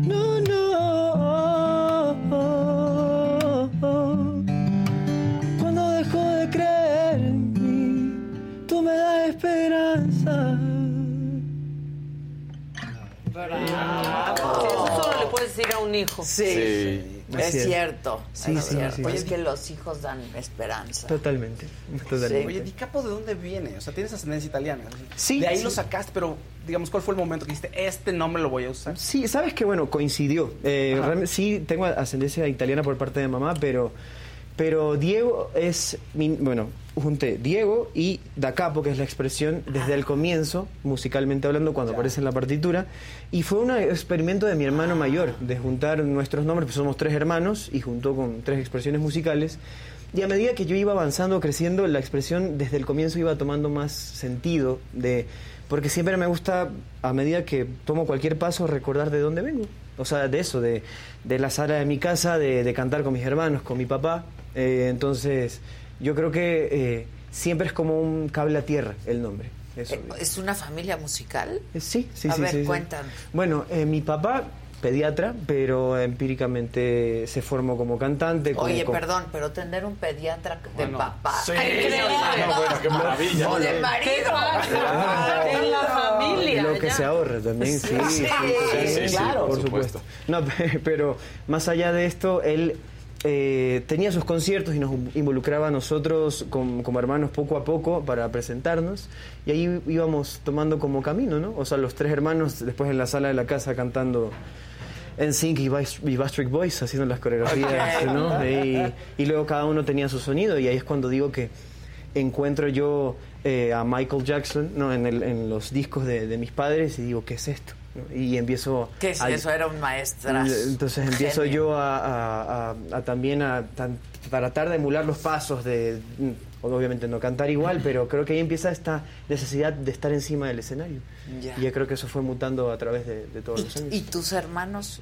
No, no. Cuando dejo de creer en mí, tú me das esperanza. Sí, eso solo le puedes decir a un hijo. Sí, Sí. Es cierto. Sí, es sí, cierto. sí, Oye, sí. es que los hijos dan esperanza. Totalmente. Totalmente. Oye, Di Capo, ¿de dónde viene? O sea, tienes ascendencia italiana. Sí, De ahí sí. lo sacaste, pero digamos, ¿cuál fue el momento que dijiste, este nombre lo voy a usar? Sí, sabes que bueno, coincidió. Eh, sí tengo ascendencia italiana por parte de mamá, pero, pero Diego es, mi- bueno, junté Diego y Da Capo, que es la expresión desde el comienzo, musicalmente hablando, cuando aparece en la partitura. Y fue un experimento de mi hermano mayor, de juntar nuestros nombres, pues somos tres hermanos, y juntó con tres expresiones musicales. Y a medida que yo iba avanzando, creciendo, la expresión desde el comienzo iba tomando más sentido, de, porque siempre me gusta, a medida que tomo cualquier paso, recordar de dónde vengo. O sea, de eso, de, de la sala de mi casa, de, de cantar con mis hermanos, con mi papá. Eh, entonces, yo creo que eh, siempre es como un cable a tierra el nombre. Eso. Eh, ¿Es una familia musical? Sí, sí, A sí. ver, sí. Bueno, eh, mi papá, pediatra, pero empíricamente se formó como cantante. como- Oye, como- perdón, pero tener un pediatra de papá. sí. No, bueno, qué maravilla. O de No, marido. En la familia. Lo que ya. se ahorra también, sí, sí, Sí, sí, claro. por supuesto. No, pero más allá de esto, él eh, tenía sus conciertos y nos involucraba a nosotros com- como hermanos poco a poco para presentarnos y ahí íbamos tomando como camino, ¿no? O sea, los tres hermanos después en la sala de la casa cantando en Sync y y Backstreet Boys haciendo las coreografías. ¿no? Y, y luego cada uno tenía su sonido y ahí es cuando digo que encuentro yo eh, a Michael Jackson ¿no? en, el- en los discos de, de mis padres y digo, ¿qué es esto? Y empiezo ¿Qué es a- eso? Era un maestro. entonces empiezo yo a, a- a- también a, tratar de emular los pasos de mm, obviamente no cantar igual pero creo que ahí empieza esta necesidad de estar encima del escenario Ya. y yo creo que eso fue mutando a través de, de todos los años ¿Y tus hermanos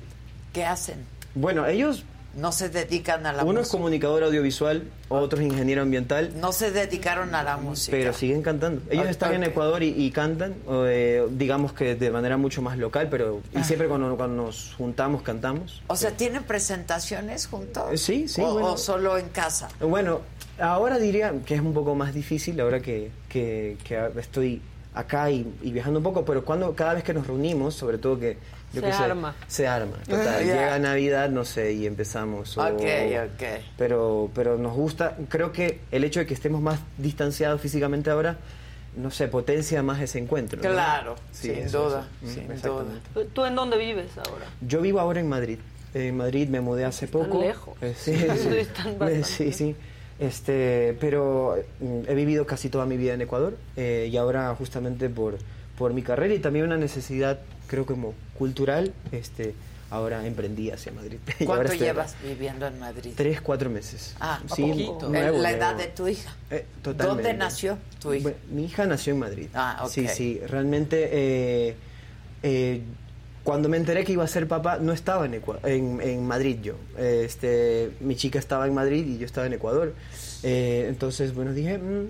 qué hacen? bueno ellos No se dedican a la uno es música. comunicador audiovisual otro es ingeniero ambiental No se dedicaron a la música. pero siguen cantando. Ellos Ah, están en. Ecuador y, y cantan, eh, digamos que de manera mucho más local, pero y siempre cuando, cuando nos juntamos cantamos. O sea, ¿tienen presentaciones juntos? Eh, sí, sí, O, bueno. o solo en casa. Bueno, ahora diría que es un poco más difícil, ahora que, que, que estoy acá y, y viajando un poco, pero cuando cada vez que nos reunimos, sobre todo que yo Se sé, arma. se arma. total. Llega Navidad, no sé, y empezamos. o- Ok, ok. Pero, pero nos gusta, creo que el hecho de que estemos más distanciados físicamente ahora, no sé, potencia más ese encuentro. ¿no? Claro, Sí, sin eso, duda, eso. Mm, sin. ¿Tú en dónde vives ahora? Yo vivo ahora en Madrid. En Madrid me mudé hace poco. lejos. Eh, sí, Sí, sí. Este, pero mm, he vivido casi toda mi vida en Ecuador eh, y ahora justamente por, por mi carrera y también una necesidad, creo como cultural, este, ahora emprendí hacia Madrid. ¿Cuánto estoy acá. llevas viviendo en Madrid? Tres, cuatro meses. Ah, sí, poquito. nuevo, la edad nuevo. de tu hija. Eh, totalmente. ¿Dónde nació tu hija? Bueno, mi hija nació en Madrid. Ah, ok. Sí, sí, realmente eh, eh, cuando me enteré que iba a ser papá, no estaba en, en, Madrid yo. Este, mi chica estaba en Madrid y yo estaba en Ecuador. Eh, entonces, bueno, dije, mm,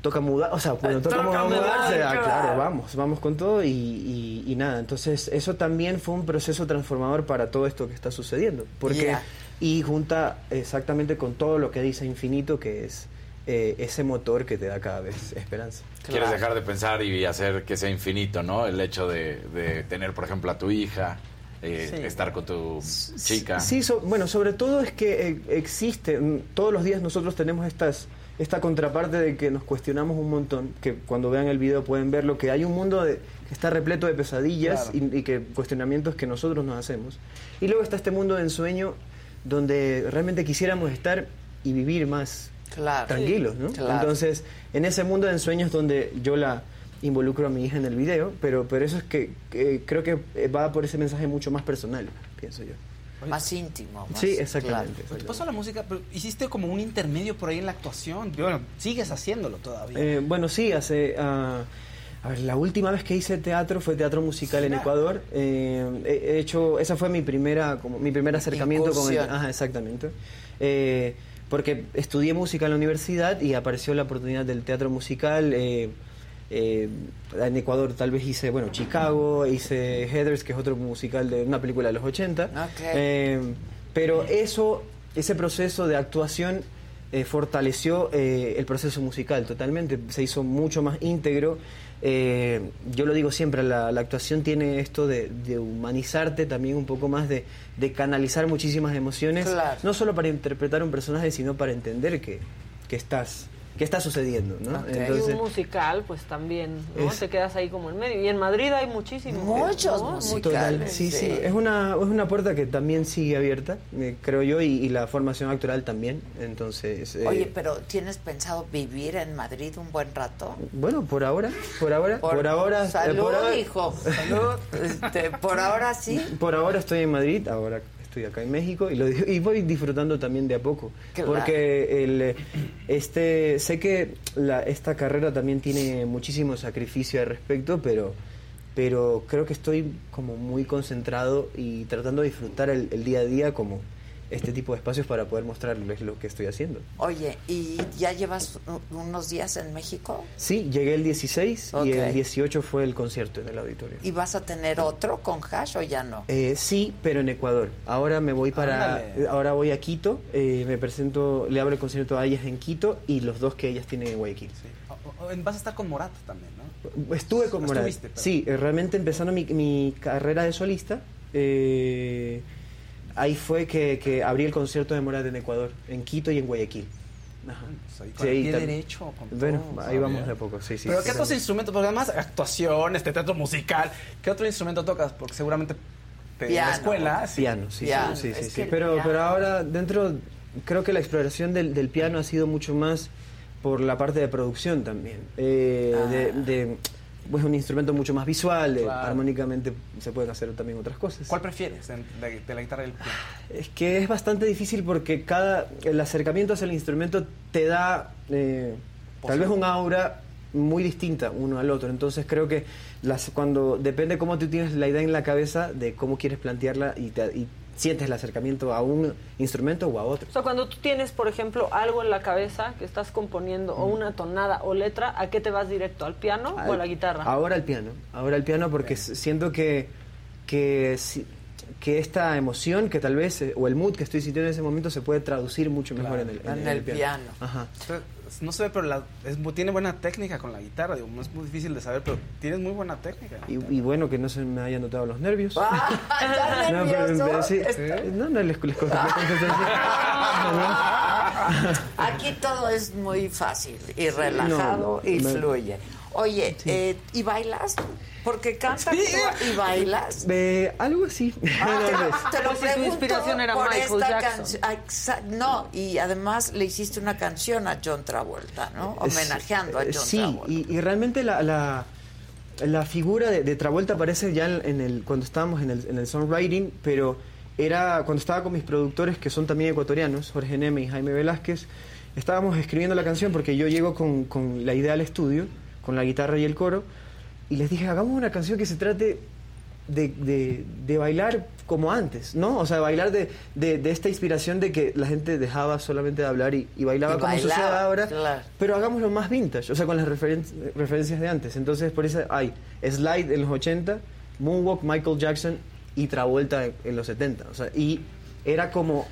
toca mudar, o sea, bueno, toca, mudarse, ah, claro. vamos, vamos con todo y, y, nada. Entonces, eso también fue un proceso transformador para todo esto que está sucediendo. Porque, y junta exactamente con todo lo que dice Infinito, que es eh, ese motor que te da cada vez esperanza. Quieres dejar de pensar y hacer que sea infinito, ¿no? El hecho de, tener, por ejemplo, a tu hija, eh, estar con tu chica. Sí, bueno, sobre todo es que eh, existe, mm, todos los días nosotros tenemos estas esta contraparte de que nos cuestionamos un montón, que cuando vean el video pueden verlo, que hay un mundo de, que está repleto de pesadillas y, que cuestionamientos que nosotros nos hacemos. Y luego está este mundo de ensueño donde realmente quisiéramos estar y vivir más tranquilos, ¿no? Entonces, en ese mundo de ensueños donde yo la involucro a mi hija en el video, pero, pero eso es que, creo que va por ese mensaje mucho más personal, pienso yo. Más íntimo. sí, exactamente. Te pasó la música, pero hiciste como un intermedio por ahí en la actuación. Bueno, sigues haciéndolo todavía. Eh, bueno, sí, hace... Ah, a ver, la última vez que hice teatro fue teatro musical en Ecuador. Eh, he hecho, esa fue mi primera, como mi primer acercamiento con el, ajá, exactamente. Eh, porque estudié música en la universidad y apareció la oportunidad del teatro musical. Eh, eh, en Ecuador tal vez hice, bueno, Chicago, hice Heathers, que es otro musical de una película de los 80. Eh, pero eso, ese proceso de actuación fortaleció el proceso musical totalmente, se hizo mucho más íntegro eh, yo lo digo siempre, la, actuación tiene esto de, humanizarte también un poco más, de, canalizar muchísimas emociones, no solo para interpretar un personaje, sino para entender que, que estás qué está sucediendo, ¿no? y un musical, pues también, ¿no? Te quedas ahí como en medio. Y en Madrid hay muchísimos. Muchos musicales. Sí, sí, Es, una, es una puerta que también sigue abierta, eh, creo yo, y, la formación actoral también. Entonces... Eh, Oye, pero ¿tienes pensado vivir en Madrid un buen rato? Bueno, por ahora, por ahora, por, ahora... Eh, salud, hijo. Salud. Este, por ahora sí. Por ahora estoy en Madrid, ahora estoy acá en México y, lo, y voy disfrutando también de a poco. Porque el, este, sé que la, esta carrera también tiene muchísimo sacrificio al respecto, pero, pero creo que estoy como muy concentrado y tratando de disfrutar el día a día como este tipo de espacios para poder mostrarles lo que estoy haciendo. Oye, ¿y ya llevas unos días en México? Sí, llegué el 16 y el 18 fue el concierto en el auditorio. ¿Y vas a tener otro con Hash o ya no? Eh, sí, pero en Ecuador. Ahora me voy para... Ahora voy a Quito, eh, me presento, le abro el concierto a ellas en Quito y los dos que ellas tienen en Guayaquil. Vas a estar con Morat también, ¿no? Estuve con Morat. Sí, eh, realmente empezando mi, mi carrera de solista. Eh, ahí fue que, que, abrí el concierto de Morat en Ecuador, en Quito y en Guayaquil. Ajá. Pues sí, derecho. bueno, ahí vamos de poco, sí, sí. Pero ¿qué otros instrumentos? Porque además actuación, este teatro musical, ¿qué otro instrumento tocas? Porque seguramente te, en la escuela. Piano, sí, sí, sí, sí, Pero, pero ahora dentro, creo que la exploración del, del, piano ha sido mucho más por la parte de producción también. Eh, de ah es un instrumento mucho más visual, eh, armónicamente se pueden hacer también otras cosas. ¿Cuál prefieres de, la guitarra y el piano? Es que es bastante difícil porque cada el acercamiento hacia el instrumento te da eh, tal vez un aura muy distinta uno al otro. Entonces creo que las, cuando depende cómo tú tienes la idea en la cabeza de cómo quieres plantearla y, te, y sientes el acercamiento a un instrumento o a otro. O sea, cuando tú tienes, por ejemplo, algo en la cabeza que estás componiendo, o una tonada o letra, ¿a qué te vas directo? ¿Al piano o a la guitarra? Ahora al piano, ahora al piano porque siento que, que, que esta emoción, que tal vez, eh, o el mood que estoy sintiendo en ese momento se puede traducir mucho mejor en el, en, el, piano. Ajá no sé, pero la, tiene buena técnica con la guitarra. Digo, es muy difícil de saber, pero tienes muy buena técnica. Y, bueno, que no se me hayan notado los nervios. Ah, no, pero, sí, no, no, les, les, Aquí todo es muy fácil y relajado y fluye. Oye, eh, ¿y bailas? Porque cantas y bailas. algo así. Ah, te, lo pregunto inspiración era por esta canción. No, y además le hiciste una canción a John Travolta, ¿no? Homenajeando a John sí, Travolta. Sí, y, realmente la, la, la figura de, Travolta aparece ya en el cuando estábamos en el, en el songwriting, pero era cuando estaba con mis productores que son también ecuatorianos, Jorge Neme y Jaime Velázquez, estábamos escribiendo la canción porque yo llego con, con la idea al estudio, con la guitarra y el coro, y les dije, hagamos una canción que se trate de, de, bailar como antes, ¿no? O sea, bailar de, de, esta inspiración de que la gente dejaba solamente de hablar y, bailaba como sucede ahora, pero hagámoslo más vintage, o sea, con las referencias de antes. Entonces, por eso hay Slide en los 80, Moonwalk, Michael Jackson y Travolta en, los 70. O sea, y era como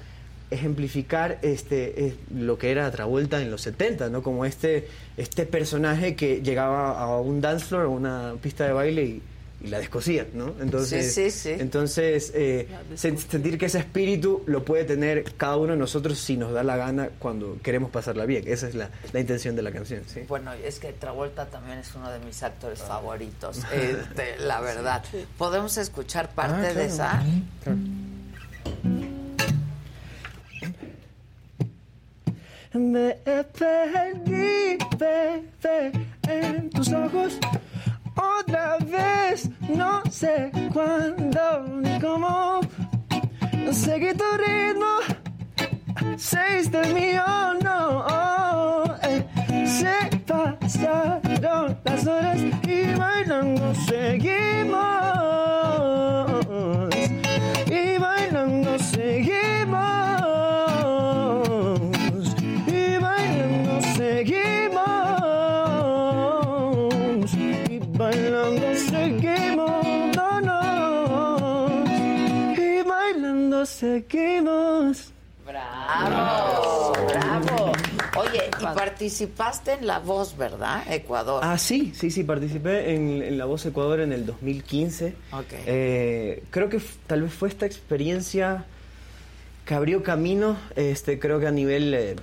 ejemplificar este eh, lo que era Travolta en los 70, ¿no? Como este este personaje que llegaba a un dance floor, a una pista de baile y y la descosía, ¿no? Entonces, entonces eh, sentir que ese espíritu lo puede tener cada uno de nosotros si nos da la gana cuando queremos pasarla bien. Esa es la, la intención de la canción, ¿sí? Bueno, es que Travolta también es uno de mis actores favoritos, este, la verdad. ¿Podemos escuchar parte ah, de esa? Me perdí, en tus ojos otra vez. No sé cuándo ni cómo. Seguí tu ritmo. Seis de mío, no. Eh, se pasaron las horas y bailando seguimos. Y bailando seguimos. Seguimos. Bravo, bravo. Oye, y participaste en La Voz, ¿verdad? Ecuador. Ah, sí, sí, sí, participé en, La Voz Ecuador en el 2015. Okay. Eh, creo que tal vez fue esta experiencia que abrió camino, este, creo que a nivel eh,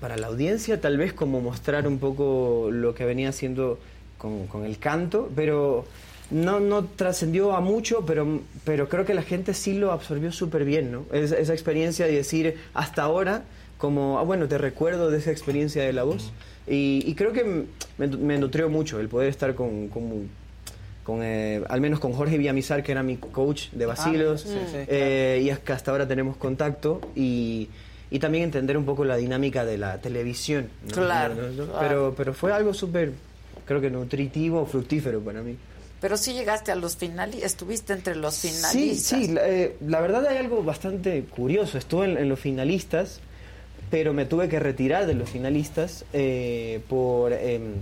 para la audiencia, tal vez como mostrar un poco lo que venía haciendo con, con el canto, pero no, no trascendió a mucho, pero, pero creo que la gente sí lo absorbió súper bien, ¿no? esa experiencia de decir hasta ahora, como, ah, bueno, te recuerdo de esa experiencia de la voz. Y, creo que me, nutrió mucho el poder estar con, con, eh, al menos con Jorge Villamizar, que era mi coach de Basilos, ah, eh, y hasta ahora tenemos contacto. Y, y también entender un poco la dinámica de la televisión. Claro, Pero, pero fue algo súper, creo que nutritivo, fructífero para mí. Pero sí llegaste a los finalistas, estuviste entre los finalistas. Sí, sí, eh, la, verdad hay algo bastante curioso. Estuve en, los finalistas, pero me tuve que retirar de los finalistas eh, por em,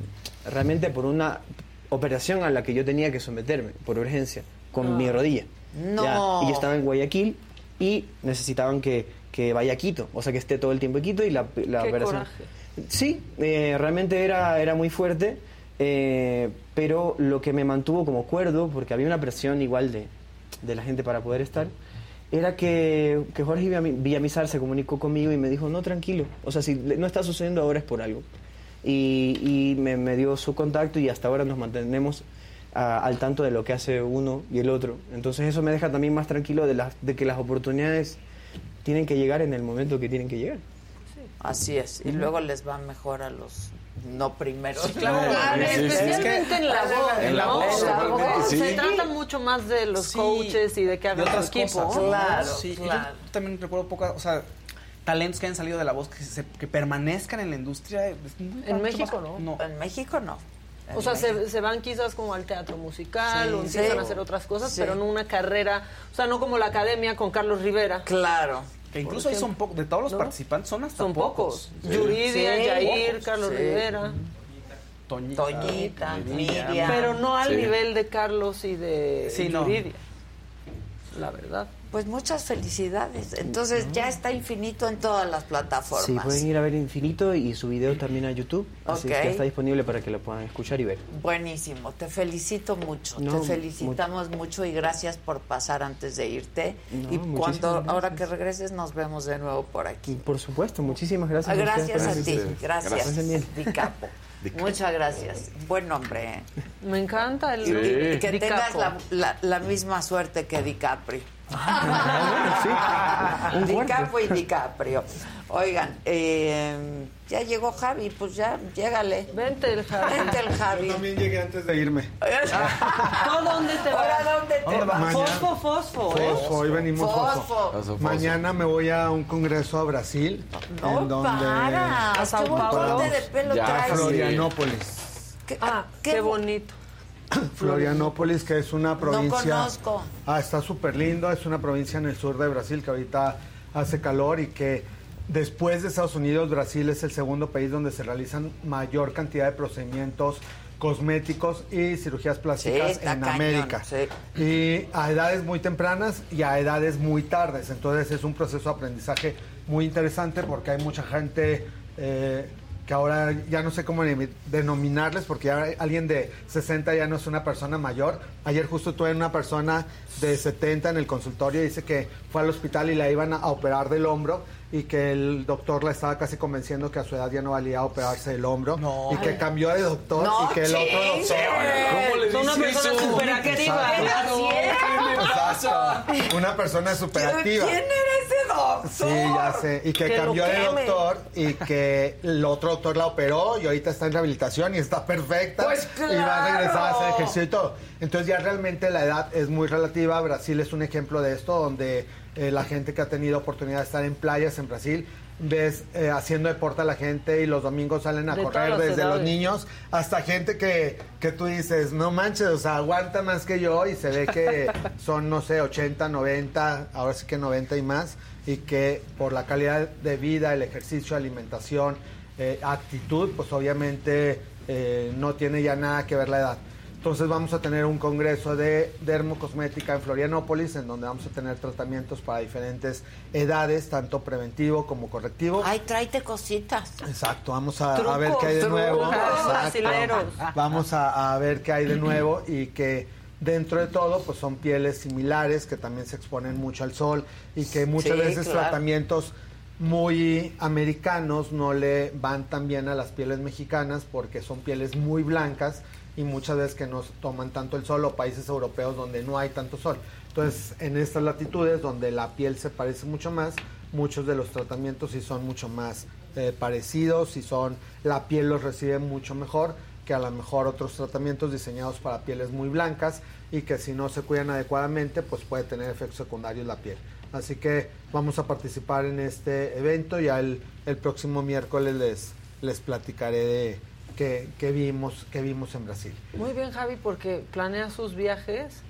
realmente por una operación a la que yo tenía que someterme por urgencia con mi ah. rodilla. No. Y yo estaba en Guayaquil y necesitaban que, que, vaya a Quito, o sea que esté todo el tiempo en Quito y la, la operación. Sí, eh, realmente era, era muy fuerte. Eh, pero lo que me mantuvo como cuerdo, porque había una presión igual de, de la gente para poder estar, era que, que, Jorge Villamizar se comunicó conmigo y me dijo, no, tranquilo, o sea, si no está sucediendo ahora es por algo. Y, y me, me, dio su contacto y hasta ahora nos mantenemos al tanto de lo que hace uno y el otro. Entonces eso me deja también más tranquilo de, de que las oportunidades tienen que llegar en el momento que tienen que llegar. Así es, y luego les va mejor a los no primero. claro, especialmente en la voz. En la voz. Se trata mucho más de los coaches y de que hagan su equipo. Claro, sí. Yo también recuerdo pocas, o sea, talentos que han salido de la voz que, que permanezcan en la industria. en México no. En México no. o sea, se, se, van quizás como al teatro musical o empiezan a hacer otras cosas, pero no una carrera, o sea, no como la academia con Carlos Rivera. Claro. Que incluso ahí son pocos, de todos los participantes son hasta son pocos. Yuridia, Yair, Carlos Rivera. Toñita, Miriam. Pero no al nivel de Carlos y de Yuridia. La verdad. Pues muchas felicidades. Entonces ya está Infinito en todas las plataformas. Sí, pueden ir a ver Infinito y su video también a YouTube. Así que está disponible para que lo puedan escuchar y ver. Buenísimo. Te felicito mucho. Te felicitamos mucho y gracias por pasar antes de irte. y cuando ahora que regreses nos vemos de nuevo por aquí. Por supuesto. Muchísimas gracias. Gracias a, ti. Gracias. gracias Muchas gracias. Buen nombre. ¿eh? Me encanta el Que tengas la, la misma suerte que DiCaprio. DiCaprio y DiCaprio. Oigan, eh, ya llegó Javi, pues ya, llégale. Vente el Javi. Vente el Javi. Yo también llegué antes de irme. dónde te vas? ¿dónde te vas? Fosfo, fosfo. Fosfo, hoy venimos fosfo. Mañana me voy a un congreso a Brasil. No en donde, para. ¿Qué corte de pelo ya. A Florianópolis. ¿Qué, ah, qué, qué bonito. Florianópolis, que es una provincia. No conozco. Ah, está súper lindo. Es una provincia en el sur de Brasil que ahorita hace calor y que después de Estados Unidos, Brasil es el segundo país donde se realizan mayor cantidad de procedimientos cosméticos y cirugías plásticas en América. Y a edades muy tempranas y a edades muy tardes. Entonces es un proceso de aprendizaje muy interesante porque hay mucha gente eh, que ahora ya no sé cómo denominarles, porque ya alguien de 60 ya no es una persona mayor. Ayer justo tuve una persona de 70 en el consultorio y dice que fue al hospital y la iban a operar del hombro y que el doctor la estaba casi convenciendo que a su edad ya no valía operarse el hombro y que cambió de doctor y que el otro doctor ¿Cómo le Una dice persona eso? Exacto. Una persona superactiva. ¿Quién era ese doctor? Sí, ya sé. Y que, cambió de doctor y que el otro doctor la operó y ahorita está en rehabilitación y está perfecta. Pues Y va a regresar a hacer claro. ejercicio y todo. Entonces ya realmente la edad es muy relativa. Brasil es un ejemplo de esto, donde eh, la gente que ha tenido oportunidad de estar en playas en Brasil, ves eh, haciendo deporte a la gente y los domingos salen a De correr desde los niños hasta gente que, que tú dices, no manches, o sea, aguanta más que yo y se ve que son, no sé, 80, 90, ahora sí que 90 y más, y que por la calidad de vida, el ejercicio, alimentación, eh, actitud, pues obviamente eh, no tiene ya nada que ver la edad. Entonces vamos a tener un congreso de dermocosmética en Florianópolis, en donde vamos a tener tratamientos para diferentes edades, tanto preventivo como correctivo. Ay, tráete cositas. Exacto, vamos a, a ver qué hay de nuevo. Exacto. Vamos a, a ver qué hay de nuevo y que dentro de todo pues son pieles similares que también se exponen mucho al sol y que muchas Sí, veces claro. tratamientos muy americanos no le van tan bien a las pieles mexicanas porque son pieles muy blancas y muchas veces que no toman tanto el sol o países europeos donde no hay tanto sol. Entonces, en estas latitudes donde la piel se parece mucho más, muchos de los tratamientos sí son mucho más eh, parecidos y son la piel los recibe mucho mejor que a lo mejor otros tratamientos diseñados para pieles muy blancas y que si no se cuidan adecuadamente pues puede tener efectos secundarios la piel. Así que vamos a participar en este evento y el, el próximo miércoles les, les platicaré de qué, qué vimos, qué vimos en Brasil. Muy bien, Javi, porque planea sus viajes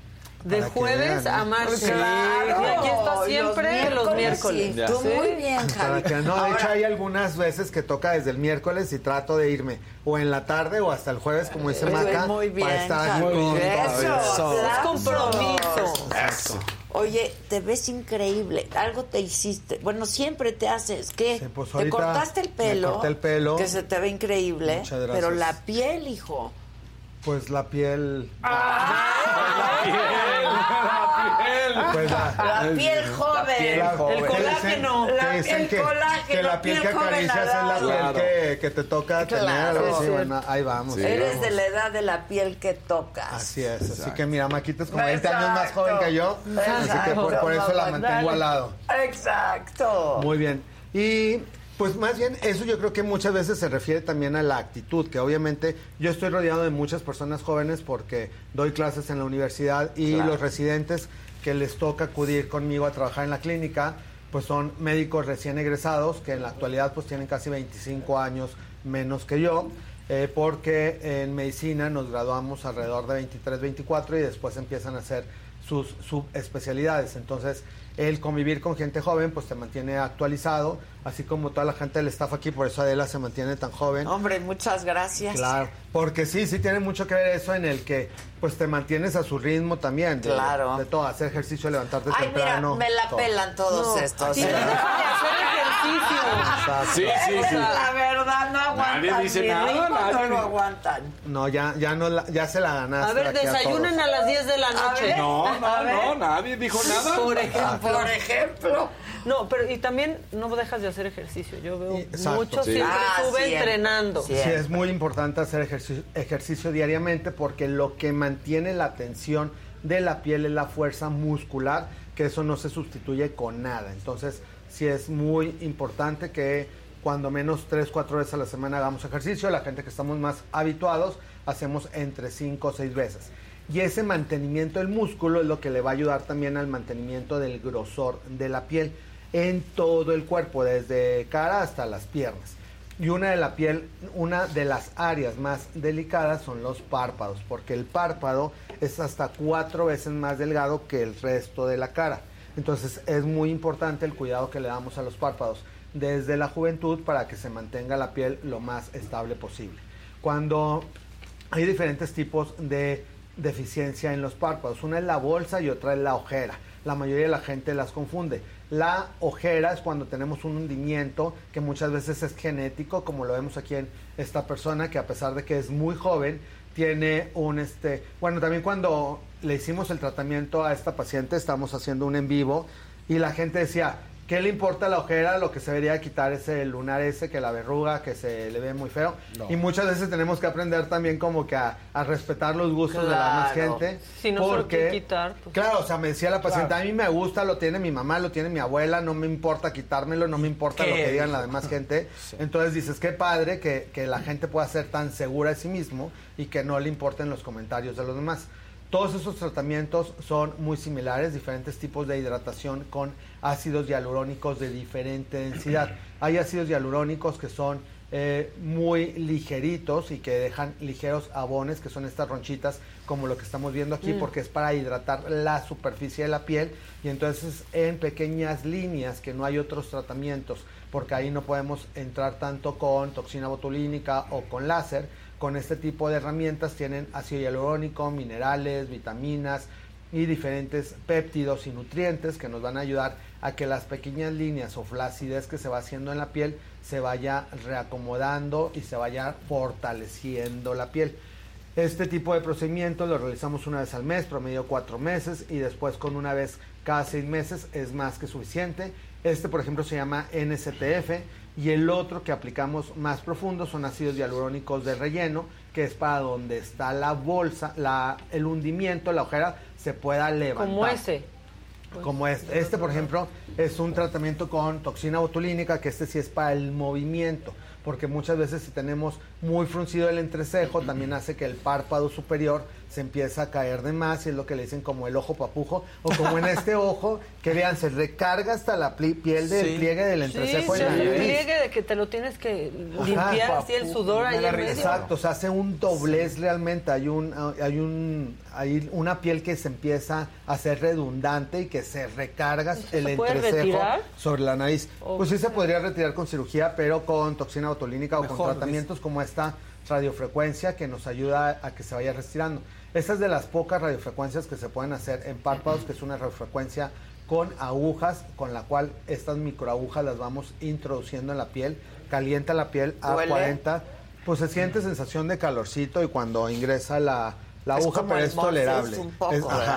de jueves vean, ¿eh? a martes. Claro. Y aquí está Los siempre los miércoles. sí. Tú Sí. muy bien, Javi. que no, de hecho Ahora, hay algunas veces que toca desde el miércoles y trato de irme o en la tarde o hasta el jueves, como dice Maca, muy bien, para estar aquí con Eso, eso. Es compromiso. Eso. Oye, te ves increíble. Algo te hiciste. Bueno, siempre te haces. ¿Qué? Sí, pues te cortaste el me pelo. corté el pelo. Que se te ve increíble. Muchas gracias. Pero la piel, hijo. Pues la piel. La Pues la, La piel joven. piel la- joven. que El colágeno. dicen- La- dicen el que, colágeno, que la piel que piel acaricias es la piel Claro. que, que te toca Claro. tener. Sí, bueno, ahí vamos. Sí. Eres vamos. de la edad de la piel que tocas. Así es, así Exacto. que mira, Maquita es como 20 años más joven que yo, así que por, por eso la mantengo al lado. Exacto. Muy bien. Y pues más bien eso yo creo que muchas veces se refiere también a la actitud, que obviamente yo estoy rodeado de muchas personas jóvenes porque doy clases en la universidad y Claro. los residentes que les toca acudir conmigo a trabajar en la clínica, pues son médicos recién egresados que en la actualidad pues tienen casi 25 años menos que yo. eh, porque en medicina nos graduamos alrededor de 23, 24 y después empiezan a hacer sus subespecialidades. Entonces, el convivir con gente joven, pues te mantiene actualizado, así como toda la gente del staff aquí, por eso Adela se mantiene tan joven. Hombre, muchas gracias. Claro, porque sí, sí tiene mucho que ver eso en el que pues te mantienes a su ritmo también. de- Claro. De, todo, hacer ejercicio, levantarte Ay, mira, temprano. me la todo. pelan todos No, estos. y ¿eh? no dejan de hacer ejercicio. Exacto. Sí, sí, sí. La verdad, no aguantan. Nadie dice mi nada, ritmo, nadie no lo aguantan. No, ya, ya, no la- ya se la ganaste. A ver, a desayunen a las 10 de la noche. No, no, no, nadie dijo nada. Por ejemplo. Por ejemplo. No, pero y también no dejas de hacer ejercicio. Yo veo Exacto. muchos Sí. siempre Ah, suben siempre. entrenando. Sí. Sí, es muy importante hacer ejercicio, ejercicio diariamente porque lo que mantiene la tensión de la piel es la fuerza muscular, que eso no se sustituye con nada. Entonces, sí es muy importante que cuando menos 3, 4 veces a la semana hagamos ejercicio. La gente que estamos más habituados hacemos entre 5 o 6 veces. Y ese mantenimiento del músculo es lo que le va a ayudar también al mantenimiento del grosor de la piel en todo el cuerpo, desde cara hasta las piernas. Y una de la piel, una de las áreas más delicadas son los párpados, porque el párpado es hasta cuatro veces más delgado que el resto de la cara. Entonces es muy importante el cuidado que le damos a los párpados desde la juventud para que se mantenga la piel lo más estable posible. Cuando hay diferentes tipos de deficiencia en los párpados, una es la bolsa y otra es la ojera. La mayoría de la gente las confunde. La ojera es cuando tenemos un hundimiento que muchas veces es genético, como lo vemos aquí en esta persona que a pesar de que es muy joven, tiene un este, bueno, también cuando le hicimos el tratamiento a esta paciente, estamos haciendo un en vivo y la gente decía, ¿Qué le importa la ojera? Lo que se debería quitar es el lunar ese, que la verruga, que se le ve muy feo. Y muchas veces tenemos que aprender también como que a, respetar los gustos de la más gente. Si no porque, quitar. Pues. Claro, o sea, me decía la paciente, a mí me gusta, lo tiene mi mamá, lo tiene mi abuela, no me importa quitármelo, no me importa lo que digan la demás gente. Entonces dices, qué padre que, que la gente pueda ser tan segura de sí mismo y que no le importen los comentarios de los demás. Todos esos tratamientos son muy similares, diferentes tipos de hidratación con ácidos hialurónicos de diferente densidad. Hay ácidos hialurónicos que son eh, muy ligeritos y que dejan ligeros abones, que son estas ronchitas, como lo que estamos viendo aquí, mm. porque es para hidratar la superficie de la piel y entonces en pequeñas líneas que no hay otros tratamientos, porque ahí no podemos entrar tanto con toxina botulínica o con láser con este tipo de herramientas tienen ácido hialurónico, minerales, vitaminas y diferentes péptidos y nutrientes que nos van a ayudar a que las pequeñas líneas o flacidez que se va haciendo en la piel se vaya reacomodando y se vaya fortaleciendo la piel. Este tipo de procedimiento lo realizamos una vez al mes, promedio cuatro meses, y después con una vez cada seis meses es más que suficiente. Este, por ejemplo, se llama NSTF y el otro que aplicamos más profundo son ácidos hialurónicos de relleno, que es para donde está la bolsa, la, el hundimiento, la ojera se pueda levantar. Como ese. Como este. Este, por ejemplo, es un tratamiento con toxina botulínica, que este sí es para el movimiento porque muchas veces si tenemos muy fruncido el entrecejo, también hace que el párpado superior se empiece a caer de más y es lo que le dicen como el ojo papujo o como en este ojo que vean se recarga hasta la piel del pliegue del entrecejo sí, el pliegue de que te lo tienes que limpiar así el sudor ahí en medio. exacto o sea hace un doblez realmente hay un hay un hay una piel que se empieza a ser redundante y que se recarga el entrecejo sobre la nariz. Pues sí se podría retirar con cirugía pero con toxina botulínica o con tratamientos como esta radiofrecuencia que nos ayuda a que se vaya retirando. Esta es de las pocas radiofrecuencias que se pueden hacer en párpados, que es una radiofrecuencia con agujas, con la cual estas microagujas las vamos introduciendo en la piel, calienta la piel a 40, pues se siente sensación de calorcito y cuando ingresa la, aguja, pero es tolerable.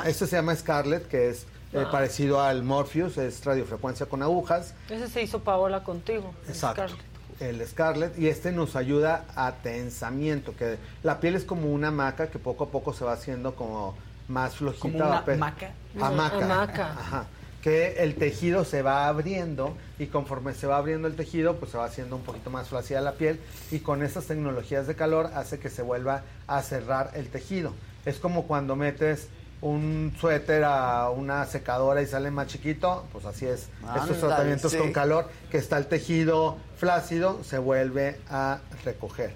este se llama Scarlett, que es eh, ah. parecido al Morpheus, es radiofrecuencia con agujas. Ese se hizo Paola contigo. Exacto el Scarlet y este nos ayuda a tensamiento, que la piel es como una maca que poco a poco se va haciendo como más flojita. ¿Como una maca? Hamaca. Ajá. Que el tejido se va abriendo y conforme se va abriendo el tejido, pues se va haciendo un poquito más flácida la piel y con estas tecnologías de calor hace que se vuelva a cerrar el tejido. Es como cuando metes un suéter a una secadora y sale más chiquito, pues así es. Estos tratamientos con calor, que está el tejido flácido, se vuelve a recoger.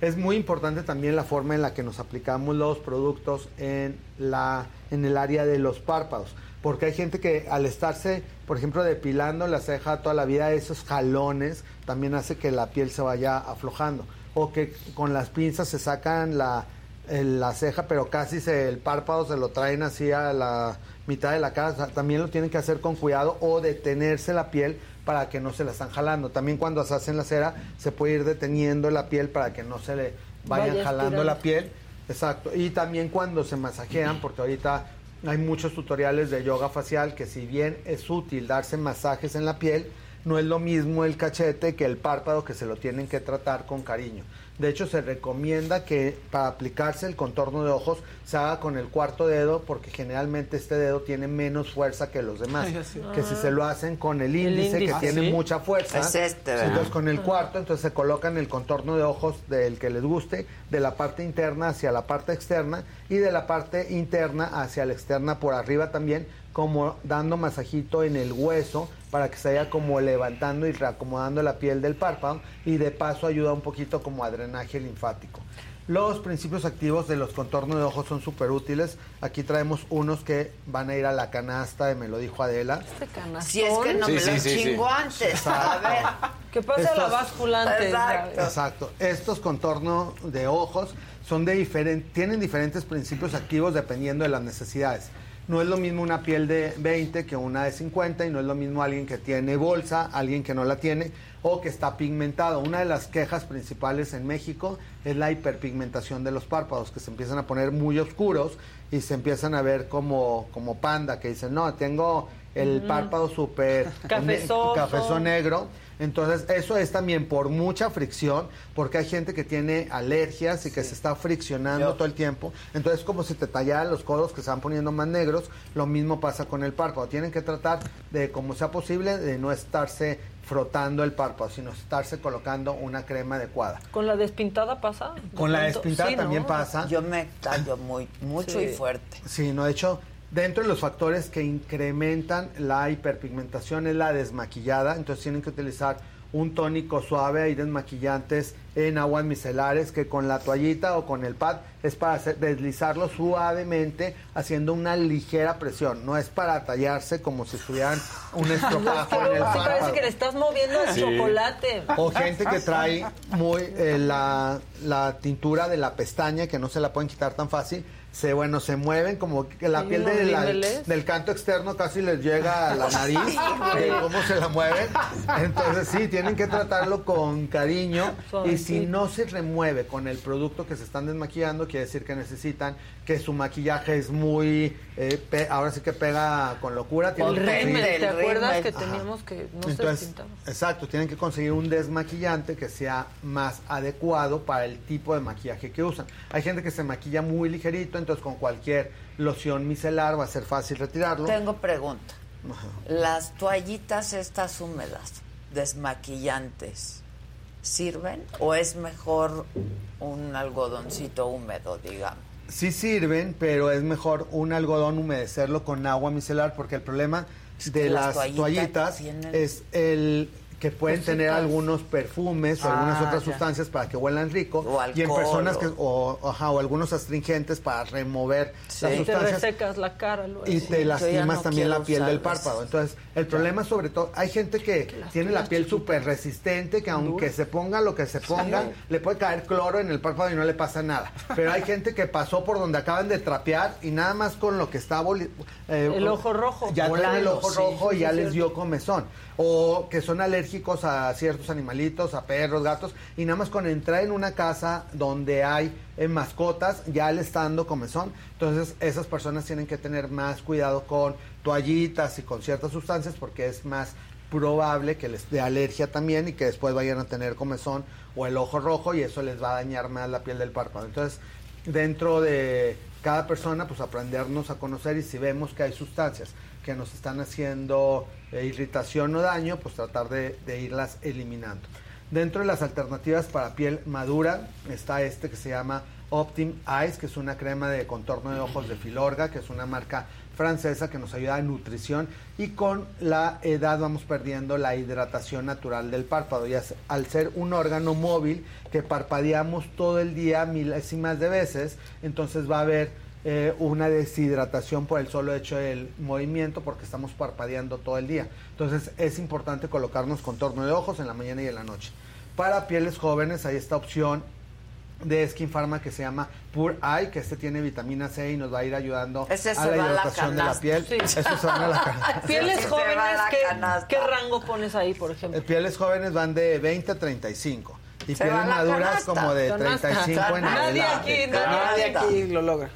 Es muy importante también la forma en la que nos aplicamos los productos en, la, en el área de los párpados. Porque hay gente que al estarse, por ejemplo, depilando la ceja toda la vida, esos jalones también hace que la piel se vaya aflojando. O que con las pinzas se sacan la, la ceja, pero casi se, el párpado se lo traen así a la mitad de la cara. también lo tienen que hacer con cuidado o detenerse la piel para que no se la están jalando. También cuando se hacen la cera se puede ir deteniendo la piel para que no se le vayan jalando la piel. Exacto. Y también cuando se masajean, porque ahorita hay muchos tutoriales de yoga facial que si bien es útil darse masajes en la piel, no es lo mismo el cachete que el párpado que se lo tienen que tratar con cariño. De hecho, se recomienda que para aplicarse el contorno de ojos se haga con el cuarto dedo porque generalmente este dedo tiene menos fuerza que los demás. Que si se lo hacen con el índice, que tiene mucha fuerza, este, entonces con el cuarto, entonces se colocan el contorno de ojos del que les guste, de la parte interna hacia la parte externa y de la parte interna hacia la externa por arriba también como dando masajito en el hueso para que se vaya como levantando y reacomodando la piel del párpado y de paso ayuda un poquito como a drenaje linfático. Los principios activos de los contornos de ojos son súper útiles. Aquí traemos unos que van a ir a la canasta, me lo dijo Adela. Este canastón. Si es que no me lo chingo antes. A ver. Que pase la báscula antes. Exacto. Exacto. Estos contornos de ojos son de diferen- tienen diferentes principios activos dependiendo de las necesidades. No es lo mismo una piel de 20 que una de 50 y no es lo mismo alguien que tiene bolsa, alguien que no la tiene o que está pigmentado. Una de las quejas principales en México es la hiperpigmentación de los párpados, que se empiezan a poner muy oscuros y se empiezan a ver como, como panda, que dicen, no, tengo el párpado súper Cafezoso. cafezón negro. Entonces, eso es también por mucha fricción, porque hay gente que tiene alergias y que se está friccionando todo el tiempo. Entonces, como si te tallaran los codos que se van poniendo más negros, lo mismo pasa con el párpado. Tienen que tratar de, como sea posible, de no estarse frotando el párpado, sino estarse colocando una crema adecuada. ¿Con la despintada pasa? Con la De despintada sí, también ¿no? pasa. Yo me tallo muy, mucho Sí. y fuerte. Sí, no, de hecho, dentro de los factores que incrementan la hiperpigmentación es la desmaquillada, entonces tienen que utilizar un tónico suave, hay desmaquillantes en aguas micelares que con la toallita o con el pad es para hacer- deslizarlo suavemente haciendo una ligera presión, no es para tallarse como si estuvieran un estropajo en el Sí, parece párpado. que le estás moviendo el Sí. chocolate. O gente que trae muy eh, la, la tintura de la pestaña que no se la pueden quitar tan fácil. Se, bueno, se mueven como que la piel de la- del canto externo casi les llega a la nariz de cómo se la mueven. Entonces sí, tienen que tratarlo con cariño. Y si no se remueve con el producto que se están desmaquillando, quiere decir que necesitan que su maquillaje es muy, eh, pe- ahora sí que pega con locura. tienen El rímel, ¿te acuerdas que Ajá. teníamos que no se Entonces, despintaba? exacto, tienen que conseguir un desmaquillante que sea más adecuado para el tipo de maquillaje que usan. Hay gente que se maquilla muy ligerito, entonces con cualquier loción micelar va a ser fácil retirarlo. Tengo pregunta. Ajá. Las toallitas estas húmedas, desmaquillantes, ¿sirven? ¿O es mejor un algodoncito húmedo, digamos? Sí sirven, pero es mejor un algodón humedecerlo con agua micelar porque el problema de las las toallitas toallitas tienen- es el que pueden tener Cositas. algunos perfumes o algunas Ah, otras ya. sustancias para que huelan rico O y en personas que o, ajá, o algunos astringentes para remover Sí. las Y te sustancias resecas la cara luego. y te lastimas no también la piel del párpado. Entonces, el problema sobre todo, hay gente que tiene la piel súper resistente, que aunque se ponga lo que se ponga, le puede caer cloro en el párpado y no le pasa nada. Pero hay gente que pasó por donde acaban de trapear y nada más con lo que está boli- eh, El ojo rojo. ya tienen el Volando, ojo sí, rojo sí, y ya les dio comezón. O que son alérgicos a ciertos animalitos, a perros, gatos, y nada más con entrar en una casa donde hay eh, mascotas, ya le está dando comezón. Entonces, esas personas tienen que tener más cuidado con toallitas y con ciertas sustancias porque es más probable que les dé alergia también y que después vayan a tener comezón o el ojo rojo y eso les va a dañar más la piel del párpado. Entonces, dentro de cada persona, pues aprendernos a conocer y si vemos que hay sustancias que nos están haciendo irritación o daño, pues tratar de, irlas eliminando. Dentro de las alternativas para piel madura está este que se llama Optim Eyes, que es una crema de contorno de ojos de Filorga, que es una marca francesa que nos ayuda en nutrición y con la edad vamos perdiendo la hidratación natural del párpado y al ser un órgano móvil que parpadeamos todo el día milésimas de veces, entonces va a haber eh, una deshidratación por el solo hecho del movimiento porque estamos parpadeando todo el día. Entonces es importante colocarnos contorno de ojos en la mañana y en la noche. Para pieles jóvenes hay esta opción de Skin Pharma que se llama Pure Eye, que este tiene vitamina C y nos va a ir ayudando Ese a la a la hidratación de la canasta. piel. Sí. Eso se van a la canasta. Pieles Sí, jóvenes, ¿qué, canasta. qué rango pones ahí, por ejemplo? Eh, Pieles jóvenes van de 20 a 35 y Se pieles maduras canasta. como de Canasta. 35 en Nadie adelante. aquí, nadie Nadie aquí lo logra.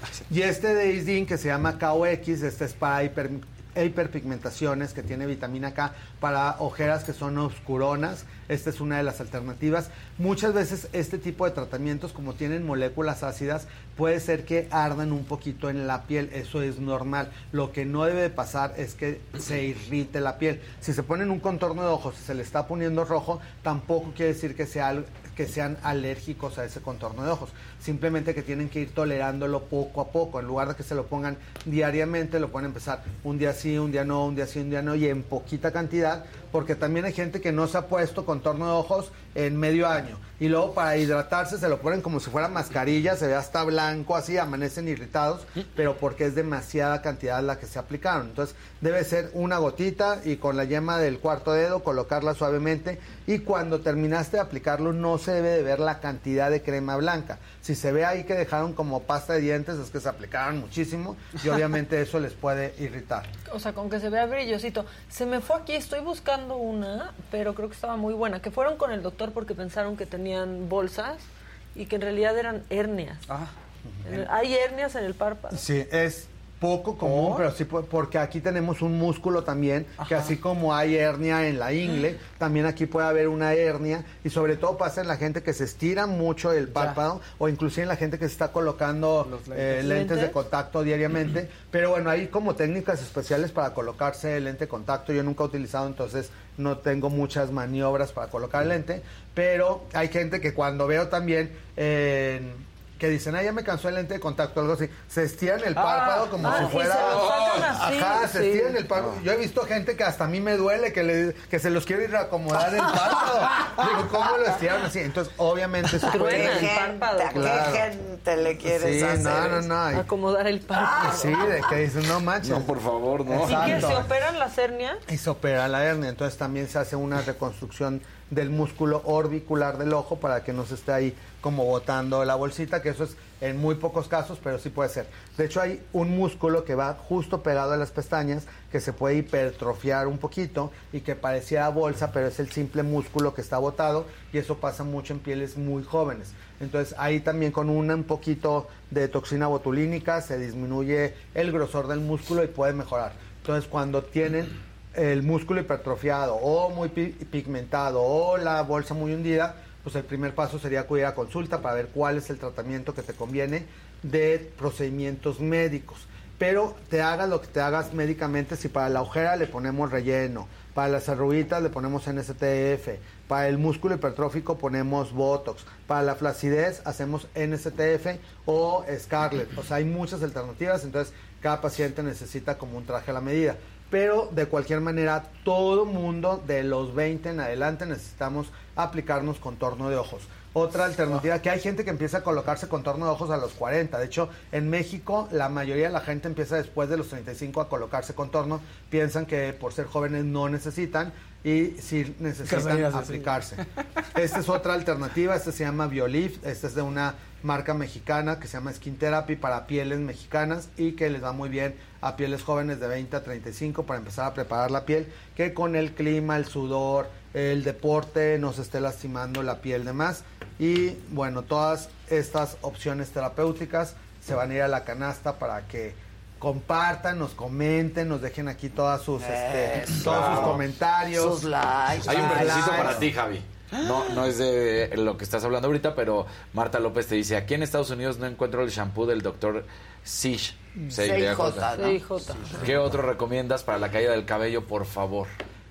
Y este de Isdin que se llama KOX, este es para hiper- hiperpigmentaciones que tiene vitamina K para ojeras que son oscuronas. Esta es una de las alternativas. Muchas veces este tipo de tratamientos, como tienen moléculas ácidas, puede ser que ardan un poquito en la piel. Eso es normal. Lo que no debe de pasar es que se irrite la piel. Si se ponen un contorno de ojos y se le está poniendo rojo, tampoco quiere decir que sea, que sean alérgicos a ese contorno de ojos. Simplemente que tienen que ir tolerándolo poco a poco. En lugar de que se lo pongan diariamente, lo pueden empezar un día sí, un día no, un día sí, un día no, y en poquita cantidad, porque también hay gente que no se ha puesto contorno de ojos en medio año. Y luego para hidratarse se lo ponen como si fuera mascarilla, se ve hasta blanco, así amanecen irritados, pero porque es demasiada cantidad la que se aplicaron. Entonces debe ser una gotita y con la yema del cuarto dedo colocarla suavemente y cuando terminaste de aplicarlo no se debe de ver la cantidad de crema blanca. Se ve ahí que dejaron como pasta de dientes es que se aplicaron muchísimo y obviamente eso les puede irritar. O sea, con que se vea brillosito. Se me fue aquí, estoy buscando una, pero creo que estaba muy buena, que fueron con el doctor porque pensaron que tenían bolsas y que en realidad eran hernias. Ah. ¿Hay hernias en el párpado? Sí, es poco común, pero sí porque aquí tenemos un músculo también, que así como hay hernia en la ingle, también aquí puede haber una hernia y sobre todo pasa en la gente que se estira mucho el párpado o inclusive en la gente que se está colocando lentes. lentes. de contacto diariamente, pero bueno, hay como técnicas especiales para colocarse el lente de contacto, yo nunca he utilizado, entonces no tengo muchas maniobras para colocar el lente, pero hay gente que cuando veo también... en que dicen, ah, ya me cansó el lente de contacto, algo así. Se estiran el párpado como ah, si fuera. Se Ajá, se estiran el párpado. Yo he visto gente que hasta a mí me duele que, le, que se los quiere ir a acomodar el párpado. Digo, ¿cómo lo estiran así? Entonces, obviamente, eso puede. ¿Qué gente, ¿A qué gente le quieres sí, hacer? No, no, no. Acomodar el párpado. Sí, de que dicen, no manches. No, por favor, no. ¿Y qué? ¿Se operan las hernias? Y se opera la hernia. Entonces, también se hace una reconstrucción del músculo orbicular del ojo para que no se esté ahí como botando la bolsita, que eso es en muy pocos casos, pero sí puede ser. De hecho, hay un músculo que va justo pegado a las pestañas que se puede hipertrofiar un poquito y que parecía bolsa, pero es el simple músculo que está botado y eso pasa mucho en pieles muy jóvenes. Entonces, ahí también con un poquito de toxina botulínica se disminuye el grosor del músculo y puede mejorar. Entonces, cuando tienen el músculo hipertrofiado o muy pigmentado o la bolsa muy hundida, pues el primer paso sería acudir a consulta para ver cuál es el tratamiento que te conviene de procedimientos médicos. Pero te hagas lo que te hagas médicamente, si para la ojera le ponemos relleno, para las arruguitas le ponemos NSTF, para el músculo hipertrófico ponemos Botox, para la flacidez hacemos NSTF o Scarlett. O sea, hay muchas alternativas, entonces cada paciente necesita como un traje a la medida pero de cualquier manera todo mundo de los 20 en adelante necesitamos aplicarnos contorno de ojos. Otra alternativa, que hay gente que empieza a colocarse contorno de ojos a los 40. De hecho, en México la mayoría de la gente empieza después de los 35 a colocarse contorno. Piensan que por ser jóvenes no necesitan y sí necesitan aplicarse. Esta es otra alternativa, este se llama Biolift, este es de una marca mexicana que se llama Skin Therapy para pieles mexicanas y que les va muy bien a pieles jóvenes de 20 a 35 para empezar a preparar la piel, que con el clima, el sudor, el deporte no se esté lastimando la piel de más. Y bueno, todas estas opciones terapéuticas se van a ir a la canasta para que compartan, nos comenten, nos dejen aquí todas sus, este, todos sus comentarios. Sus likes. Hay un beneficio para ti, Javi. No, no es de lo que estás hablando ahorita, pero Marta López te dice, aquí en Estados Unidos no encuentro el shampoo del doctor Sish. CIJ, ¿Qué otro recomiendas para la caída del cabello, por favor?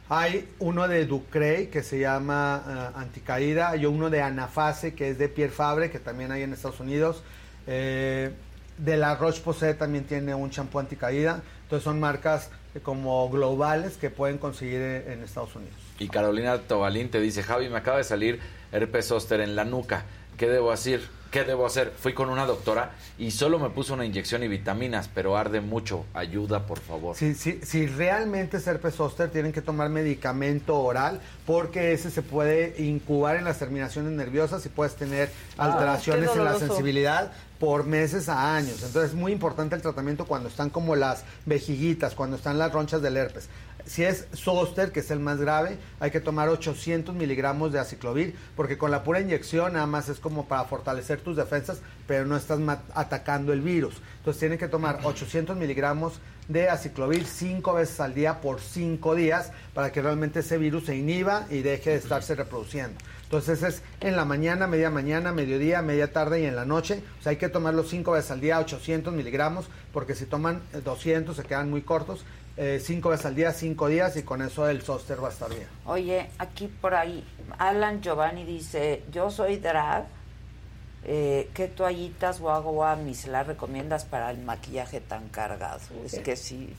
Hay uno de Ducrey que se llama uh, Anticaída, hay uno de Anafase que es de Pierre Fabre, que también hay en Estados Unidos. Eh, de la Roche-Posay también tiene un champú anticaída. Entonces son marcas como globales que pueden conseguir en Estados Unidos. Y Carolina Tobalín te dice, Javi, me acaba de salir herpes zóster en la nuca. ¿Qué debo hacer? ¿Qué debo hacer? Fui con una doctora y solo me puso una inyección y vitaminas, pero arde mucho. Ayuda, por favor. Si, si, si realmente es herpes zóster, tienen que tomar medicamento oral porque ese se puede incubar en las terminaciones nerviosas y puedes tener Ah, alteraciones en la sensibilidad por meses a años. Entonces es muy importante el tratamiento cuando están como las vejiguitas, cuando están las ronchas del herpes. Si es zóster, que es el más grave, hay que tomar 800 miligramos de aciclovir, porque con la pura inyección nada más es como para fortalecer tus defensas, pero no estás atacando el virus. Entonces tienen que tomar 800 miligramos de aciclovir cinco veces al día por cinco días para que realmente ese virus se inhiba y deje de estarse reproduciendo. Entonces es en la mañana, media mañana, mediodía, media tarde y en la noche. O sea, hay que tomarlo cinco veces al día, 800 miligramos, porque si toman eh, 200 se quedan muy cortos. eh, cinco veces al día, cinco días y con eso el sóster va a estar bien. Oye, aquí por ahí, Alan Giovanni dice, yo soy drag eh, ¿Qué toallitas o agua micelar recomiendas para el maquillaje tan cargado? Es que sí.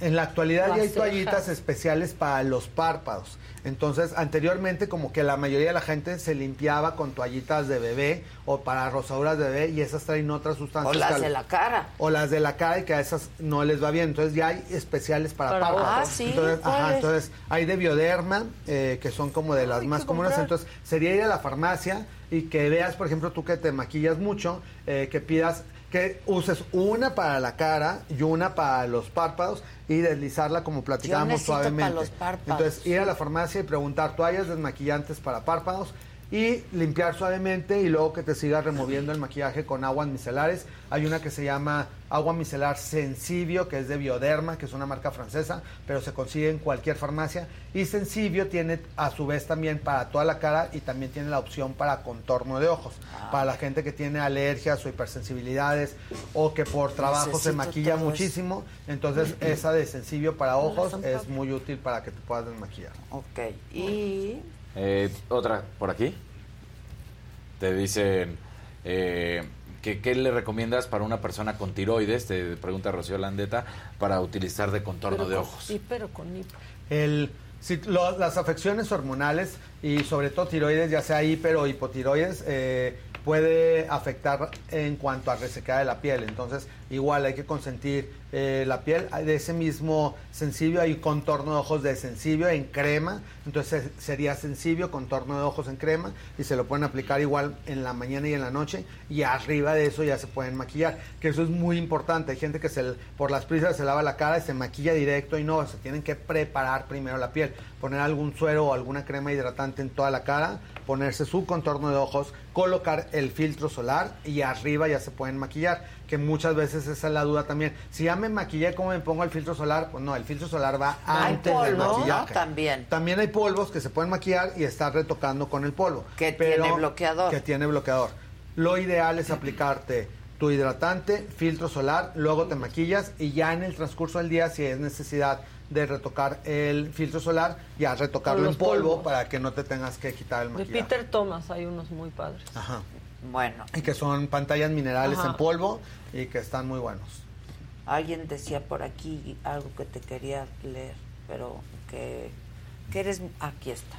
En la actualidad ya hay toallitas especiales para los párpados. Entonces, anteriormente como que la mayoría de la gente se limpiaba con toallitas de bebé o para rosaduras de bebé y esas traen otras sustancias. O las de la cara. O las de la cara y que a esas no les va bien. Entonces ya hay especiales para, párpados. Ah, sí. Entonces, ajá, entonces hay de bioderma, eh, que son como de las más comunes. Entonces sería ir a la farmacia y que veas, por ejemplo, tú que te maquillas mucho, eh, que pidas que uses una para la cara y una para los párpados y deslizarla como platicábamos suavemente. Entonces, ir a la farmacia y preguntar toallas desmaquillantes para párpados y limpiar suavemente y luego que te sigas removiendo el maquillaje con aguas micelares. Hay una que se llama agua micelar Sensibio, que es de Bioderma, que es una marca francesa, pero se consigue en cualquier farmacia. Y Sensibio tiene a su vez también para toda la cara y también tiene la opción para contorno de ojos. Ah. Para la gente que tiene alergias o hipersensibilidades o que por trabajo se maquilla muchísimo. Entonces esa de Sensibio para ojos es muy útil para que te puedas desmaquillar. Ok. Y... Eh, otra por aquí. Te dicen... Eh, ¿Qué, le recomiendas para una persona con tiroides? Te pregunta Rocío Landeta, para utilizar de contorno de ojos. Sí, pero con hipo. El, las afecciones hormonales y sobre todo tiroides, ya sea hiper o hipotiroides, eh, puede afectar en cuanto a resecar de la piel. Entonces, igual hay que consentir eh, la piel. De ese mismo sensibio hay contorno de ojos de sensibio en crema. Entonces sería sensibio, contorno de ojos en crema. Y se lo pueden aplicar igual en la mañana y en la noche. Y arriba de eso ya se pueden maquillar. Que eso es muy importante. Hay gente que se, por las prisas se lava la cara y se maquilla directo. Y no, se tienen que preparar primero la piel. Poner algún suero o alguna crema hidratante en toda la cara. Ponerse su contorno de ojos. Colocar el filtro solar. Y arriba ya se pueden maquillar que muchas veces esa es la duda también. Si ya me maquillé, ¿cómo me pongo el filtro solar? Pues no, el filtro solar va antes del maquillaje. También. También hay polvos que se pueden maquillar y estar retocando con el polvo. Que tiene bloqueador. Que tiene bloqueador. Lo ideal es aplicarte tu hidratante, filtro solar, luego te maquillas y ya en el transcurso del día, si es necesidad de retocar el filtro solar, ya retocarlo en polvo para que no te tengas que quitar el maquillaje. De Peter Thomas hay unos muy padres. Ajá. Bueno. Y que son pantallas minerales en polvo y que están muy buenos. Alguien decía por aquí algo que te quería leer, pero que, que eres... Aquí está.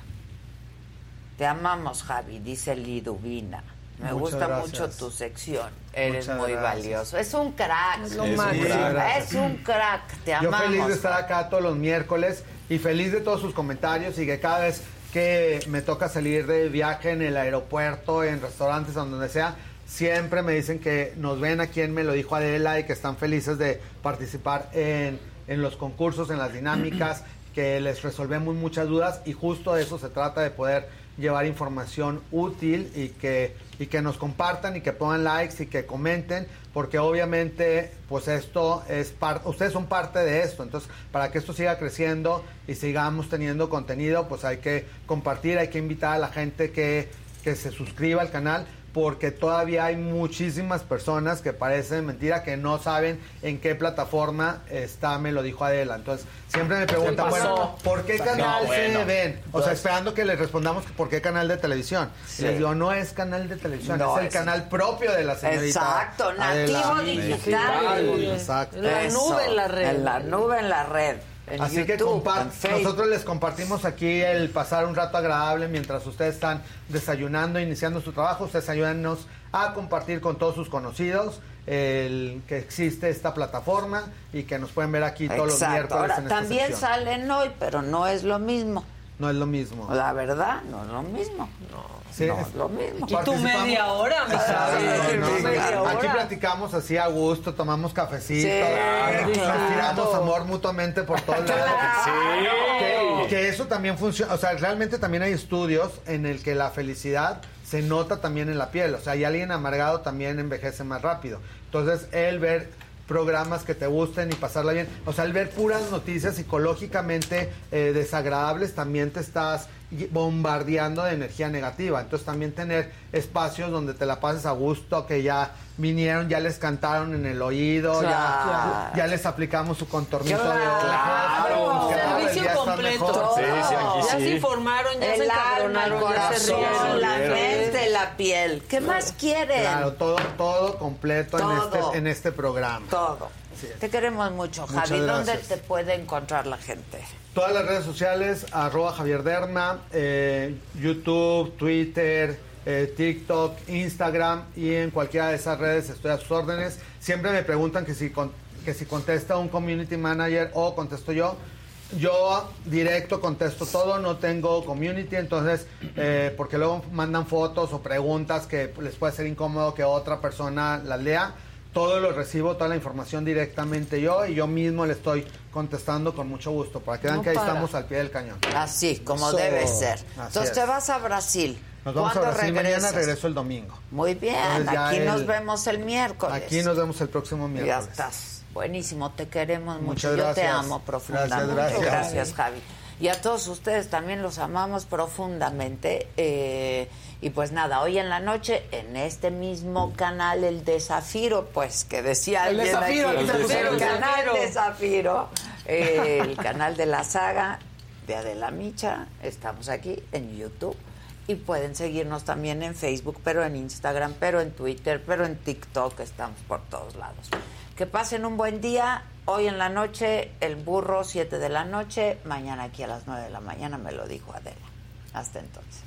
Te amamos, Javi, dice Liduvina. Me gusta mucho tu sección. Eres muy valioso. Es un crack. Es, un crack. es un crack. Te amamos. Yo feliz de estar acá todos los miércoles y feliz de todos sus comentarios y que cada vez que me toca salir de viaje en el aeropuerto, en restaurantes, donde sea, siempre me dicen que nos ven aquí en Me lo dijo Adela y que están felices de participar en, en los concursos, en las dinámicas, que les resolvemos muchas dudas y justo de eso se trata de poder llevar información útil y que, y que nos compartan y que pongan likes y que comenten, porque obviamente pues esto es parte, ustedes son parte de esto, entonces para que esto siga creciendo y sigamos teniendo contenido, pues hay que compartir, hay que invitar a la gente que, que se suscriba al canal, porque todavía hay muchísimas personas que parecen mentira que no saben en qué plataforma está, me lo dijo Adela. Entonces, siempre me preguntan, bueno, ¿por qué canal se ven? O sea, esperando que les respondamos por qué canal de televisión. Y les digo, no es canal de televisión, es el canal propio de la señorita. Exacto, nativo digital. Exacto. La nube en la red. En la nube en la red. Así que nosotros les compartimos aquí el pasar un rato agradable mientras ustedes están desayunando, iniciando su trabajo. Ustedes ayúdennos a compartir con todos sus conocidos el que existe esta plataforma y que nos pueden ver aquí todos los miércoles. Ahora, también salen hoy, pero no es lo mismo. No es lo mismo. La verdad, no es lo mismo. No, es lo mismo. Y tu media hora, mi Aquí platicamos así a gusto, tomamos cafecito, nos tiramos amor mutuamente por todos lados. Que, que eso también funciona, o sea, realmente también hay estudios en el que la felicidad se nota también en la piel. O sea, y alguien amargado también envejece más rápido. Entonces, el ver programas que te gusten y pasarla bien. O sea, al ver puras noticias psicológicamente eh, desagradables, también te estás bombardeando de energía negativa. Entonces también tener espacios donde te la pases a gusto, que ya vinieron, ya les cantaron en el oído, ya, ya, les aplicamos su contornito de Claro, servicio completo. Sí, sí, aquí ya sí. se informaron, ya el se alma, el encabronaron, ya se corazón, la mente, la piel. ¿Qué más quieren? Claro, todo, todo completo en este, en este programa. Todo. Te queremos mucho, Muchas Javi. ¿Dónde gracias. te puede encontrar la gente? Todas las redes sociales, arroba Javier eh, YouTube, Twitter, eh, TikTok, Instagram y en cualquiera de esas redes estoy a sus órdenes. Siempre me preguntan que si, con- que si contesta un community manager o contesto yo. Yo directo contesto todo, no tengo community, entonces, eh, porque luego mandan fotos o preguntas que les puede ser incómodo que otra persona las lea. Todo lo recibo, toda la información directamente yo y yo mismo le estoy contestando con mucho gusto para que vean No que ahí para. estamos al pie del cañón. Así, como debe ser. Entonces es. te vas a Brasil. Nos vamos a ¿Cuándo Brasil, mañana regresas? regreso el domingo. Muy bien, Entonces ya aquí nos vemos el miércoles. Aquí nos vemos el próximo Ya miércoles. estás. Buenísimo, te queremos mucho. Muchas Yo te amo profundamente. Gracias, gracias. Gracias, Javi. Y a todos ustedes también los amamos profundamente. Eh, y pues nada, hoy en la noche, en este mismo canal, el de Zafiro, pues que decía El alguien Zafiro, aquí, el canal Zafiro. de Zafiro, eh, el canal de la saga de Adela Micha. Estamos aquí en YouTube. Y pueden seguirnos también en Facebook, pero en Instagram, pero en Twitter, pero en TikTok. Estamos por todos lados. Que pasen un buen día. Hoy en la noche, el burro, 7 de la noche. Mañana aquí a las 9 de la mañana me lo dijo Adela. Hasta entonces.